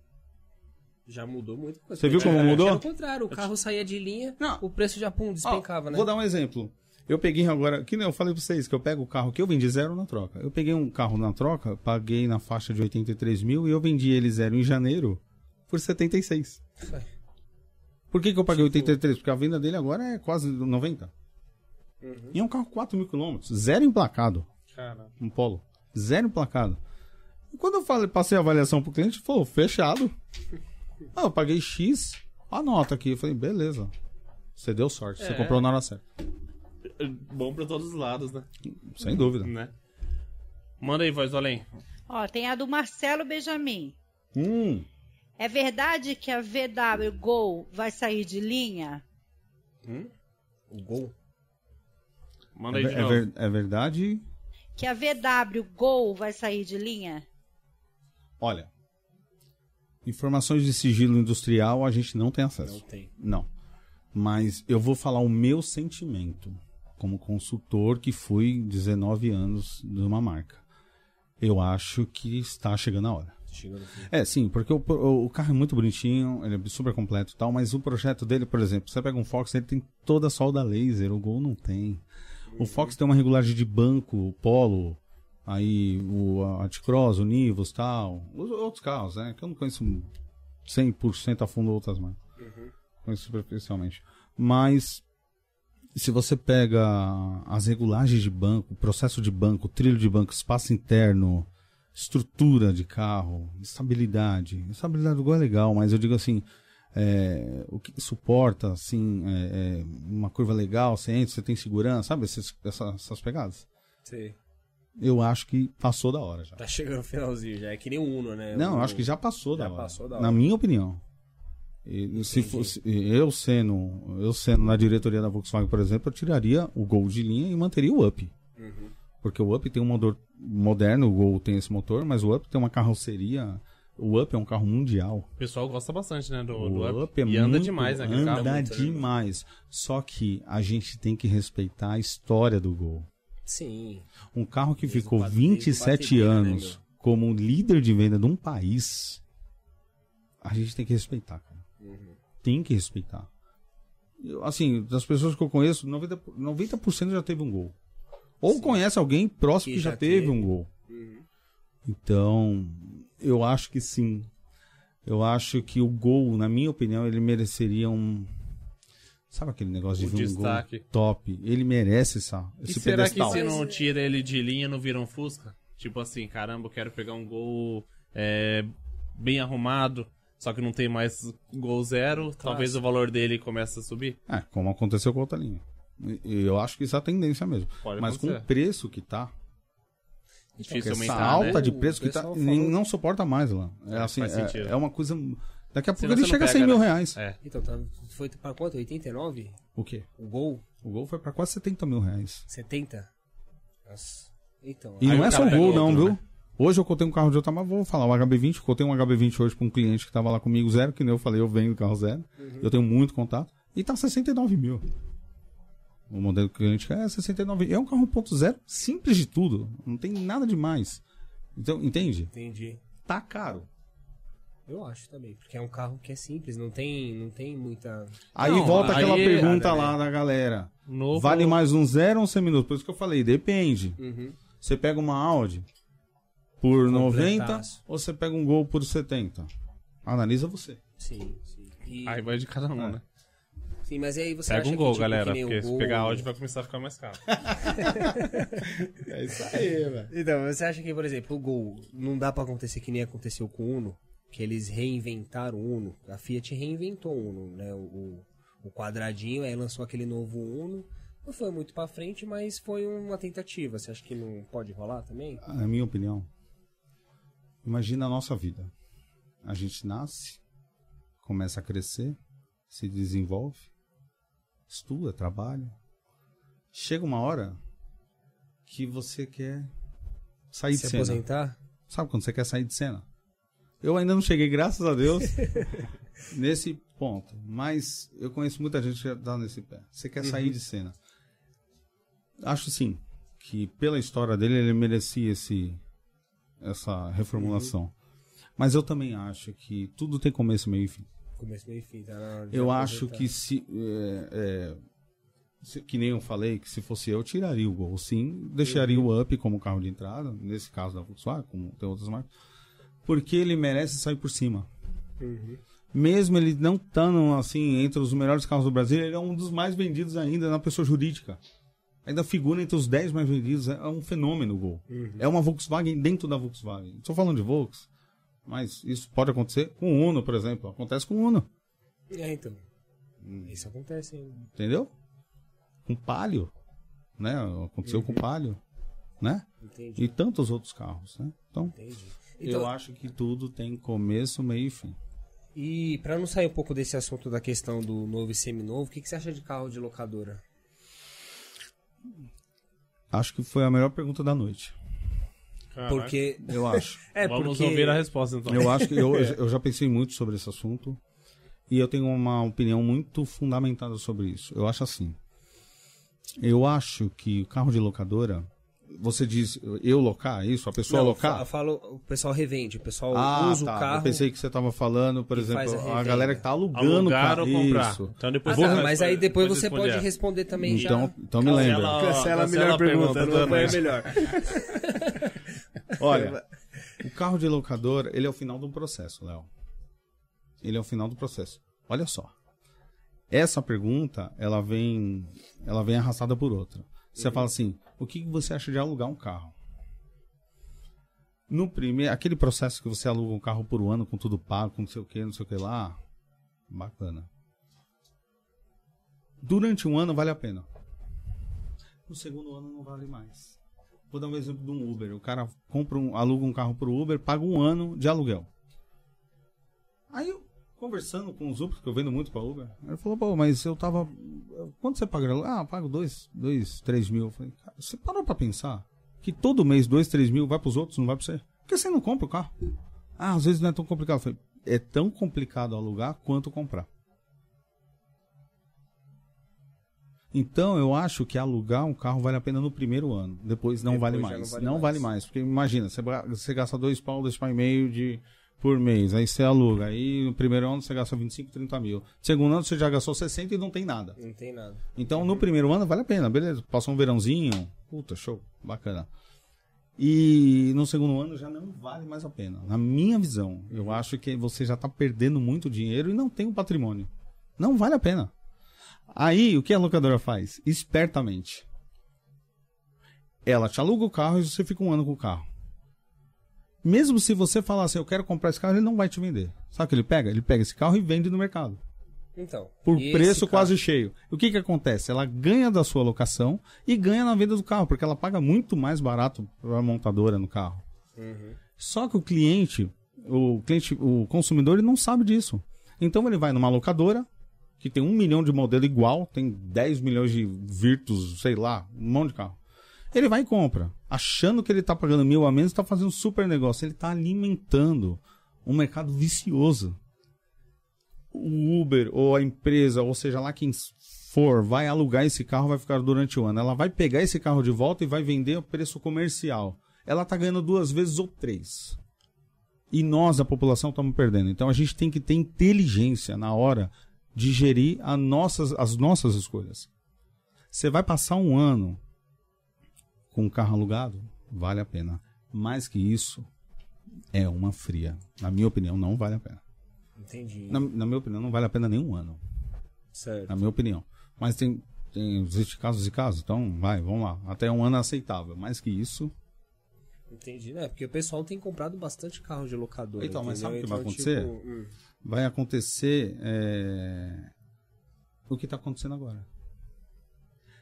Já mudou muita coisa. Você viu como mudou? Era o contrário, o carro saía de linha, Não. o preço já pum, Ó, despencava, né? Vou dar um exemplo. Eu peguei agora, que nem eu falei pra vocês, que eu pego o carro que eu vendi zero na troca. Eu peguei um carro na troca, paguei na faixa de 83 mil e eu vendi ele zero em janeiro por 76. Por que, que eu paguei 83? Porque a venda dele agora é quase 90. E é um carro 4 mil quilômetros, zero emplacado, Cara. um polo, zero emplacado. E quando eu falei, passei a avaliação pro cliente, falou, fechado. Ah, eu paguei X, anota aqui. Eu falei, beleza. Você deu sorte, você É. comprou na hora certa. Bom pra todos os lados, né? Sem dúvida. né? Manda aí, voz do além. Ó, tem a do Marcelo Benjamin. Hum, É verdade que a VW Gol vai sair de linha? O gol. Manda é, aí de é novo. ver- é verdade. Que a VW Gol vai sair de linha? Olha, informações de sigilo industrial a gente não tem Não acesso. tem. Não. Mas eu vou falar o meu sentimento como consultor que fui 19 anos de uma marca. Eu acho que está chegando a hora. Chegando. É, sim, porque o, o- o carro é muito bonitinho, ele é super completo e tal, mas o projeto dele, por exemplo, você pega um Fox, ele tem toda a solda laser, o Gol não tem. O Fox tem uma regulagem de banco, polo, Aí o Anticross, o Nivus tal. Os outros carros, né? Que eu não conheço 100% a fundo outras marcas. Conheço superficialmente. Mas se você pega as regulagens de banco, processo de banco, trilho de banco, espaço interno, estrutura de carro, estabilidade. Estabilidade do Gol é legal, mas eu digo assim, é, o que suporta, assim, é, é, uma curva legal, você entra, você tem segurança, sabe essas, essas pegadas? Sei. Eu acho que passou da hora já. Tá chegando no finalzinho já. É que nem o Uno, né? Não, O- eu acho que já passou da Já hora. passou da Na hora. minha opinião. E se fosse eu sendo, eu sendo na diretoria da Volkswagen, por exemplo, eu tiraria o Gol de linha e manteria o Up. Uhum. Porque o Up tem um motor moderno, o Gol tem esse motor, mas o Up tem uma carroceria. O Up é um carro mundial. O pessoal gosta bastante, né, do, O do Up é E anda muito- demais, né, Anda carro. muito, né? demais. Só que a gente tem que respeitar a história do Gol. Sim. Um carro que Desde ficou bate- desde o 27 batedeira, né, anos meu? como líder de venda de um país, a gente tem que respeitar, cara. Tem que respeitar. Eu, assim, das pessoas que eu conheço, 90%, 90 já teve um gol. Ou conhece alguém próximo Que que já, já teve teve. um gol. Uhum. Então, eu acho que sim. Eu acho que o gol, na minha opinião, ele mereceria um. Sabe aquele negócio de ver um destaque. gol top? Ele merece essa, E esse será que pedestal. se não tira ele de linha, não vira um Fusca? Tipo assim, caramba, eu quero pegar um gol é, bem arrumado, só que não tem mais gol zero, talvez o valor dele comece a subir. É, como aconteceu com a outra linha. E- Eu acho que isso é a tendência mesmo. Pode Mas com o acontecer. preço que tá, Difícil essa aumentar, alta né? de O preço que tá, pessoal ninguém falou- não suporta mais lá. É, assim, faz é, é uma coisa. Daqui a pouco ele chega a 100 pega, mil né? reais. É. Então, tá, foi pra quanto? 89? O quê? O gol? O gol foi pra quase 70 mil reais. 70? Nossa. Então, E não o é só o gol, não, outro, viu? né? Hoje eu cotei um carro de outra, mas vou falar, o HB20. Cotei um HB20 hoje pra um cliente que tava lá comigo zero, que nem eu falei, eu vendo carro zero. Uhum. Eu tenho muito contato. E tá 69 mil. O modelo que o cliente quer é 69 É um carro 1.0, simples de tudo. Não tem nada demais. Então, entende? entendi. Tá caro. Eu acho também, porque é um carro que é simples, não tem, não tem muita... Aí Não, volta aí- aquela pergunta lá da galera. Novo... Vale mais um zero ou um seminovo? Por isso que eu falei, depende. Uhum. Você pega uma Audi por 90 Completaço. ou você pega um Gol por 70? Analisa você. Sim, sim. E- Aí vai de cada um, É. né? sim, mas aí você Pega acha um que, gol, tipo, galera, que porque o se Gol- pegar áudio vai começar a ficar mais caro. É isso aí, velho. Então, você acha que, por exemplo, o Gol não dá pra acontecer que nem aconteceu com o Uno? Que eles reinventaram o Uno. A Fiat reinventou o Uno, né? O, o- o quadradinho, aí lançou aquele novo Uno. Não foi muito pra frente, mas foi uma tentativa. Você acha que não pode rolar também? Na minha opinião, imagina a nossa vida. A gente nasce, começa a crescer, se desenvolve, estuda, trabalha. Chega uma hora que você quer sair de Se cena. aposentar? Sabe quando você quer sair de cena? Eu ainda não cheguei, graças a Deus, nesse ponto. Mas eu conheço muita gente que já tá nesse pé. Você quer sair de cena. Acho sim que pela história dele ele merecia esse, essa reformulação. Mas eu também acho que tudo tem começo, meio e fim. Começo, meio e fim. Tá na hora de Eu acho que se, é, é, se- Que nem eu falei, que se fosse eu, tiraria o Gol. Sim, deixaria o Up como carro de entrada, nesse caso da Volkswagen, como tem outras marcas, porque ele merece sair por cima. Uhum. Mesmo ele não estando assim entre os melhores carros do Brasil, ele é um dos mais vendidos ainda na pessoa jurídica. Ainda figura entre os 10 mais vendidos. É um fenômeno o Gol. É uma Volkswagen dentro da Volkswagen. Estou falando de Volks, mas isso pode acontecer com o Uno, por exemplo. Acontece com o Uno. É, então. Isso acontece ainda. Entendeu? Com Palio, né? Aconteceu com Palio, né? Entendi. E tantos outros carros, né? Então. Então, eu acho que tudo tem começo, meio e fim. E pra não sair um pouco desse assunto da questão do novo e seminovo, o que, que você acha de carro de locadora? Acho que foi a melhor pergunta da noite. Caraca. Porque. Eu acho. É, Vamos porque. ouvir a resposta então. Eu acho que eu, eu já pensei muito sobre esse assunto e eu tenho uma opinião muito fundamentada sobre isso. Eu acho assim. Eu acho que o carro de locadora, você diz eu locar isso, a pessoa Não, locar? eu falo, o pessoal revende, o pessoal Ah, usa tá. o carro. Eu pensei que você estava falando, por exemplo, a a, galera que tá alugando o Alugar carro. ou comprar. Isso. Então Ah, depois tá, você mas aí depois você responder. pode responder também Então, já. então me lembra. Cancela- Cancela a melhor a pergunta pergunta, não foi a melhor. Olha, o carro de locadora, ele é o final de um processo, Léo. Ele é o final do processo. Olha só. Essa pergunta, ela vem, ela vem arrastada por outra. Você fala assim: o que você acha de alugar um carro? No primeiro, aquele processo que você aluga um carro por um ano com tudo pago, com não sei o que, não sei o que lá, bacana. Durante um ano vale a pena. No segundo ano não vale mais. Vou dar um exemplo de um Uber. O cara compra um, aluga um carro pro Uber, paga um ano de aluguel. Aí conversando com os Uber, que eu vendo muito pra Uber, ele falou, pô, mas eu tava. Quanto você paga? Ah, eu pago dois, dois, três mil. Eu falei, cara, você parou pra pensar que todo mês dois, três mil vai pros outros, não vai pra você? Por que você não compra o carro? Ah, às vezes não é tão complicado. Eu falei, é tão complicado alugar quanto comprar. Então eu acho que alugar um carro vale a pena no primeiro ano. Depois não Depois vale mais. não Não vale vale, mais. mais. Porque imagina, você, você gasta dois pau, dois pau e meio de, por mês. Aí você aluga. Aí no primeiro ano você gasta 25, 30 mil. No segundo ano você já gastou 60 e não tem nada. Não tem nada. Então no primeiro ano vale a pena, beleza. Passou um verãozinho. Puta, show. Bacana. E no segundo ano já não vale mais a pena. Na minha visão, eu acho que você já está perdendo muito dinheiro e não tem um patrimônio. Não vale a pena. Aí, o que a locadora faz? Espertamente. Ela te aluga o carro e você fica um ano com o carro. Mesmo se você falar assim, eu quero comprar esse carro, ele não vai te vender. Sabe o que ele pega? Ele pega esse carro e vende no mercado Então. por preço carro- quase cheio. O que que acontece? Ela ganha da sua locação e ganha na venda do carro, porque ela paga muito mais barato para a montadora no carro. Uhum. Só que o cliente, o cliente, o consumidor, ele não sabe disso. Então ele vai numa locadora que tem um milhão de modelo igual, tem 10 milhões de Virtus, sei lá, um monte de carro. Ele vai e compra, achando que ele está pagando mil a menos, está fazendo um super negócio. Ele está alimentando um mercado vicioso o Uber ou a empresa, ou seja lá quem for, vai alugar esse carro, vai ficar durante o ano. Ela vai pegar esse carro de volta e vai vender a preço comercial. Ela está ganhando duas vezes ou três. E nós, a população, estamos perdendo. Então a gente tem que ter inteligência na hora de gerir nossas, as nossas escolhas. Você vai passar um ano com um carro alugado? Vale a pena. Mais que isso, é uma fria. Na minha opinião, não vale a pena. Entendi. Na, na minha opinião, não vale a pena nenhum ano. Certo. Na minha opinião. Mas tem, tem existe casos e casos, então vai, vamos lá. Até um ano é aceitável. Mais que isso. Entendi, né? Porque o pessoal tem comprado bastante carro de locador. Então, mas entendeu? sabe o que vai Então, acontecer? tipo, hum, Vai acontecer é, o que está acontecendo agora.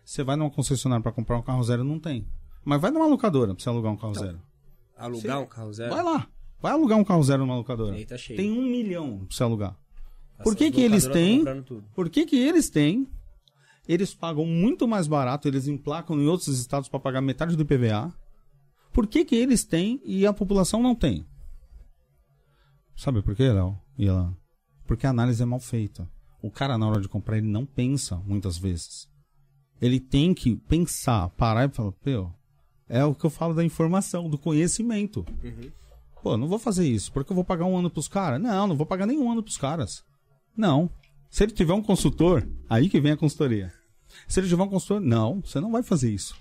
Você vai numa concessionária para comprar um carro zero, não tem. Mas vai numa locadora para você alugar um carro zero. alugar Sim. um carro zero? Vai lá. Vai alugar um carro zero numa locadora. Tá cheio. Tem um milhão para você alugar. As- Por que que eles tão têm? Por que, que eles têm? Eles pagam muito mais barato, eles emplacam em outros estados para pagar metade do IPVA. Por que, que eles têm e a população não tem? Sabe por quê, Léo? E ela? Porque a análise é mal feita. O cara, na hora de comprar, ele não pensa muitas vezes. Ele tem que pensar, parar e falar, pô, é o que eu falo da informação, do conhecimento. Pô, não vou fazer isso, porque eu vou pagar um ano pros caras? Não, não vou pagar nenhum ano pros caras. Não. Se ele tiver um consultor, aí que vem a consultoria. Se ele tiver um consultor, não, você não vai fazer isso.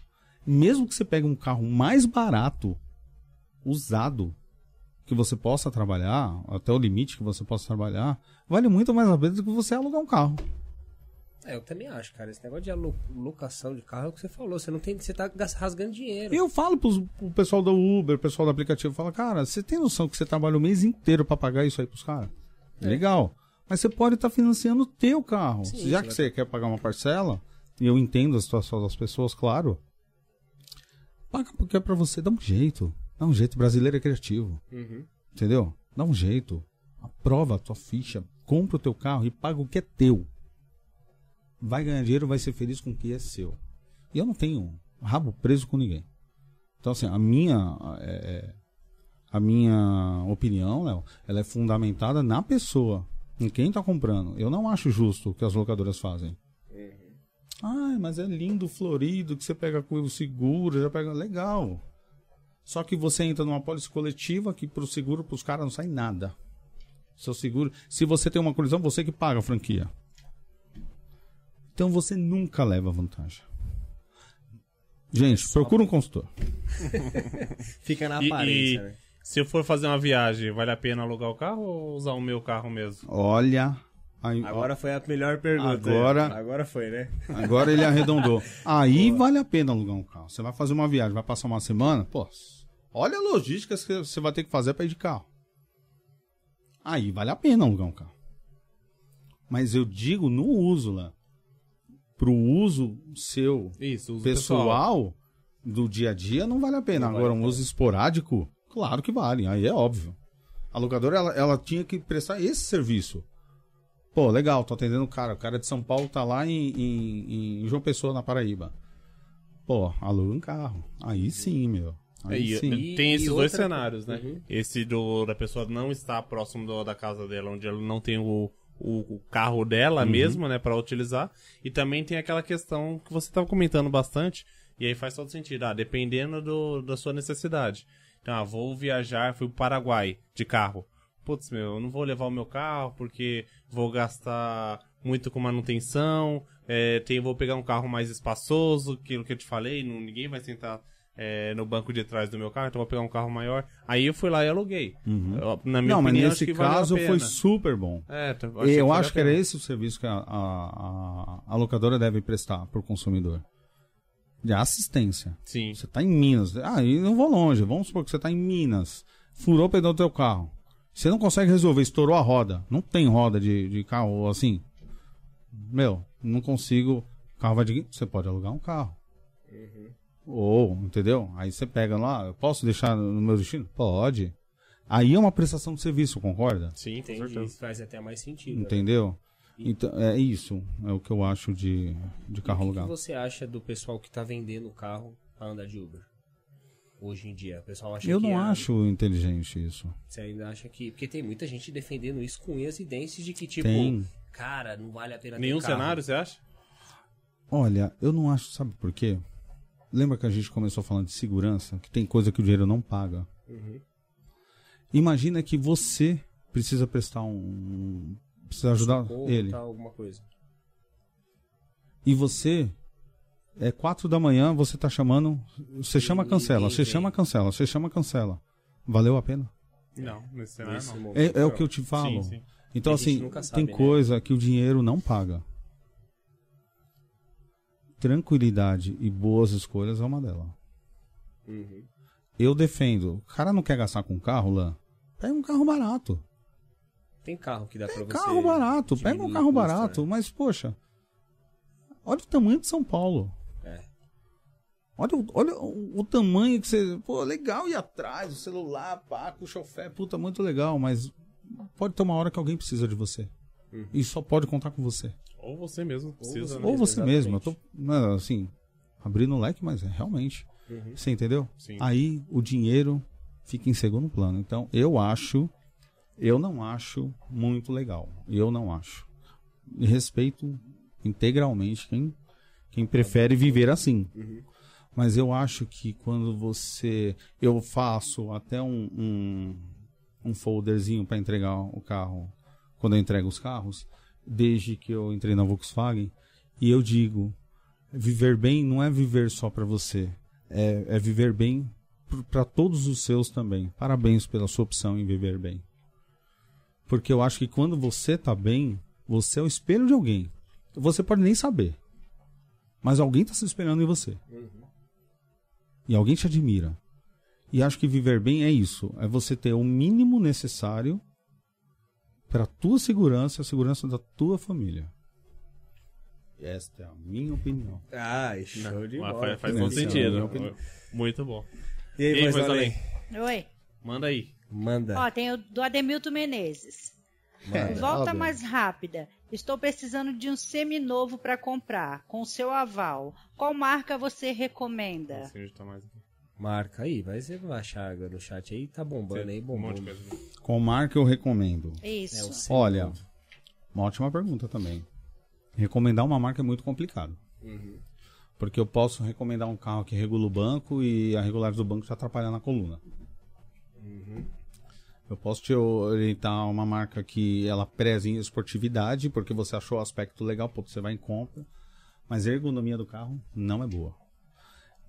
Mesmo que você pegue um carro mais barato, usado, que você possa trabalhar, até o limite que você possa trabalhar, vale muito mais a pena do que você alugar um carro. É, eu também acho, cara. Esse negócio de locação de carro é o que você falou. Você não tem. Você tá rasgando dinheiro. E eu falo pros, pro pessoal do Uber, pessoal do aplicativo, fala, cara, você tem noção que você trabalha o mês inteiro pra pagar isso aí pros caras? É. Legal. Mas você pode estar financiando o teu carro. Sim, Já que vai- você quer pagar uma parcela, e eu entendo a situação das pessoas, claro, paga porque é pra você, dá um jeito. Dá um jeito, brasileiro é criativo. Uhum. Entendeu? Dá um jeito. Aprova a tua ficha, compra o teu carro e paga o que é teu. Vai ganhar dinheiro, vai ser feliz com o que é seu. E eu não tenho rabo preso com ninguém. Então, assim, a minha. é, a minha opinião, Léo, ela é fundamentada na pessoa, em quem está comprando. Eu não acho justo o que as locadoras fazem. Ai, mas é lindo, florido, que você pega com o seguro, já pega. Legal. Só que você entra numa pólice coletiva que pro seguro, pros caras não sai nada. Seu seguro. Se você tem uma colisão, você que paga a franquia. Então você nunca leva vantagem. Gente, procura um consultor. Fica na E- aparência, e- né? Se eu for fazer uma viagem, vale a pena alugar o carro ou usar o meu carro mesmo? Olha. aí- Agora foi a melhor pergunta. Agora- Agora foi, né? Agora ele arredondou. Aí vale a pena alugar um carro. Você vai fazer uma viagem, vai passar uma semana, pô. Olha a logística que você vai ter que fazer para ir de carro. Aí vale a pena alugar um carro. Mas eu digo no uso lá. Pro uso seu Isso, uso pessoal, do dia a dia não vale a pena. Não Agora, vale um uso esporádico, claro que vale. Aí é óbvio. A locadora, ela, ela tinha que prestar esse serviço. Pô, legal, tô atendendo o cara. O cara de São Paulo tá lá em, em- em João Pessoa, na Paraíba. Pô, aluga um carro. Aí sim, meu. Aí e- sim. Tem esses e dois outra- cenários, né? Uhum. Esse do, da pessoa não estar próximo do- da casa dela, onde ela não tem o, o, carro dela Uhum. mesmo, né, para utilizar. E também tem aquela questão que você estava comentando bastante, e aí faz todo sentido. Ah, dependendo do, da sua necessidade. Então, ah, vou viajar, fui pro Paraguai de carro. Putz, meu, eu não vou levar o meu carro porque vou gastar muito com manutenção. É, tem, vou pegar um carro mais espaçoso, aquilo que eu te falei, não, ninguém vai sentar é, no banco de trás do meu carro, então eu vou pegar um carro maior. Aí eu fui lá e aluguei. Eu- Na minha Uhum. Não, mas opinião, nesse que valeu a caso foi super bom. É, Eu, achei valeu acho que era esse o serviço que a, a, a- locadora deve prestar pro consumidor. De assistência. Sim. Você tá em Minas. Ah, e não vou longe. Vamos supor que você tá em Minas. Furou o pneu do teu carro. Você não consegue resolver, estourou a roda. Não tem roda de, de carro assim. Meu, não consigo. O carro vai de. Você pode alugar um carro. Ou, entendeu? Aí você pega lá, eu posso deixar no meu destino? Pode. Aí é uma prestação de serviço, concorda? Sim, Entendi. Faz até mais sentido. né? Entendeu? Então, é isso. É o que eu acho de, de carro O que, alugado. que você acha do pessoal que tá vendendo o carro pra andar de Uber? Hoje em dia, o pessoal acha Eu que não é- acho inteligente isso. Você ainda acha que. Porque tem muita gente defendendo isso com unhas e dentes de que, tipo, Tem. cara, não vale a pena ter Nenhum carro. cenário, você acha? Olha, eu não acho, sabe por quê? Lembra que a gente começou falando de segurança? Que tem coisa que o dinheiro não paga. Uhum. Imagina que você precisa prestar um. Precisa ajudar Socorro, ele. tal, alguma coisa. E você. É quatro da manhã, você tá chamando. Você chama, cancela. Você chama, cancela. Você chama, cancela. Valeu a pena? Não, nesse cenário não. É, é o que eu te falo. Sim, sim. Então, assim, sabe, tem né? coisa que o dinheiro não paga. Tranquilidade e boas escolhas é uma delas. Uhum. Eu defendo. O cara não quer gastar com carro, Lan? Pega um carro barato. Tem carro que dá pra Tem você. carro barato. Pega um carro custo, barato. né? Mas, poxa. Olha o tamanho de São Paulo. É. Olha, o- olha o, o tamanho que você. Pô, legal ir atrás, o celular, pá, com o chofé, puta, muito legal, mas pode ter uma hora que alguém precisa de você. Uhum. E só pode contar com você. Ou você mesmo precisa. você né? Ou Mesmo, você mesmo. Eu tô, né, assim, abrindo o leque, mas é realmente. Uhum. Você entendeu? Sim. Aí o dinheiro fica em segundo plano. Então, eu acho. Eu não acho muito legal. Eu não acho. E respeito integralmente quem, quem prefere viver assim. Uhum. Mas eu acho que quando você. Eu faço até um, um, um folderzinho para entregar o carro. Quando eu entrego os carros. Desde que eu entrei na Volkswagen. E eu digo: viver bem não é viver só para você. É, é viver bem para todos os seus também. Parabéns pela sua opção em viver bem. Porque eu acho que quando você tá bem, você é o espelho de alguém. Você pode nem saber. Mas alguém tá se espelhando em você. E alguém te admira. E acho que viver bem é isso. É você ter o mínimo necessário para tua segurança e a segurança da tua família. Esta é a minha opinião. Ah, show de Mas bola. faz, faz todo é a sentido. opinião. Muito bom. E aí, E aí, voz além? Oi. Manda aí. Manda. Ó, tem o do Ademilton Menezes. manda. Volta Adem. mais rápida. Estou precisando de um seminovo para comprar, com seu aval. Qual marca você recomenda? Assim, a gente tá mais aqui. Marca aí, vai você vai achar no chat aí, tá bombando aí, Um bombando. coisa. Qual marca eu recomendo? Isso. É, o seu Olha, uma ótima pergunta também. Recomendar uma marca é muito complicado. Porque eu posso recomendar um carro que regula o banco e a regularidade do banco te atrapalhar na coluna. Eu posso te orientar uma marca que ela preze em esportividade, porque você achou o aspecto legal, pô, você vai em compra. Mas a ergonomia do carro não é boa.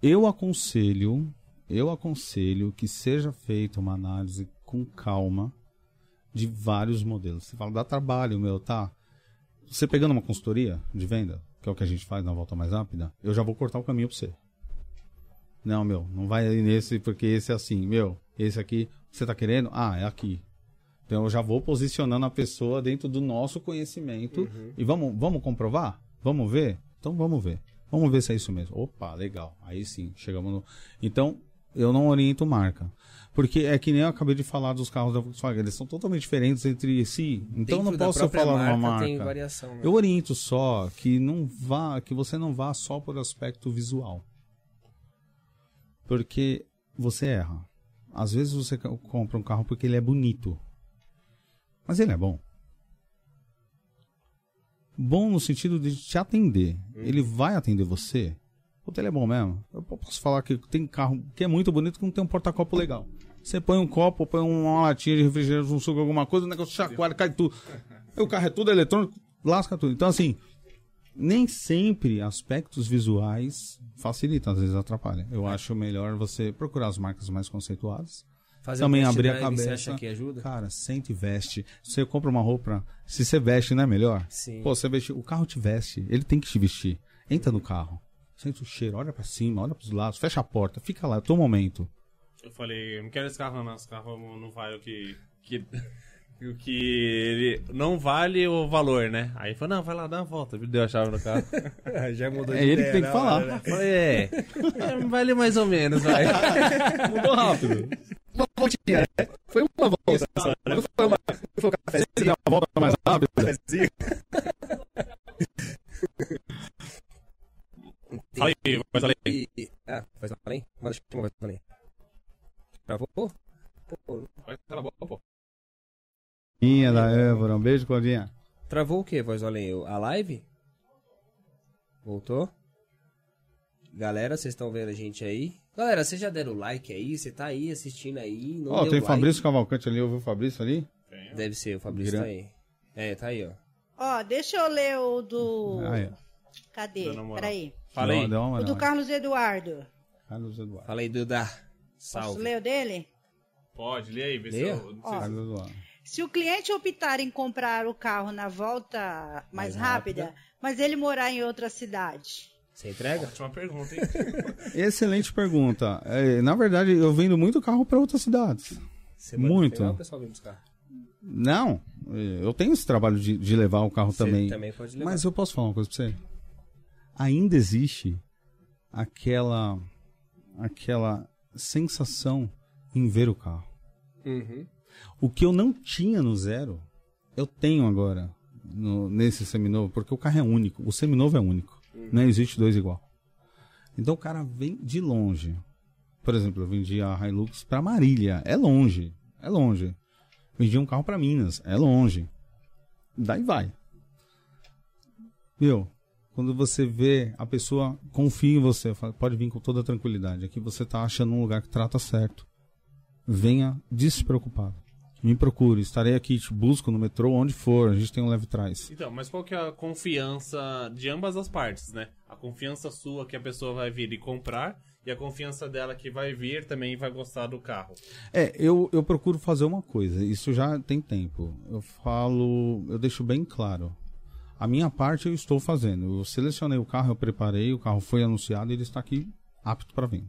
Eu aconselho, eu aconselho que seja feita uma análise com calma de vários modelos. Você fala, dá trabalho, meu, tá? Você pegando uma consultoria de venda, que é o que a gente faz na volta mais rápida, eu já vou cortar o caminho pra você. Não, meu, não vai nesse porque esse é assim, meu, esse aqui, você tá querendo? Ah, é aqui. Então eu já vou posicionando a pessoa dentro do nosso conhecimento uhum. e vamos, vamos comprovar? Vamos ver? Então vamos ver. Vamos ver se é isso mesmo. Opa, legal. Aí sim, chegamos no. Então, eu não oriento marca. Porque é que nem eu acabei de falar dos carros da Volkswagen, eles são totalmente diferentes entre si. Então Dentro não posso falar marca, uma marca. Tem variação, né? Eu oriento só que não vá, que você não vá só por aspecto visual. Porque você erra. Às vezes você compra um carro porque ele é bonito. Mas ele é bom. Bom no sentido de te atender. Hum. Ele vai atender você. Puta, ele é bom mesmo. Eu posso falar que tem carro que é muito bonito que não tem um porta-copo legal. Você põe um copo, põe uma latinha de refrigerante, um suco, alguma coisa, o negócio chacoalha, cai tudo. o carro é tudo eletrônico, lasca tudo. Então, assim, nem sempre aspectos visuais facilitam, às vezes atrapalham. Eu acho melhor você procurar as marcas mais conceituadas. Fazer também um abrir a cabeça. Você acha que ajuda? Cara, sente e veste. Você compra uma roupa, se você veste, não é melhor? Sim. Pô, você veste, o carro te veste, ele tem que te vestir. Entra no carro, sente o cheiro, olha para cima, olha para os lados, fecha a porta, fica lá, é o teu momento. Eu falei, não quero esse carro não, esse carro não vale o que, que o que ele não vale o valor, né? Aí falou, não, vai lá, dá uma volta. Deu a chave no carro. Já mudou de É ele que tem que falar. Hora, né? é, é, vale mais ou menos, vai. Mudou rápido. Uma voltinha, né? Foi uma volta. Não foi uma, foi um cafezinho. Uma volta mais rápida. Cafezinho. Fala aí, faz além. Ah, faz além? Mas deixa eu faz além. Travou? Pô, Vai, bom, pô. Claudinha da Évora. Um beijo, Claudinha. Travou o que, voz além? A live? Voltou? Galera, vocês estão vendo a gente aí? Galera, vocês já deram like aí? Você tá aí assistindo aí? Ó, oh, tem o Fabrício Cavalcante ali, ouviu o Fabrício ali? Deve ser, o Fabrício Gran... tá aí. É, tá aí, ó. Ó, deixa eu ler o do. Ah, é. Cadê? Peraí. Fala aí. o do Carlos Eduardo. Carlos Eduardo. Fala aí, Duda. Salve. Posso ler o dele? Pode, lê aí, vê se eu. Carlos Eduardo. Se o cliente optar em comprar o carro na volta mais, mais rápida, rápida, mas ele morar em outra cidade. Você entrega? Ótima pergunta, hein? Excelente pergunta. É, na verdade, eu vendo muito carro para outras cidades. Você muito. Pegar, o pessoal vem buscar? Não, eu tenho esse trabalho de, de levar o carro você também. também pode levar. Mas eu posso falar uma coisa para você? Ainda existe aquela aquela sensação em ver o carro. Uhum. O que eu não tinha no zero, eu tenho agora no, nesse seminovo, porque o carro é único. O seminovo é único. Uhum. Não existe dois igual. Então o cara vem de longe. Por exemplo, eu vendi a Hilux para Marília. É longe. É longe. Vendi um carro para Minas. É longe. Daí vai. Meu, quando você vê a pessoa confia em você, pode vir com toda tranquilidade. Aqui você está achando um lugar que trata certo. Venha despreocupado me procure, estarei aqui, te busco no metrô, onde for, a gente tem um leve trás. Então, mas qual que é a confiança de ambas as partes, né? A confiança sua que a pessoa vai vir e comprar e a confiança dela que vai vir também vai gostar do carro. É, eu, eu procuro fazer uma coisa, isso já tem tempo. Eu falo, eu deixo bem claro. A minha parte eu estou fazendo. Eu selecionei o carro, eu preparei, o carro foi anunciado e ele está aqui apto para venda.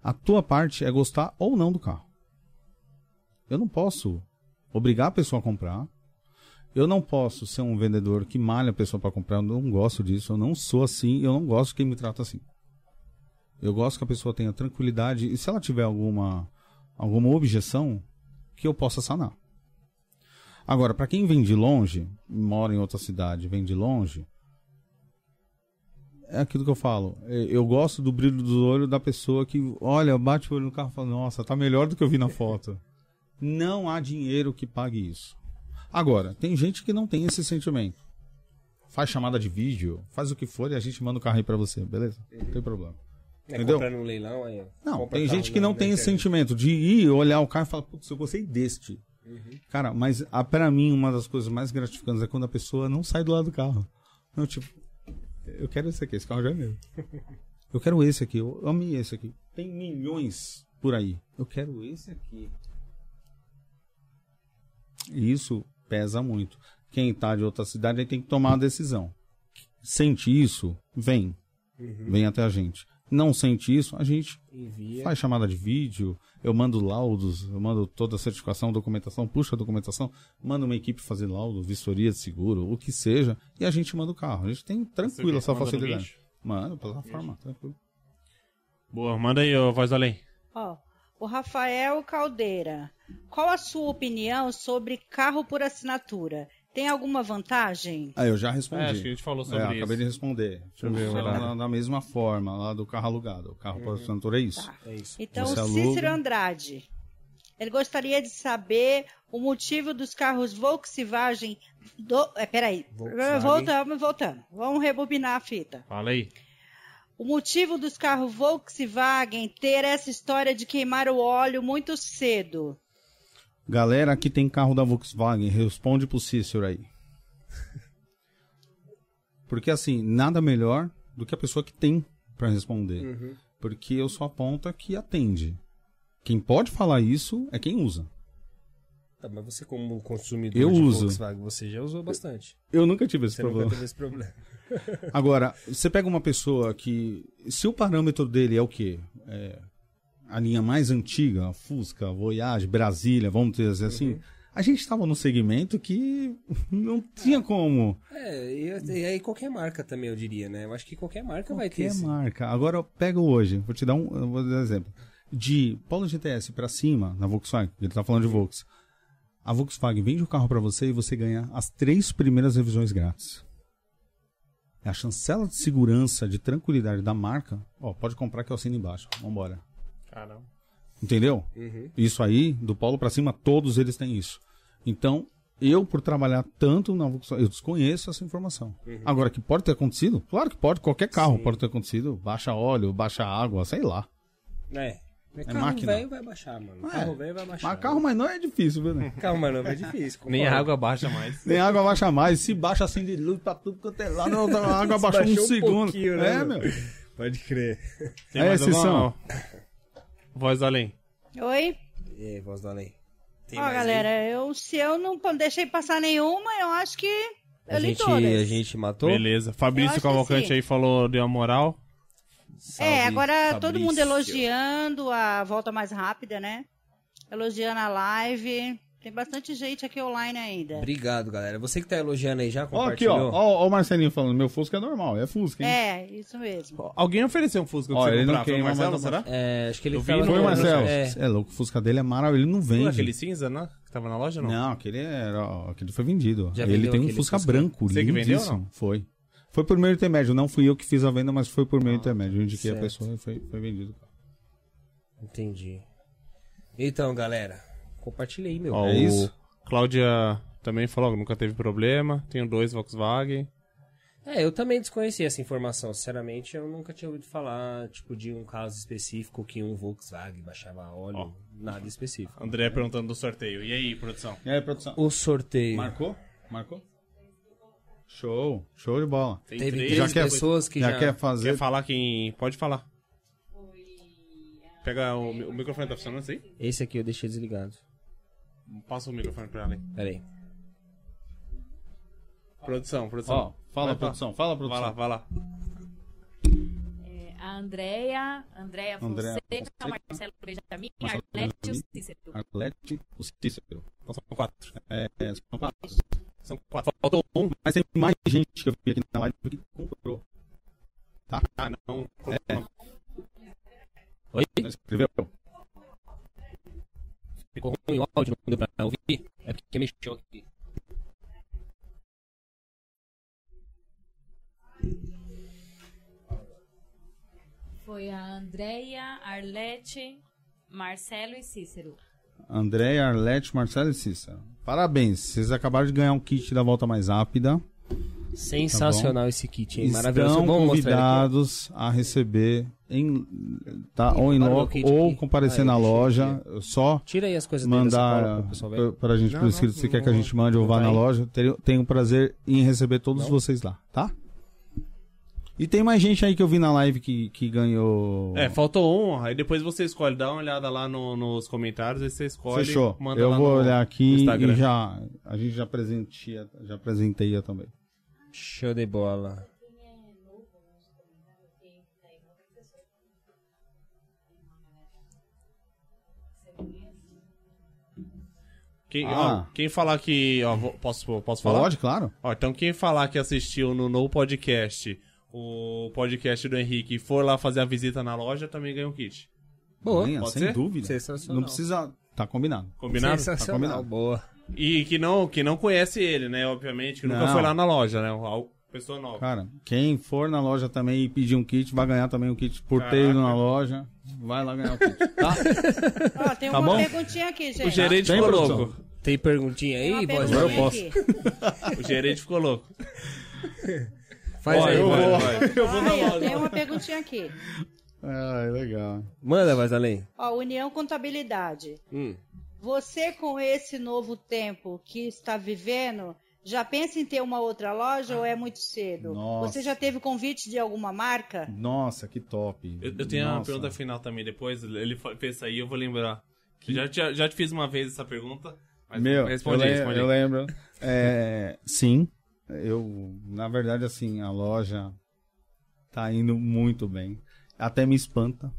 A tua parte é gostar ou não do carro. Eu não posso obrigar a pessoa a comprar. Eu não posso ser um vendedor que malha a pessoa para comprar. Eu não gosto disso. Eu não sou assim. Eu não gosto de quem me trata assim. Eu gosto que a pessoa tenha tranquilidade. E se ela tiver alguma, alguma objeção, que eu possa sanar. Agora, para quem vem de longe, mora em outra cidade, vem de longe, é aquilo que eu falo. É, eu gosto do brilho do olho da pessoa que olha, bate o olho no carro e fala: Nossa, tá melhor do que eu vi na foto. Não há dinheiro que pague isso. Agora, tem gente que não tem esse sentimento. Faz chamada de vídeo, faz o que for e a gente manda o carro aí pra você, beleza? Não tem problema. É, Entendeu? no leilão aí. Não, tem gente que não tem esse sentimento de ir olhar o carro e falar, putz, eu gostei deste. Uhum. Cara, mas a, pra mim, uma das coisas mais gratificantes é quando a pessoa não sai do lado do carro. Não, tipo, eu quero esse aqui, esse carro já é meu. Eu quero esse aqui, eu amei esse aqui. Tem milhões por aí. Eu quero esse aqui. E Isso pesa muito. Quem tá de outra cidade tem que tomar uma decisão. Sente isso, vem. Vem até a gente. Não sente isso, a gente Envia. faz chamada de vídeo, eu mando laudos, eu mando toda a certificação, documentação, puxa a documentação, manda uma equipe fazer laudo, vistoria de seguro, o que seja, e a gente manda o carro. A gente tem tranquilo essa facilidade. Manda, plataforma, tranquilo. Boa, manda aí, ô, voz além. Ó, o Rafael Caldeira. Qual a sua opinião sobre carro por assinatura? Tem alguma vantagem? Ah, eu já respondi. É, acho que a gente falou sobre É, isso. acabei de responder. eu ver, da, da mesma forma, lá do carro alugado. O carro por assinatura é isso. Tá. É isso. Então, Você o aluga. Cícero Andrade. Ele gostaria de saber o motivo dos carros Volkswagen. Do... É, peraí. Volkswagen. Voltamos, voltamos. Vamos rebobinar a fita. Fala aí. O motivo dos carros Volkswagen ter essa história de queimar o óleo muito cedo. Galera que tem carro da Volkswagen, responde pro Cícero aí. Porque assim, nada melhor do que a pessoa que tem pra responder. Uhum. Porque eu sou a ponta que atende. Quem pode falar isso é quem usa. Tá, mas você como consumidor Eu de uso. Volkswagen, você já usou bastante. Eu nunca tive esse Você problema. nunca teve esse problema. Agora, você pega uma pessoa que. Se o parâmetro dele é o quê? É a linha mais antiga, Fusca, Voyage, Brasília, vamos dizer assim. A gente estava num segmento que não tinha como. É, e, e aí qualquer marca também, eu diria, né? Eu acho que qualquer marca vai ter Qualquer esse. marca. Agora, pega hoje, vou te dar um, vou dar um exemplo. De Polo GTS para cima, na Volkswagen, ele tá falando de Volks. A Volkswagen vende o carro para você e você ganha as três primeiras revisões grátis. É a chancela de segurança, de tranquilidade da marca. Ó, pode comprar que eu assino embaixo. Vambora. Caramba. Entendeu? Uhum. Isso aí, do polo para cima, todos eles têm isso. Então, eu, por trabalhar tanto na Volkswagen, eu desconheço essa informação. Agora, que pode ter acontecido? Claro que pode, qualquer carro Sim. pode ter acontecido. Baixa óleo, baixa água, sei lá. É. Mas É carro máquina. velho vai baixar, mano. É. Carro velho vai baixar. Mas carro mais não é difícil, viu, né? Carro mais novo é difícil. Nem a água baixa mais. Nem água baixa mais. Se baixa assim de luz pra tudo quanto é lado, a água baixou um um segundo. né, é, meu? meu. Pode crer. Tem É mais exceção. Voz do além. Oi? E aí, voz do além? Tem Ó, mais aí? galera, eu, se eu não deixei passar nenhuma, eu acho que eu A li gente, todas. a gente matou? Beleza. Fabrício Cavalcante sim. aí falou de uma moral. Salve, É, agora todo Fabrício. mundo elogiando a volta mais rápida, né? Elogiando a live. Tem bastante gente aqui online ainda. Obrigado, galera. Você que tá elogiando aí já Ó, aqui, compartilhou? ó. Ó, ó o Marcelinho falando. Meu Fusca é normal, é Fusca, hein? É, isso mesmo. Alguém ofereceu um Fusca pra Ó, você ele não comprar? Foi o queima, Marcelo, mas não- será? É, acho que ele Foi, no- Marcelo. É. É. louco, o Fusca dele é maravilhoso. Ele não Foi vende. aquele cinza, né? Que tava na loja, não? Não, aquele era, ó, aquele foi vendido. Já ele tem um Fusca, Fusca? branco, Você que vendeu não? Foi. Foi por meio intermédio, não fui eu que fiz a venda, mas foi por meio intermédio. Eu indiquei a certo. pessoa e foi, foi vendido. Entendi. Então, galera, compartilha aí, meu. Ó, É isso? Cláudia também falou que nunca teve problema. Tenho dois Volkswagen. É, eu também desconhecia essa informação. Sinceramente, eu nunca tinha ouvido falar, tipo, de um caso específico que um Volkswagen baixava óleo. Nada específico. André perguntando do sorteio. E aí, produção? E aí, produção? O sorteio. Marcou? Marcou? Show, show de bola. Tem Teve três. Já quer- pessoas que já... já, quer fazer? Quer falar quem... Pode falar. Pega o, o microfone, tá funcionando isso aí? Esse aqui eu deixei desligado. Passa o microfone pra ela aí. Pera aí. Produção, produção. Ó, fala, Vai, produção, fala, Vai produção. lá, vai lá. É, a Andréia, Andréia Andréa Fonseca, Fonseca, Marcelo Benjamin, Arlete e o. Cícero. Arlete, o Cícero. Então são quatro. É, é, são quatro. São quatro. Faltou um. Mas tem mais gente que eu vi aqui na live que comprou. Ah, não. É. Oi? Escreveu? Ficou ruim o áudio, não deu pra ouvir? É porque mexeu aqui. Foi a Andréia, Arlete, Marcelo e Cícero. André, Arlete, Marcelo e Cícero. Parabéns, vocês acabaram de ganhar um kit da volta mais rápida. Sensacional esse kit, hein? Maravilhoso. Estão Vamos convidados a receber em, tá, ou em Para o loco ou comparecer Aí, na loja. Só. Tira aí as coisas mandar pra, pra gente Não, por escrito não, se quer que a gente mande ou vá tá na loja. Tenho, tenho prazer em receber todos Não? vocês lá, tá? E tem mais gente aí que eu vi na live que, que ganhou. É, faltou um, aí depois você escolhe, dá uma olhada lá no- nos comentários, aí você escolhe. Fechou. Manda eu lá vou no olhar aqui Instagram. e já. A gente já presenteia, já apresenteia também. Show de bola. Quem, Ah. ó, quem falar que. Ó, posso, posso falar? Pode, claro. Ó, então quem falar que assistiu no No Podcast, o podcast do Henrique, e for lá fazer a visita na loja, também ganha um kit. Boa. Ganha, pode sem ser? dúvida. Sensacional. Não precisa. Tá combinado. Combinado? Sensacional. Tá combinado. Boa. E que não, que não conhece ele, né? Obviamente, que nunca Não. foi lá na loja, né? Al- Pessoa nova. Cara, quem for na loja também e pedir um kit, vai ganhar também um kit porteiro Caraca. na loja. Vai lá ganhar o kit. Tá? Ó, tem Tá uma bom? perguntinha aqui, gente. O gerente Tem, ficou produção? louco. Tem perguntinha Tem uma aí, voz? Agora eu perguntinha posso. aqui. O gerente ficou louco. Faz Vai, aí, vai, vai. vai. Ai, ó, tem uma perguntinha aqui. Ah, legal. Manda, mais além. Ó, União Contabilidade. Hum. Você, com esse novo tempo que está vivendo, já pensa em ter uma outra loja ou é muito cedo? Nossa. Você já teve convite de alguma marca? Nossa, que top. Eu, eu tenho uma Nossa. pergunta final também depois. Ele isso aí, eu vou lembrar. Já, já, já te fiz uma vez essa pergunta. Mas Meu, responde eu, le- responde eu lembro. É, sim, eu, na verdade, assim, a loja tá indo muito bem. Até me espanta.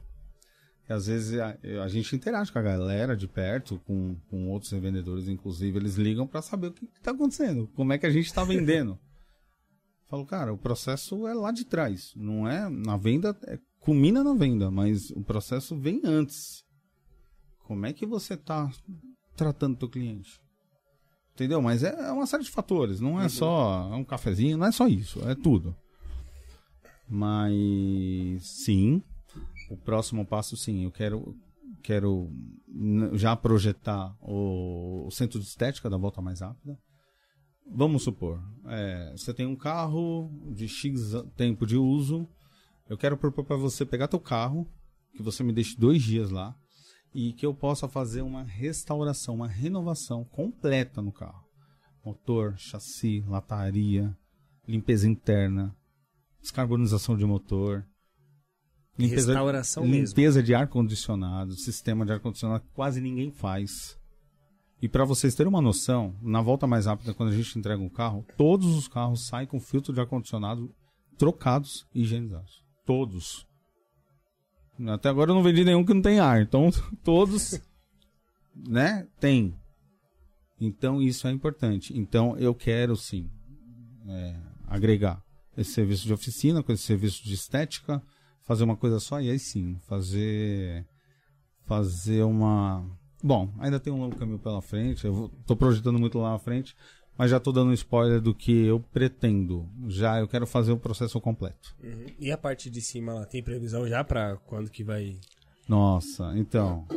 Que às vezes a, a gente interage com a galera de perto, com, com outros revendedores, inclusive, eles ligam para saber o que, que tá acontecendo, como é que a gente tá vendendo. Falo, cara, o processo é lá de trás, não é na venda, é, culmina na venda, mas o processo vem antes. Como é que você tá tratando teu cliente? Entendeu? Mas é, é uma série de fatores, não é só um cafezinho, não é só isso, é tudo. Mas sim, o próximo passo sim, eu quero quero já projetar o, o centro de estética da volta mais rápida. Vamos supor, é, você tem um carro de X tempo de uso, eu quero propor para você pegar teu carro, que você me deixe dois dias lá, e que eu possa fazer uma restauração, uma renovação completa no carro. Motor, chassi, lataria, limpeza interna, descarbonização de motor, Restauração mesmo. limpeza de ar condicionado, sistema de ar condicionado que quase ninguém faz. E para vocês terem uma noção, na volta mais rápida quando a gente entrega um carro, todos os carros saem com filtro de ar condicionado trocados e higienizados. Todos. Até agora eu não vendi nenhum que não tem ar. Então, todos, né, tem. Então, isso é importante. Então, eu quero, sim, é, agregar esse serviço de oficina com esse serviço de estética, fazer uma coisa só e aí sim, fazer fazer uma... Bom, ainda tem um longo caminho pela frente, eu tô projetando muito lá na frente, mas já tô dando um spoiler do que eu pretendo. Já eu quero fazer o processo completo. Uhum. E a parte de cima lá, tem previsão já pra quando que vai... Nossa, então.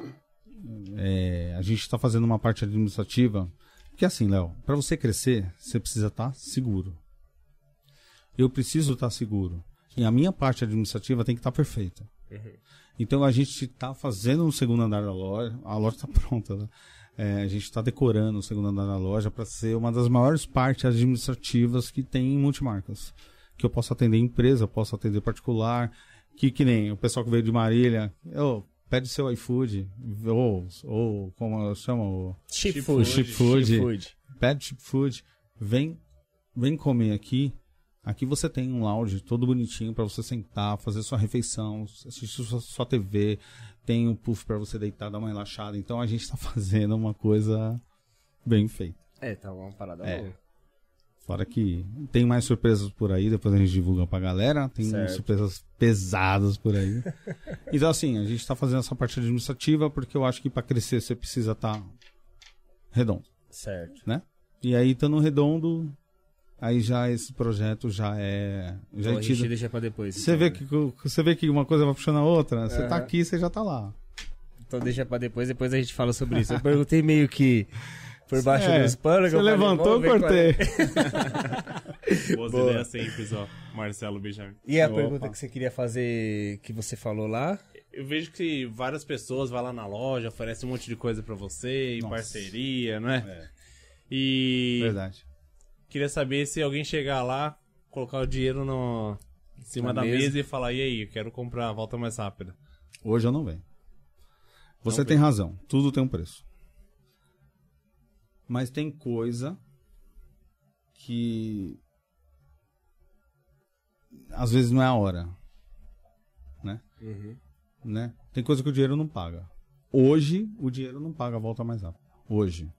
é, a gente está fazendo uma parte administrativa. Porque assim, Léo, para você crescer, você precisa estar seguro. Eu preciso estar seguro. E a minha parte administrativa tem que estar perfeita. Então a gente está fazendo o segundo andar da loja. A loja está pronta. né? É, a gente está decorando o segundo andar da loja para ser uma das maiores partes administrativas que tem em multimarcas. Que eu posso atender empresa, posso atender particular. Que, que nem o pessoal que veio de Marília. Ô, pede seu iFood. Ou, ou como chama? O, Chip food. Chip food. Chip food. pede chip food. Vem, vem comer aqui. Aqui você tem um lounge todo bonitinho para você sentar, fazer sua refeição, assistir sua, sua TV. Tem um puff para você deitar, dar uma relaxada. Então a gente tá fazendo uma coisa bem feita. É, tá uma parada É. boa. Fora que tem mais surpresas por aí, depois a gente divulga pra galera. Tem surpresas pesadas por aí. então, assim, a gente tá fazendo essa parte administrativa porque eu acho que para crescer você precisa estar redondo, Certo. né? E aí, estando redondo, aí já esse projeto já é. Já Então é a gente tido. deixa pra depois. Você então, vê, né? que, você vê que uma coisa vai puxando a outra, você tá Aham. aqui, você já tá lá. Então deixa pra depois, depois a gente fala sobre isso. Eu perguntei meio que por baixo É, dos panos. que Você levantou, eu é. cortei. Boas Boa. ideias simples, ó. Marcelo Benjamin. E a Opa. pergunta que você queria fazer, que você falou lá? Eu vejo que várias pessoas vão lá na loja, oferecem um monte de coisa pra você, em parceria, não é? É. E Verdade. Queria saber se alguém chegar lá, colocar o dinheiro no, Em cima Na da mesa. mesa. e falar, e aí, eu quero comprar a volta mais rápida. Hoje eu não venho. Você Não tem vem. razão, tudo tem um preço. Mas tem coisa que às vezes não é a hora, né? né? Tem coisa que o dinheiro não paga. Hoje o dinheiro não paga a volta mais rápida. Hoje.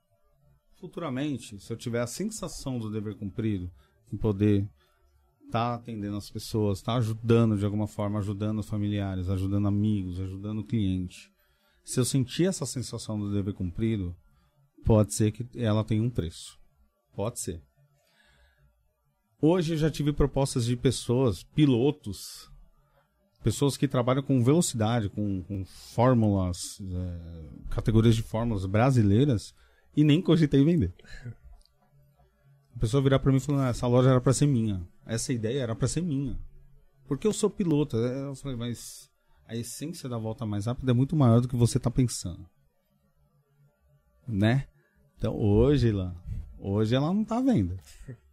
Futuramente, se eu tiver a sensação do dever cumprido, em poder estar atendendo as pessoas, estar ajudando de alguma forma, ajudando os familiares, ajudando amigos, ajudando o cliente. Se eu sentir essa sensação do dever cumprido, pode ser que ela tenha um preço. Pode ser. Hoje eu já tive propostas de pessoas, pilotos, pessoas que trabalham com velocidade, com, com fórmulas, é, categorias de fórmulas brasileiras, e nem cogitei vender. A pessoa virar pra mim e falar, "Ah, essa loja era pra ser minha. Essa ideia era pra ser minha. Porque eu sou piloto. É, Eu falei, mas a essência da volta mais rápida é muito maior do que você tá pensando. Né? Então hoje, lá, hoje ela não tá à venda.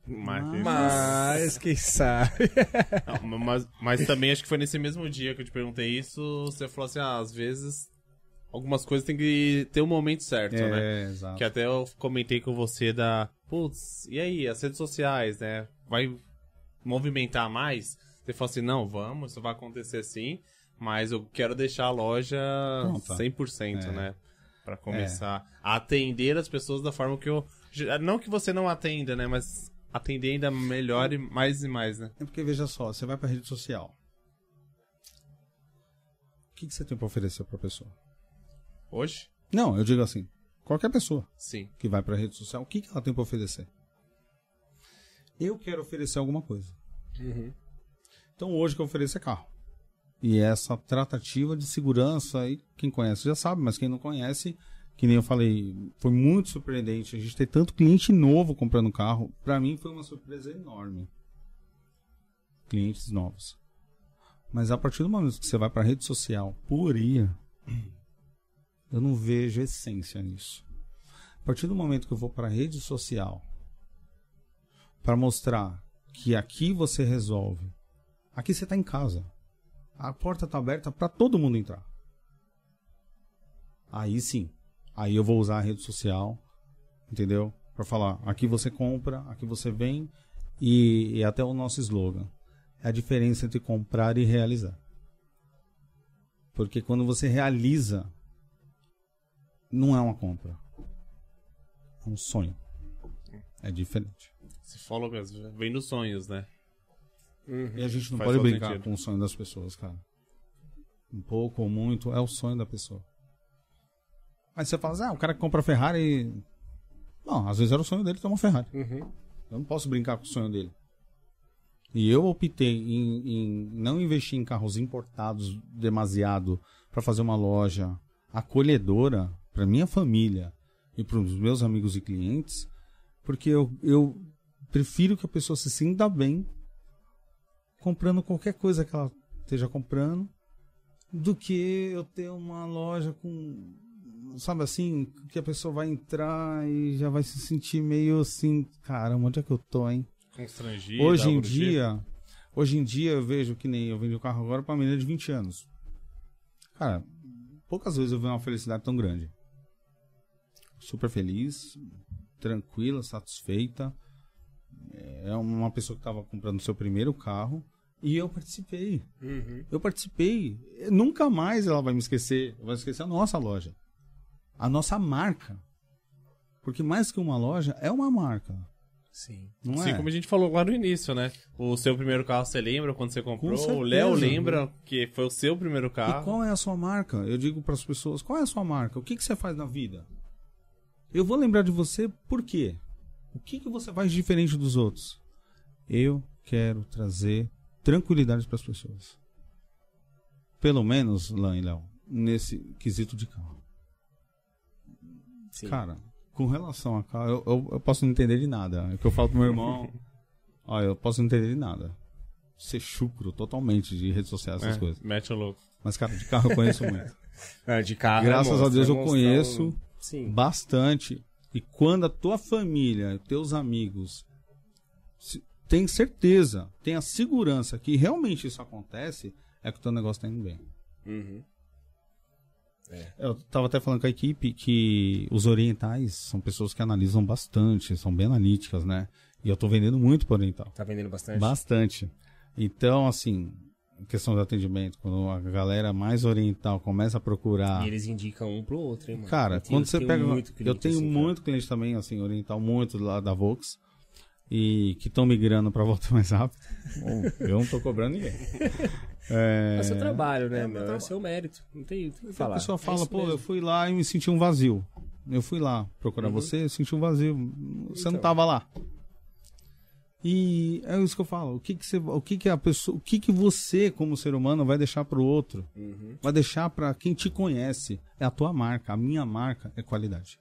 Mas, Mas, quem sabe? Não, mas, mas também acho que foi nesse mesmo dia que eu te perguntei isso, você falou assim, ah, às vezes algumas coisas tem que ter o momento certo, né? É, exato. Que até eu comentei com você da, putz, e aí, as redes sociais, né? Vai movimentar mais? Você falou assim, não, vamos, isso vai acontecer sim, mas eu quero deixar a loja Pronta. 100%, É. né? Pra começar a atender as pessoas da forma que eu... Não que você não atenda, né? Mas atender ainda melhor e mais e mais, né? É porque, veja só, você vai pra rede social. O que, que você tem pra oferecer pra pessoa? Hoje? Não, eu digo assim, qualquer pessoa Sim. que vai pra rede social, o que, que ela tem pra oferecer? Eu quero oferecer alguma coisa. Então hoje que eu ofereço é carro. E essa tratativa de segurança, aí quem conhece já sabe, mas quem não conhece, que nem eu falei, foi muito surpreendente. A gente ter tanto cliente novo comprando carro, pra mim foi uma surpresa enorme. Clientes novos. Mas a partir do momento que você vai pra rede social puria, eu não vejo essência nisso. A partir do momento que eu vou para a rede social para mostrar que aqui você resolve, aqui você está em casa, a porta está aberta para todo mundo entrar. Aí sim, aí eu vou usar a rede social, entendeu? Para falar, aqui você compra, aqui você vem e, e até o nosso slogan é a diferença entre comprar e realizar. Porque quando você realiza não é uma compra. É um sonho. É diferente. Se falou mesmo, vem dos sonhos, né? E a gente não Faz pode brincar sentido. com o sonho das pessoas, cara. Um pouco ou muito, é o sonho da pessoa. Mas você fala assim, ah, o cara que compra Ferrari. Não, às vezes era o sonho dele ter uma Ferrari. Eu não posso brincar com o sonho dele. E eu optei em, em não investir em carros importados demasiado para fazer uma loja acolhedora para minha família e para os meus amigos e clientes, porque eu, eu prefiro que a pessoa se sinta bem comprando qualquer coisa que ela esteja comprando do que eu ter uma loja com sabe assim que a pessoa vai entrar e já vai se sentir meio assim caramba onde é que eu tô hein Constrangido. hoje em tipo. dia hoje em dia eu vejo que nem eu vendi o carro agora para menina de 20 anos cara poucas vezes eu vi uma felicidade tão grande super feliz tranquila satisfeita é uma pessoa que estava comprando seu primeiro carro e eu participei eu participei nunca mais ela vai me esquecer vai esquecer a nossa loja a nossa marca porque mais que uma loja é uma marca Sim. não Assim é como a gente falou lá no início, né? O seu primeiro carro, você lembra quando você comprou? certeza. o Léo lembra que foi o seu primeiro E carro. qual é a sua marca? Eu digo para as pessoas, qual é a sua marca? O que, que você faz na vida? Eu vou lembrar de você por quê? O que, que você faz diferente dos outros? Eu quero trazer tranquilidade para as pessoas. Pelo menos, Lan e Léo, nesse quesito de carro. Sim. Cara, com relação a carro, eu, eu, eu posso não entender de nada. É o que eu falo pro meu irmão. Olha, eu posso não entender de nada. Ser chucro totalmente de redes sociais, essas É, coisas. Mete o louco. Mas, cara, de carro eu conheço muito. Ah, de carro. Graças monstro, a Deus é eu conheço Sim. bastante. E quando a tua família, teus amigos, se- tem certeza, tem a segurança que realmente isso acontece, é que o teu negócio tá indo bem. Uhum. Eu tava até falando com a equipe que os orientais são pessoas que analisam bastante, são bem analíticas, né? E eu tô vendendo muito pro oriental. Tá vendendo bastante? Bastante. Então, assim, questão de atendimento, quando a galera mais oriental começa a procurar. E eles indicam um pro outro, hein, mano? Cara, Eu tenho- quando você tenho pega. muito eu cliente tenho assim, cara. muito cliente também, assim, oriental, muito lá da Vox. E que estão migrando pra volta mais rápido. Bom, eu não tô cobrando ninguém. É, É o seu trabalho, né, é o meu? É seu mérito. Não tem o que a falar. pessoa É fala, isso pô, mesmo. eu fui lá e me senti um vazio. Eu fui lá procurar Uhum. você, senti um vazio. Você não Então. tava lá. E é isso que eu falo. O que que você, o que que a pessoa, o que que você como ser humano vai deixar pro outro? Uhum. Vai deixar pra quem te conhece. É a tua marca, a minha marca é qualidade.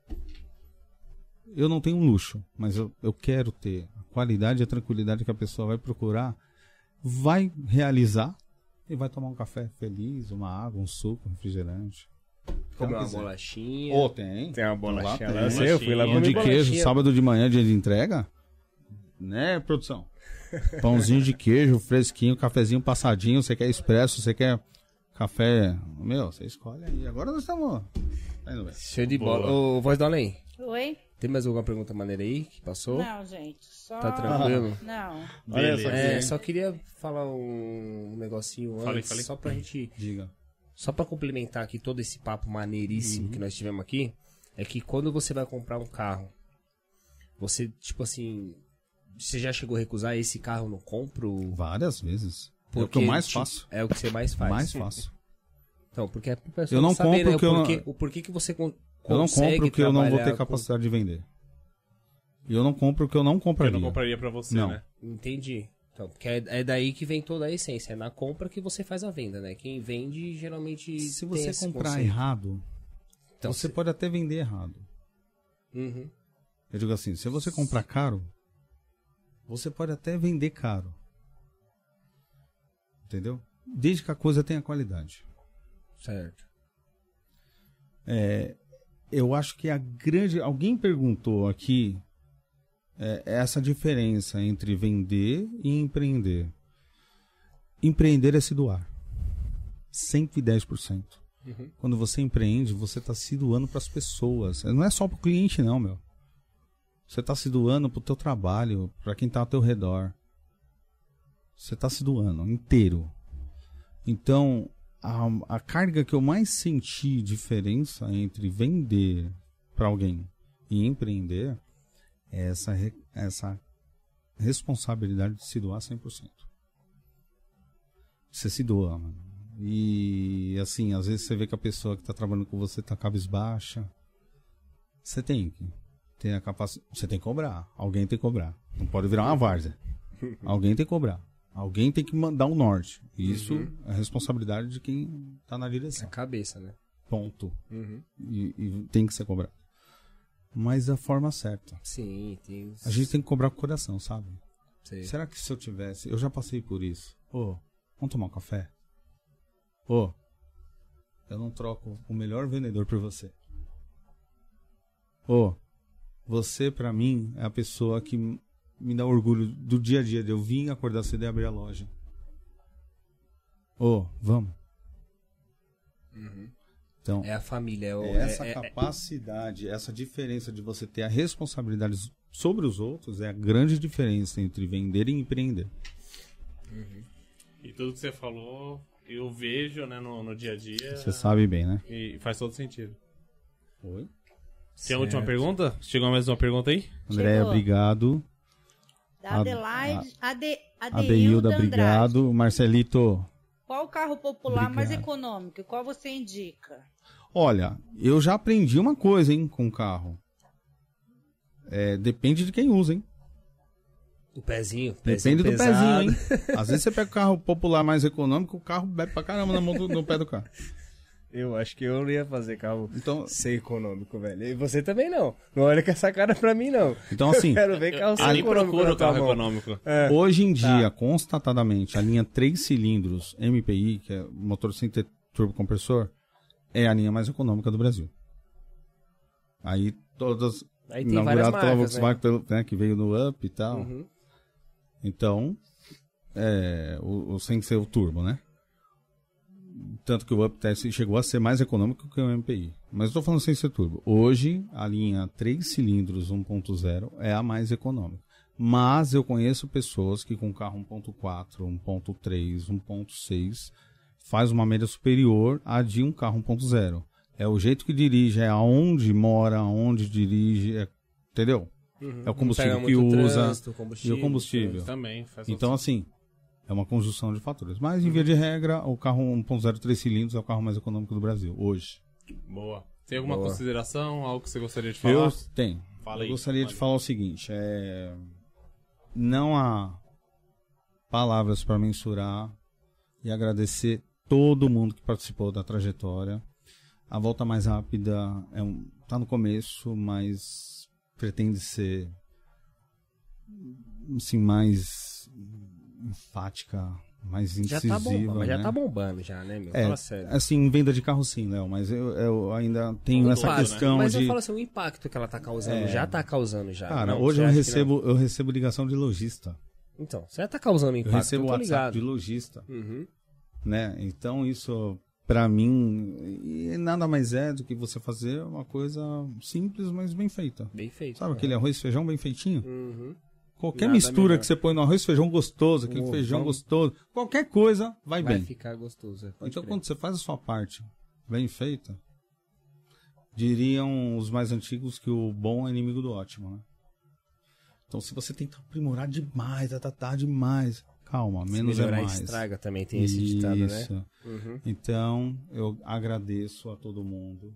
Eu não tenho um luxo, mas eu, eu quero ter a qualidade e a tranquilidade que a pessoa vai procurar, vai realizar e vai tomar um café feliz, uma água, um suco, um refrigerante. Comer uma bolachinha. Ou tem. Tem uma bolachinha Lá tem. Eu sei, eu fui lá comer de queijo, bolachinha. sábado de manhã, dia de entrega. Né, produção? Pãozinho de queijo, fresquinho, cafezinho passadinho. Você quer expresso, você quer café. Meu, você escolhe aí. Agora nós estamos. Tá indo bem. Show de bola. Ô, voz do além. Oi? Tem mais alguma pergunta maneira aí que passou? Não, gente. Só... Tá tranquilo? Não. Olha só É, só queria falar um negocinho Falei, antes, falei. só pra gente, Diga. só pra complementar aqui todo esse papo maneiríssimo que nós tivemos aqui, é que quando você vai comprar um carro, você, tipo assim, você já chegou a recusar esse carro eu não compro? Várias vezes. é o Porque, que eu mais tipo, faço. É o que você mais faz. Mais faço. Então, porque a pessoa Eu não saber, compro né, porque eu o não- porquê, o porquê que você con Eu não consegue compro porque eu não vou trabalhar ter com- capacidade de vender. E eu não compro porque eu não Eu compraria. não compraria pra você, Não. né? Entendi. Então, porque é, é daí que vem toda a essência. É na compra que você faz a venda, né? Quem vende geralmente. Se você comprar conceito. errado, Então, você se- pode até vender errado. Uhum. Eu digo assim, se você comprar caro, você pode até vender caro. Entendeu? Desde que a coisa tenha qualidade. Certo. É, eu acho que a grande. Alguém perguntou aqui é, essa diferença entre vender e empreender. Empreender é se doar. 110%. Uhum. Quando você empreende, você está se doando para as pessoas. Não é só para o cliente, não, meu. Você está se doando para o teu trabalho, para quem está ao teu redor. Você está se doando inteiro. Então, a, a carga que eu mais senti diferença entre vender para alguém e empreender é essa, essa responsabilidade de se doar 100%. Você se doa, mano. E assim, às vezes você vê que a pessoa que está trabalhando com você está cabisbaixa. Você tem que ter a capacidade. Você tem que cobrar. Alguém tem que cobrar. Não pode virar uma várzea. Alguém tem que cobrar. Alguém tem que mandar o norte. E Isso é responsabilidade de quem está na É a direção. cabeça, né? Ponto. Uhum. E, e tem que ser cobrado. Mas da forma certa. Sim, tem. os- A gente tem que cobrar com o coração, sabe? Sei. Será que se eu tivesse. Eu já passei por isso. Ô, vamos tomar um café? Ô, eu não troco o melhor vendedor por você. Ô, você pra mim é a pessoa que me dá orgulho do dia a dia de eu vir acordar cedo e abrir a loja. Ô, vamos. Então, É a família. É, o, é essa é- é- capacidade, essa diferença de você ter a responsabilidade sobre os outros é a grande diferença entre vender e empreender. E tudo que você falou, eu vejo, né, no, no dia a dia. Você sabe bem, né? E faz todo sentido. Oi. Tem a última pergunta? Chegou mais uma pergunta aí? Andréia, Chegou. obrigado. Da A- Adelaide, Ade, Adeilda, obrigado. Marcelito, Qual o carro popular mais Obrigado. econômico? Qual você indica? olha, eu já aprendi uma coisa, hein, com o carro. É, depende de quem usa, hein? O pezinho. pezinho Depende do pesado. pezinho, hein? Às vezes você pega o carro popular mais econômico, o carro bebe pra caramba na mão do, no pé do carro. Eu acho que eu não ia fazer carro Então, ser econômico, velho. E você também não. Não olha com essa cara pra mim, não. então assim, Eu quero ver carro Eu ser econômico procuro carro mão. econômico. Hoje em dia, constatadamente, a linha 3 cilindros MPI, que é motor sem ter turbo compressor, é a linha mais econômica do Brasil. Aí todas Aí tem várias pela marcas, né? Volkswagen, pelo- né, que veio no Up e tal. Uhum. Então, é, o, o sem ser o turbo, né? Tanto que o Uptest chegou a ser mais econômico que o MPI. Mas eu estou falando sem ser turbo. Hoje, a linha 3 cilindros 1.0 é a mais econômica. Mas eu conheço pessoas que com carro 1.4, 1.3, 1.6 faz uma média superior à de um carro 1.0. É o jeito que dirige, é aonde mora, aonde dirige, é- entendeu? É o combustível que usa trânsito, e combustível, o combustível. Também faz Então, assim, é uma conjunção de fatores. Mas, em via de regra, o carro 1.0 3 cilindros é o carro mais econômico do Brasil, hoje. Boa. Tem alguma Boa. consideração, algo que você gostaria de falar? Eu tenho. Fala Eu aí, gostaria de aí. falar o seguinte: é... não há palavras para mensurar e agradecer todo mundo que participou da trajetória. A volta mais rápida é um... tá no começo, mas pretende ser assim, mais enfática, mais Já incisiva. tá bombando, mas já né? tá bombando já, né, meu? É, Fala sério. assim, venda de carro sim, Léo, mas eu, eu ainda tenho essa né? questão Mas de... eu falo assim, o impacto que ela tá causando, É. já tá causando já. Cara, Não, hoje eu recebo, eu recebo ligação de lojista. Então, você já tá causando Eu impacto, eu, recebo tô WhatsApp ligado. de lojista, Uhum. né? Então isso pra mim nada mais é do que você fazer uma coisa simples, mas bem feita. Bem feito. Sabe né? aquele arroz e feijão bem feitinho? Uhum. Qualquer Nada mistura melhor. que você põe no arroz e feijão gostoso, aquele feijão ovão. gostoso, qualquer coisa vai, Vai bem. ficar gostoso. é, Então crer. quando você faz a sua parte bem feita, diriam os mais antigos que o bom é inimigo do ótimo, né? Então se você tenta aprimorar demais, tá, tá, tá demais, calma, Se menos é mais. estraga também, tem esse ditado, né? Isso. Uhum. Então, eu agradeço a todo mundo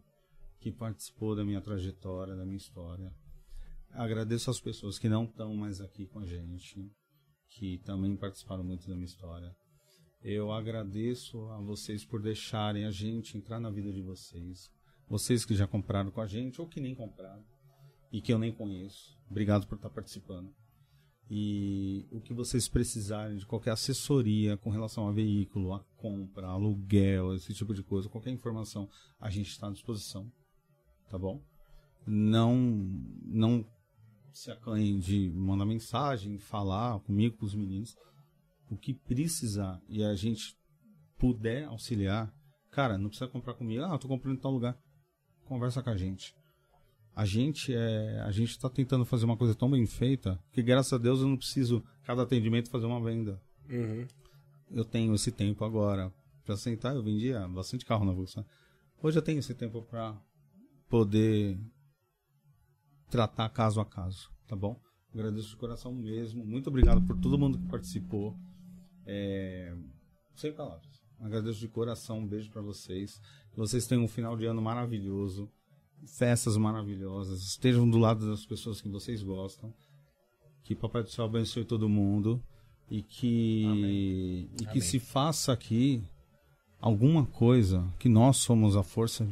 que participou da minha trajetória, da minha história. Agradeço às pessoas que não estão mais aqui com a gente, que também participaram muito da minha história. Eu agradeço a vocês por deixarem a gente entrar na vida de vocês. Vocês que já compraram com a gente ou que nem compraram e que eu nem conheço. Obrigado por estar participando. E o que vocês precisarem de qualquer assessoria com relação a veículo, a compra, aluguel, esse tipo de coisa, qualquer informação, a gente está à disposição. Tá bom? Não, não se acanhem de mandar mensagem, falar comigo, com os meninos. O que precisar e a gente puder auxiliar, cara, não precisa comprar comigo. Ah, eu tô comprando em tal lugar. Conversa com a gente. A gente é, a gente está tentando fazer uma coisa tão bem feita que graças a Deus eu não preciso cada atendimento fazer uma venda. Uhum. Eu tenho esse tempo agora para sentar. Eu vendia bastante carro na Volkswagen. Hoje eu tenho esse tempo para poder tratar caso a caso, tá bom? Agradeço de coração mesmo. Muito obrigado por todo mundo que participou. É... Sem palavras. Agradeço de coração. Um beijo para vocês. Que vocês tenham um final de ano maravilhoso. Festas maravilhosas. Estejam do lado das pessoas que vocês gostam. Que Papai do Céu abençoe todo mundo. E que, e que se faça aqui alguma coisa que nós somos a força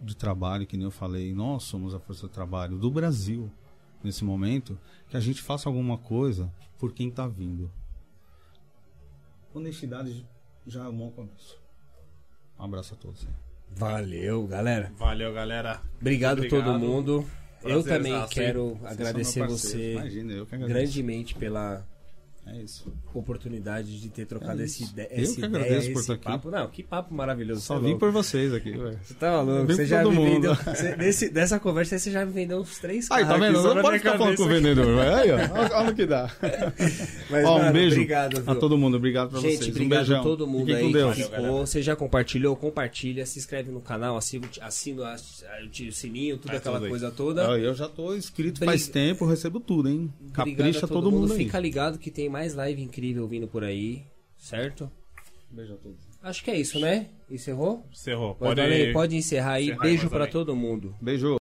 de trabalho, que nem eu falei, nós somos a força de trabalho do Brasil nesse momento, que a gente faça alguma coisa por quem está vindo. Honestidade já é um bom começo. Um abraço a todos. aí. Valeu, galera. Valeu, galera. Obrigado, a Obrigado. todo mundo. Eu Prazerzaço, também hein? quero agradecer você Imagina, eu que agradeço. grandemente pela É isso. oportunidade de ter trocado É essa isso. ideia. Eu que ideia, agradeço por esse estar aqui. papo. Não, que papo maravilhoso. Só é vim louco. por vocês aqui, velho. Você tá maluco? Você já me mundo. vendeu. você- desse, dessa conversa aí você já me vendeu uns três Aí, tá vendo? Não pode ficar falando com o vendedor. Aí, ó. Olha o que dá. Mas, Ó, um mano, beijo obrigado, a viu? todo mundo. Obrigado pra Gente, vocês. um obrigado beijão. a todo mundo Fiquem aí com que Deus. ficou. Você já compartilhou, compartilha, se inscreve no canal, assina, assina a- a- o sininho, tudo aquela tudo coisa toda. Eu já tô inscrito faz tempo, recebo tudo, hein? Capricha a todo, mundo, aí. Fica ligado que tem mais live incrível vindo por aí, certo? Beijo a todos. Acho que é isso, né? Encerrou? Encerrou. Pode, Pode, pode encerrar aí. encerrar Beijo também. todo mundo. Beijo.